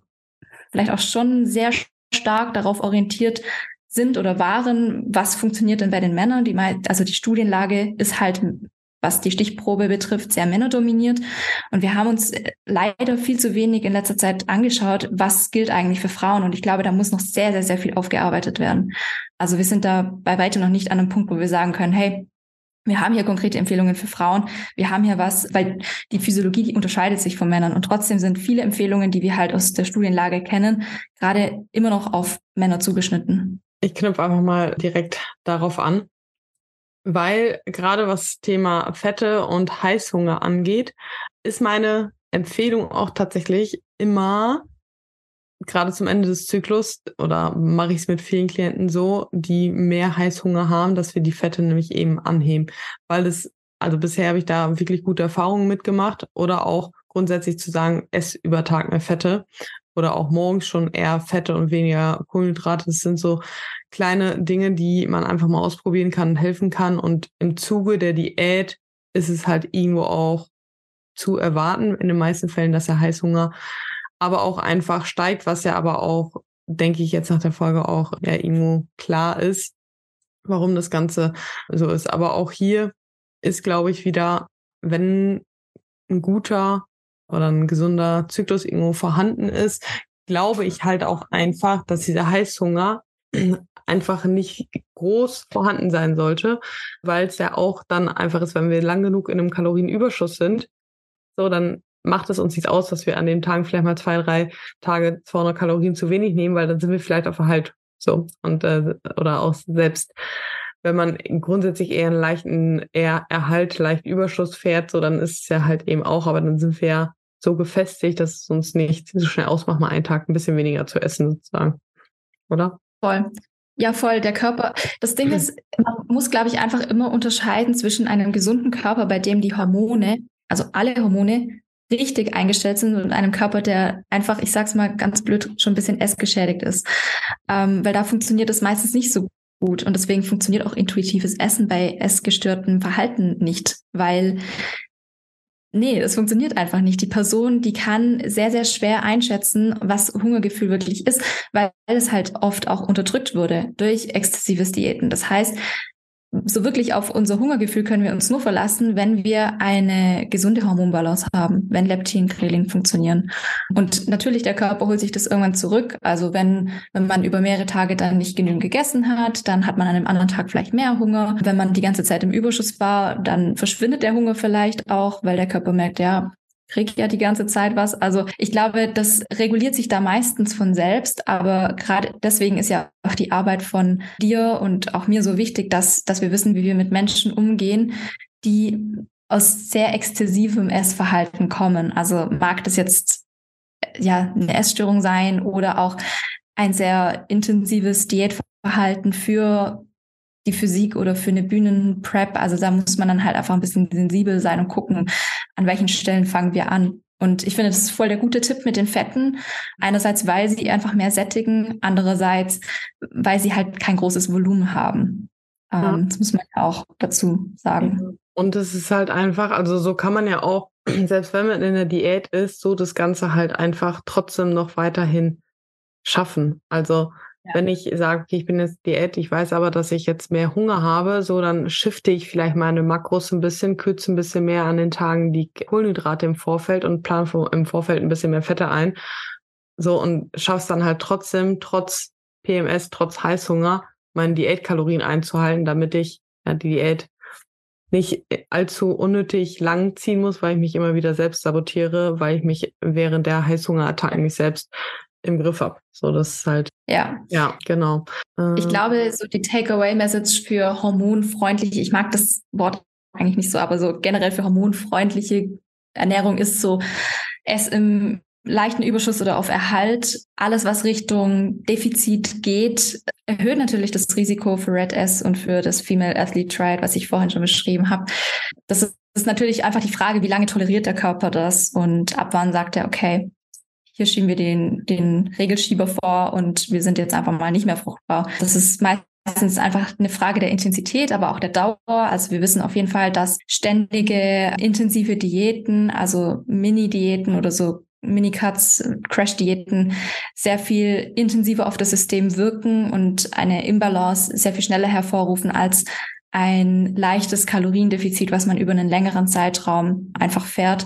vielleicht auch schon sehr stark darauf orientiert sind oder waren, was funktioniert denn bei den Männern. Die, also die Studienlage ist halt was die Stichprobe betrifft, sehr männerdominiert. Und wir haben uns äh, leider viel zu wenig in letzter Zeit angeschaut, was gilt eigentlich für Frauen. Und ich glaube, da muss noch sehr, sehr, sehr viel aufgearbeitet werden. Also wir sind da bei weitem noch nicht an einem Punkt, wo wir sagen können, hey, wir haben hier konkrete Empfehlungen für Frauen. Wir haben hier was, weil die Physiologie, die unterscheidet sich von Männern. Und trotzdem sind viele Empfehlungen, die wir halt aus der Studienlage kennen, gerade immer noch auf Männer zugeschnitten. Ich knüpfe einfach mal direkt darauf an, weil gerade was Thema Fette und Heißhunger angeht, ist meine Empfehlung auch tatsächlich immer gerade zum Ende des Zyklus oder mache ich es mit vielen Klienten so, die mehr Heißhunger haben, dass wir die Fette nämlich eben anheben, weil es also bisher habe ich da wirklich gute Erfahrungen mitgemacht oder auch grundsätzlich zu sagen, ess über Tag mehr Fette oder auch morgens schon eher Fette und weniger Kohlenhydrate. Das sind so kleine Dinge, die man einfach mal ausprobieren kann und helfen kann. Und im Zuge der Diät ist es halt irgendwo auch zu erwarten, in den meisten Fällen, dass der Heißhunger aber auch einfach steigt, was ja aber auch, denke ich, jetzt nach der Folge auch ja irgendwo klar ist, warum das Ganze so ist. Aber auch hier ist, glaube ich, wieder, wenn ein guter oder ein gesunder Zyklus irgendwo vorhanden ist, glaube ich halt auch einfach, dass dieser Heißhunger einfach nicht groß vorhanden sein sollte, weil es ja auch dann einfach ist, wenn wir lang genug in einem Kalorienüberschuss sind, so dann macht es uns nichts aus, dass wir an den Tagen vielleicht mal zwei, drei Tage 200 Kalorien zu wenig nehmen, weil dann sind wir vielleicht auf Erhalt. So. Und, äh, oder auch selbst, wenn man grundsätzlich eher einen leichten, eher Erhalt, leichten Überschuss fährt, so dann ist es ja halt eben auch, aber dann sind wir ja so gefestigt, dass es uns nicht so schnell ausmacht, mal einen Tag ein bisschen weniger zu essen, sozusagen. Oder? Voll. Ja, voll. Der Körper. Das Ding ist, man muss, glaube ich, einfach immer unterscheiden zwischen einem gesunden Körper, bei dem die Hormone, also alle Hormone, richtig eingestellt sind und einem Körper, der einfach, ich sag's mal ganz blöd, schon ein bisschen essgeschädigt ist. Ähm, weil da funktioniert es meistens nicht so gut. Und deswegen funktioniert auch intuitives Essen bei essgestörtem Verhalten nicht, weil Nee, es funktioniert einfach nicht. Die Person, die kann sehr, sehr schwer einschätzen, was Hungergefühl wirklich ist, weil es halt oft auch unterdrückt wurde durch exzessives Diäten. Das heißt, so wirklich auf unser Hungergefühl können wir uns nur verlassen, wenn wir eine gesunde Hormonbalance haben, wenn Leptin, Ghrelin funktionieren. Und natürlich, der Körper holt sich das irgendwann zurück. Also wenn, wenn man über mehrere Tage dann nicht genügend gegessen hat, dann hat man an einem anderen Tag vielleicht mehr Hunger. Wenn man die ganze Zeit im Überschuss war, dann verschwindet der Hunger vielleicht auch, weil der Körper merkt, ja, kriege ja die ganze Zeit was. Also ich glaube, das reguliert sich da meistens von selbst, aber gerade deswegen ist ja auch die Arbeit von dir und auch mir so wichtig, dass, dass wir wissen, wie wir mit Menschen umgehen, die aus sehr exzessivem Essverhalten kommen. Also mag das jetzt ja eine Essstörung sein oder auch ein sehr intensives Diätverhalten für die Physik oder für eine Bühnenprep. Also da muss man dann halt einfach ein bisschen sensibel sein und gucken, an welchen Stellen fangen wir an. Und ich finde, das ist voll der gute Tipp mit den Fetten. Einerseits, weil sie einfach mehr sättigen, andererseits, weil sie halt kein großes Volumen haben. Ja. Ähm, das muss man ja auch dazu sagen. Und es ist halt einfach, also so kann man ja auch, selbst wenn man in der Diät ist, so das Ganze halt einfach trotzdem noch weiterhin schaffen. Also wenn ich sage, okay, ich bin jetzt Diät, ich weiß aber, dass ich jetzt mehr Hunger habe, so dann shifte ich vielleicht meine Makros ein bisschen, kürze ein bisschen mehr an den Tagen die Kohlenhydrate im Vorfeld und plane im Vorfeld ein bisschen mehr Fette ein. So und schaff's dann halt trotzdem, trotz PMS, trotz Heißhunger, meine Diätkalorien einzuhalten, damit ich ja, die Diät nicht allzu unnötig lang ziehen muss, weil ich mich immer wieder selbst sabotiere, weil ich mich während der Heißhungerattacken mich selbst im Griff habe. So, das ist halt. Ja. Ja, genau. Ich ähm, glaube, so die Takeaway-Message für hormonfreundliche, ich mag das Wort eigentlich nicht so, aber so generell für hormonfreundliche Ernährung ist so, es im leichten Überschuss oder auf Erhalt, alles was Richtung Defizit geht, erhöht natürlich das Risiko für Red S und für das Female Athlete Triad, was ich vorhin schon beschrieben habe. Das ist natürlich einfach die Frage, wie lange toleriert der Körper das und ab wann sagt er, okay, hier schieben wir den, den Regelschieber vor und wir sind jetzt einfach mal nicht mehr fruchtbar. Das ist meistens einfach eine Frage der Intensität, aber auch der Dauer. Also wir wissen auf jeden Fall, dass ständige intensive Diäten, also Mini-Diäten oder so Mini-Cuts, Crash-Diäten sehr viel intensiver auf das System wirken und eine Imbalance sehr viel schneller hervorrufen als ein leichtes Kaloriendefizit, was man über einen längeren Zeitraum einfach fährt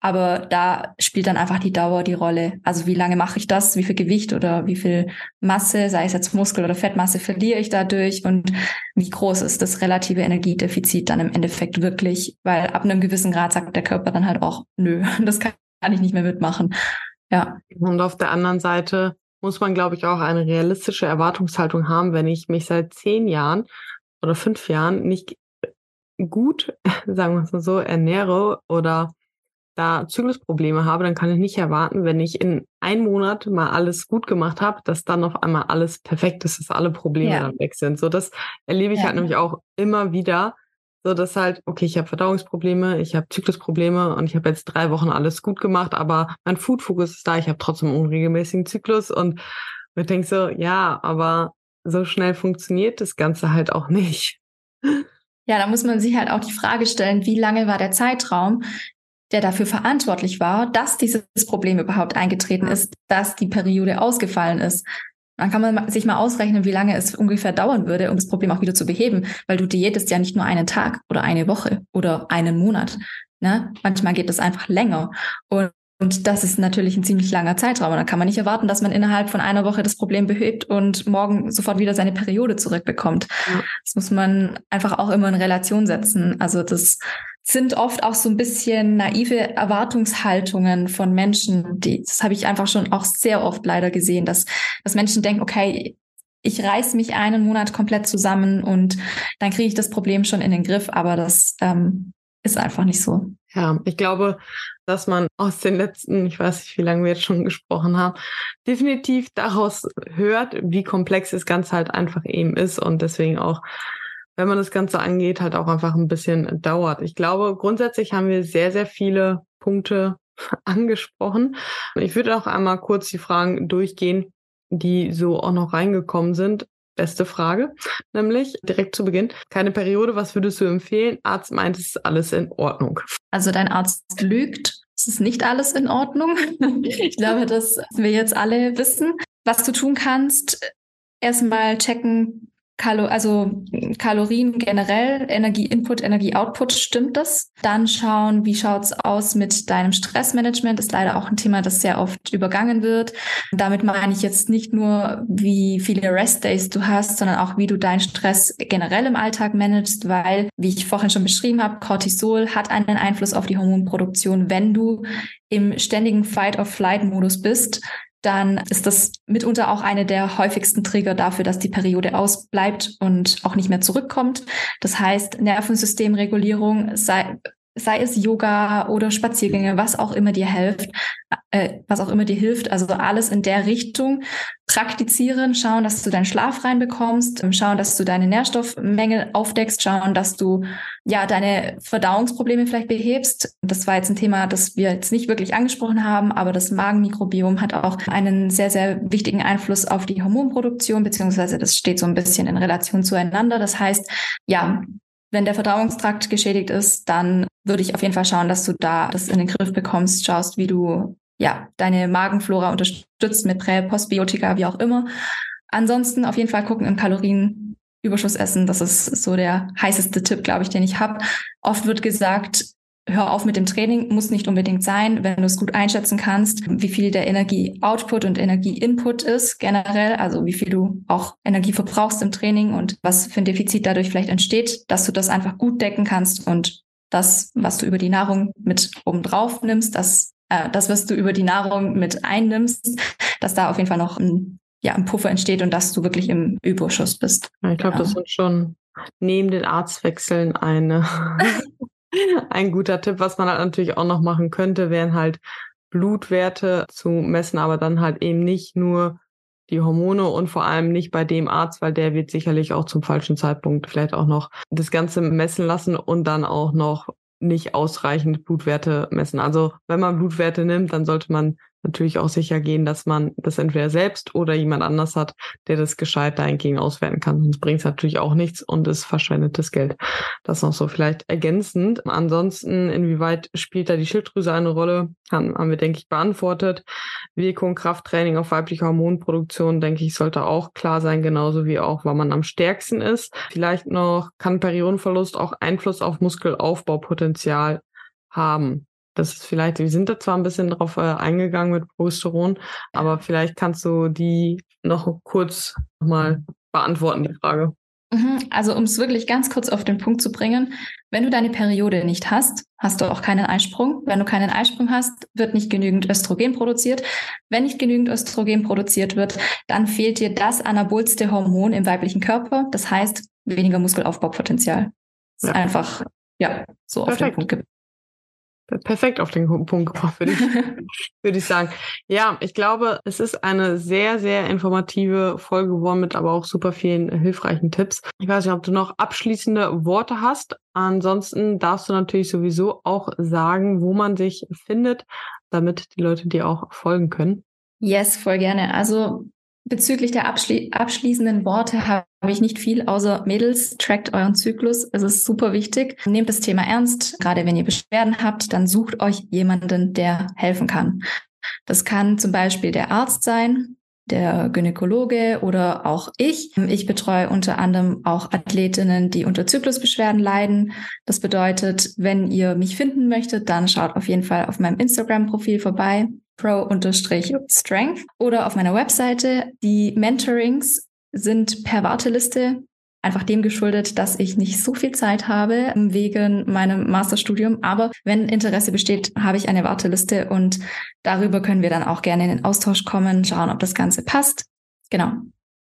Aber da spielt dann einfach die Dauer die Rolle. Also wie lange mache ich das? Wie viel Gewicht oder wie viel Masse, sei es jetzt Muskel oder Fettmasse, verliere ich dadurch? Und wie groß ist das relative Energiedefizit dann im Endeffekt wirklich? Weil ab einem gewissen Grad sagt der Körper dann halt auch, nö, das kann ich nicht mehr mitmachen. Ja. Und auf der anderen Seite muss man, glaube ich, auch eine realistische Erwartungshaltung haben, wenn ich mich seit zehn Jahren oder fünf Jahren nicht gut, sagen wir es mal so, ernähre oder da Zyklusprobleme habe, dann kann ich nicht erwarten, wenn ich in einem Monat mal alles gut gemacht habe, dass dann auf einmal alles perfekt ist, dass alle Probleme ja. dann weg sind. So, das erlebe ich ja. halt nämlich auch immer wieder, so dass halt, okay, ich habe Verdauungsprobleme, ich habe Zyklusprobleme und ich habe jetzt drei Wochen alles gut gemacht, aber mein Food-Fokus ist da, ich habe trotzdem einen unregelmäßigen Zyklus und ich denke so, ja, aber so schnell funktioniert das Ganze halt auch nicht. Ja, da muss man sich halt auch die Frage stellen, wie lange war der Zeitraum, der dafür verantwortlich war, dass dieses Problem überhaupt eingetreten ist, dass die Periode ausgefallen ist. Dann kann man sich mal ausrechnen, wie lange es ungefähr dauern würde, um das Problem auch wieder zu beheben, weil du diätest ja nicht nur einen Tag oder eine Woche oder einen Monat. Ne? Manchmal geht es einfach länger. Und und das ist natürlich ein ziemlich langer Zeitraum. Und dann kann man nicht erwarten, dass man innerhalb von einer Woche das Problem behebt und morgen sofort wieder seine Periode zurückbekommt. Ja. Das muss man einfach auch immer in Relation setzen. Also das sind oft auch so ein bisschen naive Erwartungshaltungen von Menschen. Die, das habe ich einfach schon auch sehr oft leider gesehen, dass, dass Menschen denken, okay, ich reiß mich einen Monat komplett zusammen und dann kriege ich das Problem schon in den Griff. Aber das ähm, ist einfach nicht so. Ja, ich glaube, dass man aus den letzten, ich weiß nicht, wie lange wir jetzt schon gesprochen haben, definitiv daraus hört, wie komplex das Ganze halt einfach eben ist und deswegen auch, wenn man das Ganze angeht, halt auch einfach ein bisschen dauert. Ich glaube, grundsätzlich haben wir sehr, sehr viele Punkte angesprochen. Ich würde auch einmal kurz die Fragen durchgehen, die so auch noch reingekommen sind. Beste Frage, nämlich direkt zu Beginn. Keine Periode, was würdest du empfehlen? Arzt meint, es ist alles in Ordnung. Also dein Arzt lügt, es ist nicht alles in Ordnung. ich glaube, dass wir jetzt alle wissen. Was du tun kannst, erstmal checken, Kalo also Kalorien generell, Energie-Input, Energie-Output, stimmt das? Dann schauen, wie schaut's aus mit deinem Stressmanagement, ist leider auch ein Thema, das sehr oft übergangen wird. Damit meine ich jetzt nicht nur, wie viele Rest-Days du hast, sondern auch, wie du deinen Stress generell im Alltag managst, weil, wie ich vorhin schon beschrieben habe, Cortisol hat einen Einfluss auf die Hormonproduktion, wenn du im ständigen Fight-of-Flight-Modus bist dann ist das mitunter auch eine der häufigsten Trigger dafür, dass die Periode ausbleibt und auch nicht mehr zurückkommt. Das heißt, Nervensystemregulierung sei, sei es Yoga oder Spaziergänge, was auch immer dir hilft, äh, was auch immer dir hilft, also alles in der Richtung praktizieren, schauen, dass du deinen Schlaf reinbekommst, ähm, schauen, dass du deine Nährstoffmenge aufdeckst, schauen, dass du ja deine Verdauungsprobleme vielleicht behebst. Das war jetzt ein Thema, das wir jetzt nicht wirklich angesprochen haben, aber das Magenmikrobiom hat auch einen sehr, sehr wichtigen Einfluss auf die Hormonproduktion, beziehungsweise das steht so ein bisschen in Relation zueinander. Das heißt, ja, wenn der Verdauungstrakt geschädigt ist, dann würde ich auf jeden Fall schauen, dass du da das in den Griff bekommst, schaust, wie du ja deine Magenflora unterstützt mit Prä-, Postbiotika, wie auch immer. Ansonsten auf jeden Fall gucken im Kalorienüberschuss essen. Das ist so der heißeste Tipp, glaube ich, den ich habe. Oft wird gesagt, hör auf mit dem Training, muss nicht unbedingt sein, wenn du es gut einschätzen kannst, wie viel der Energie-Output und Energie-Input ist generell, also wie viel du auch Energie verbrauchst im Training und was für ein Defizit dadurch vielleicht entsteht, dass du das einfach gut decken kannst und das, was du über die Nahrung mit oben drauf nimmst, das, äh, das, was du über die Nahrung mit einnimmst, dass da auf jeden Fall noch ein, ja, ein Puffer entsteht und dass du wirklich im Überschuss bist. ich glaube, genau. das sind schon neben den Arztwechseln eine Ein guter Tipp, was man halt natürlich auch noch machen könnte, wären halt Blutwerte zu messen, aber dann halt eben nicht nur die Hormone und vor allem nicht bei dem Arzt, weil der wird sicherlich auch zum falschen Zeitpunkt vielleicht auch noch das Ganze messen lassen und dann auch noch nicht ausreichend Blutwerte messen. Also wenn man Blutwerte nimmt, dann sollte man natürlich auch sicher gehen, dass man das entweder selbst oder jemand anders hat, der das gescheit dahingegen auswerten kann. Sonst bringt es natürlich auch nichts und ist verschwendetes Geld. Das noch so vielleicht ergänzend. Ansonsten, inwieweit spielt da die Schilddrüse eine Rolle? Haben, haben wir, denke ich, beantwortet. Wirkung Krafttraining auf weibliche Hormonproduktion, denke ich, sollte auch klar sein, genauso wie auch, wann man am stärksten ist. Vielleicht noch, kann Periodenverlust auch Einfluss auf Muskelaufbaupotenzial haben. Das ist vielleicht, wir sind da zwar ein bisschen drauf äh, eingegangen mit Progesteron, aber vielleicht kannst du die noch kurz mal beantworten, die Frage. Mhm, also um es wirklich ganz kurz auf den Punkt zu bringen, wenn du deine Periode nicht hast, hast du auch keinen Eisprung. Wenn du keinen Eisprung hast, wird nicht genügend Östrogen produziert. Wenn nicht genügend Östrogen produziert wird, dann fehlt dir das anabolste Hormon im weiblichen Körper. Das heißt, weniger Muskelaufbaupotenzial. Ja. Einfach, ja, so Perfekt. auf den Punkt gibt perfekt auf den Punkt gebracht, würde ich, würde ich sagen. Ja, ich glaube, es ist eine sehr, sehr informative Folge geworden mit aber auch super vielen hilfreichen Tipps. Ich weiß nicht, ob du noch abschließende Worte hast. Ansonsten darfst du natürlich sowieso auch sagen, wo man sich findet, damit die Leute dir auch folgen können. Yes, voll gerne. Also Bezüglich der abschli abschließenden Worte habe ich nicht viel, außer Mädels, trackt euren Zyklus. Es ist super wichtig. Nehmt das Thema ernst. Gerade wenn ihr Beschwerden habt, dann sucht euch jemanden, der helfen kann. Das kann zum Beispiel der Arzt sein, der Gynäkologe oder auch ich. Ich betreue unter anderem auch Athletinnen, die unter Zyklusbeschwerden leiden. Das bedeutet, wenn ihr mich finden möchtet, dann schaut auf jeden Fall auf meinem Instagram-Profil vorbei pro-strength oder auf meiner Webseite. Die Mentorings sind per Warteliste einfach dem geschuldet, dass ich nicht so viel Zeit habe wegen meinem Masterstudium. Aber wenn Interesse besteht, habe ich eine Warteliste und darüber können wir dann auch gerne in den Austausch kommen, schauen, ob das Ganze passt. Genau.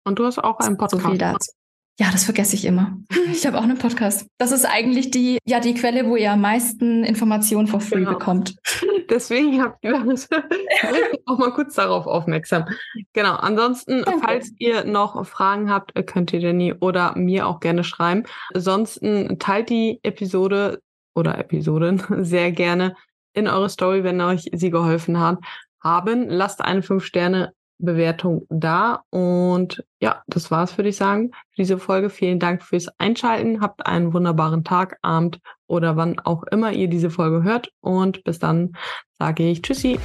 Und du hast auch einen Podcast. So viel dazu. Ja, das vergesse ich immer. Ich habe auch einen Podcast. Das ist eigentlich die, ja, die Quelle, wo ihr am meisten Informationen for free genau. bekommt. Deswegen habt ihr auch mal kurz darauf aufmerksam. Genau. Ansonsten, Danke. falls ihr noch Fragen habt, könnt ihr Jenny oder mir auch gerne schreiben. Ansonsten teilt die Episode oder Episoden sehr gerne in eure Story, wenn euch sie geholfen hat haben. Lasst eine 5-Sterne Bewertung da. Und ja, das war's, würde ich sagen, für diese Folge. Vielen Dank fürs Einschalten. Habt einen wunderbaren Tag, Abend oder wann auch immer ihr diese Folge hört. Und bis dann sage ich Tschüssi.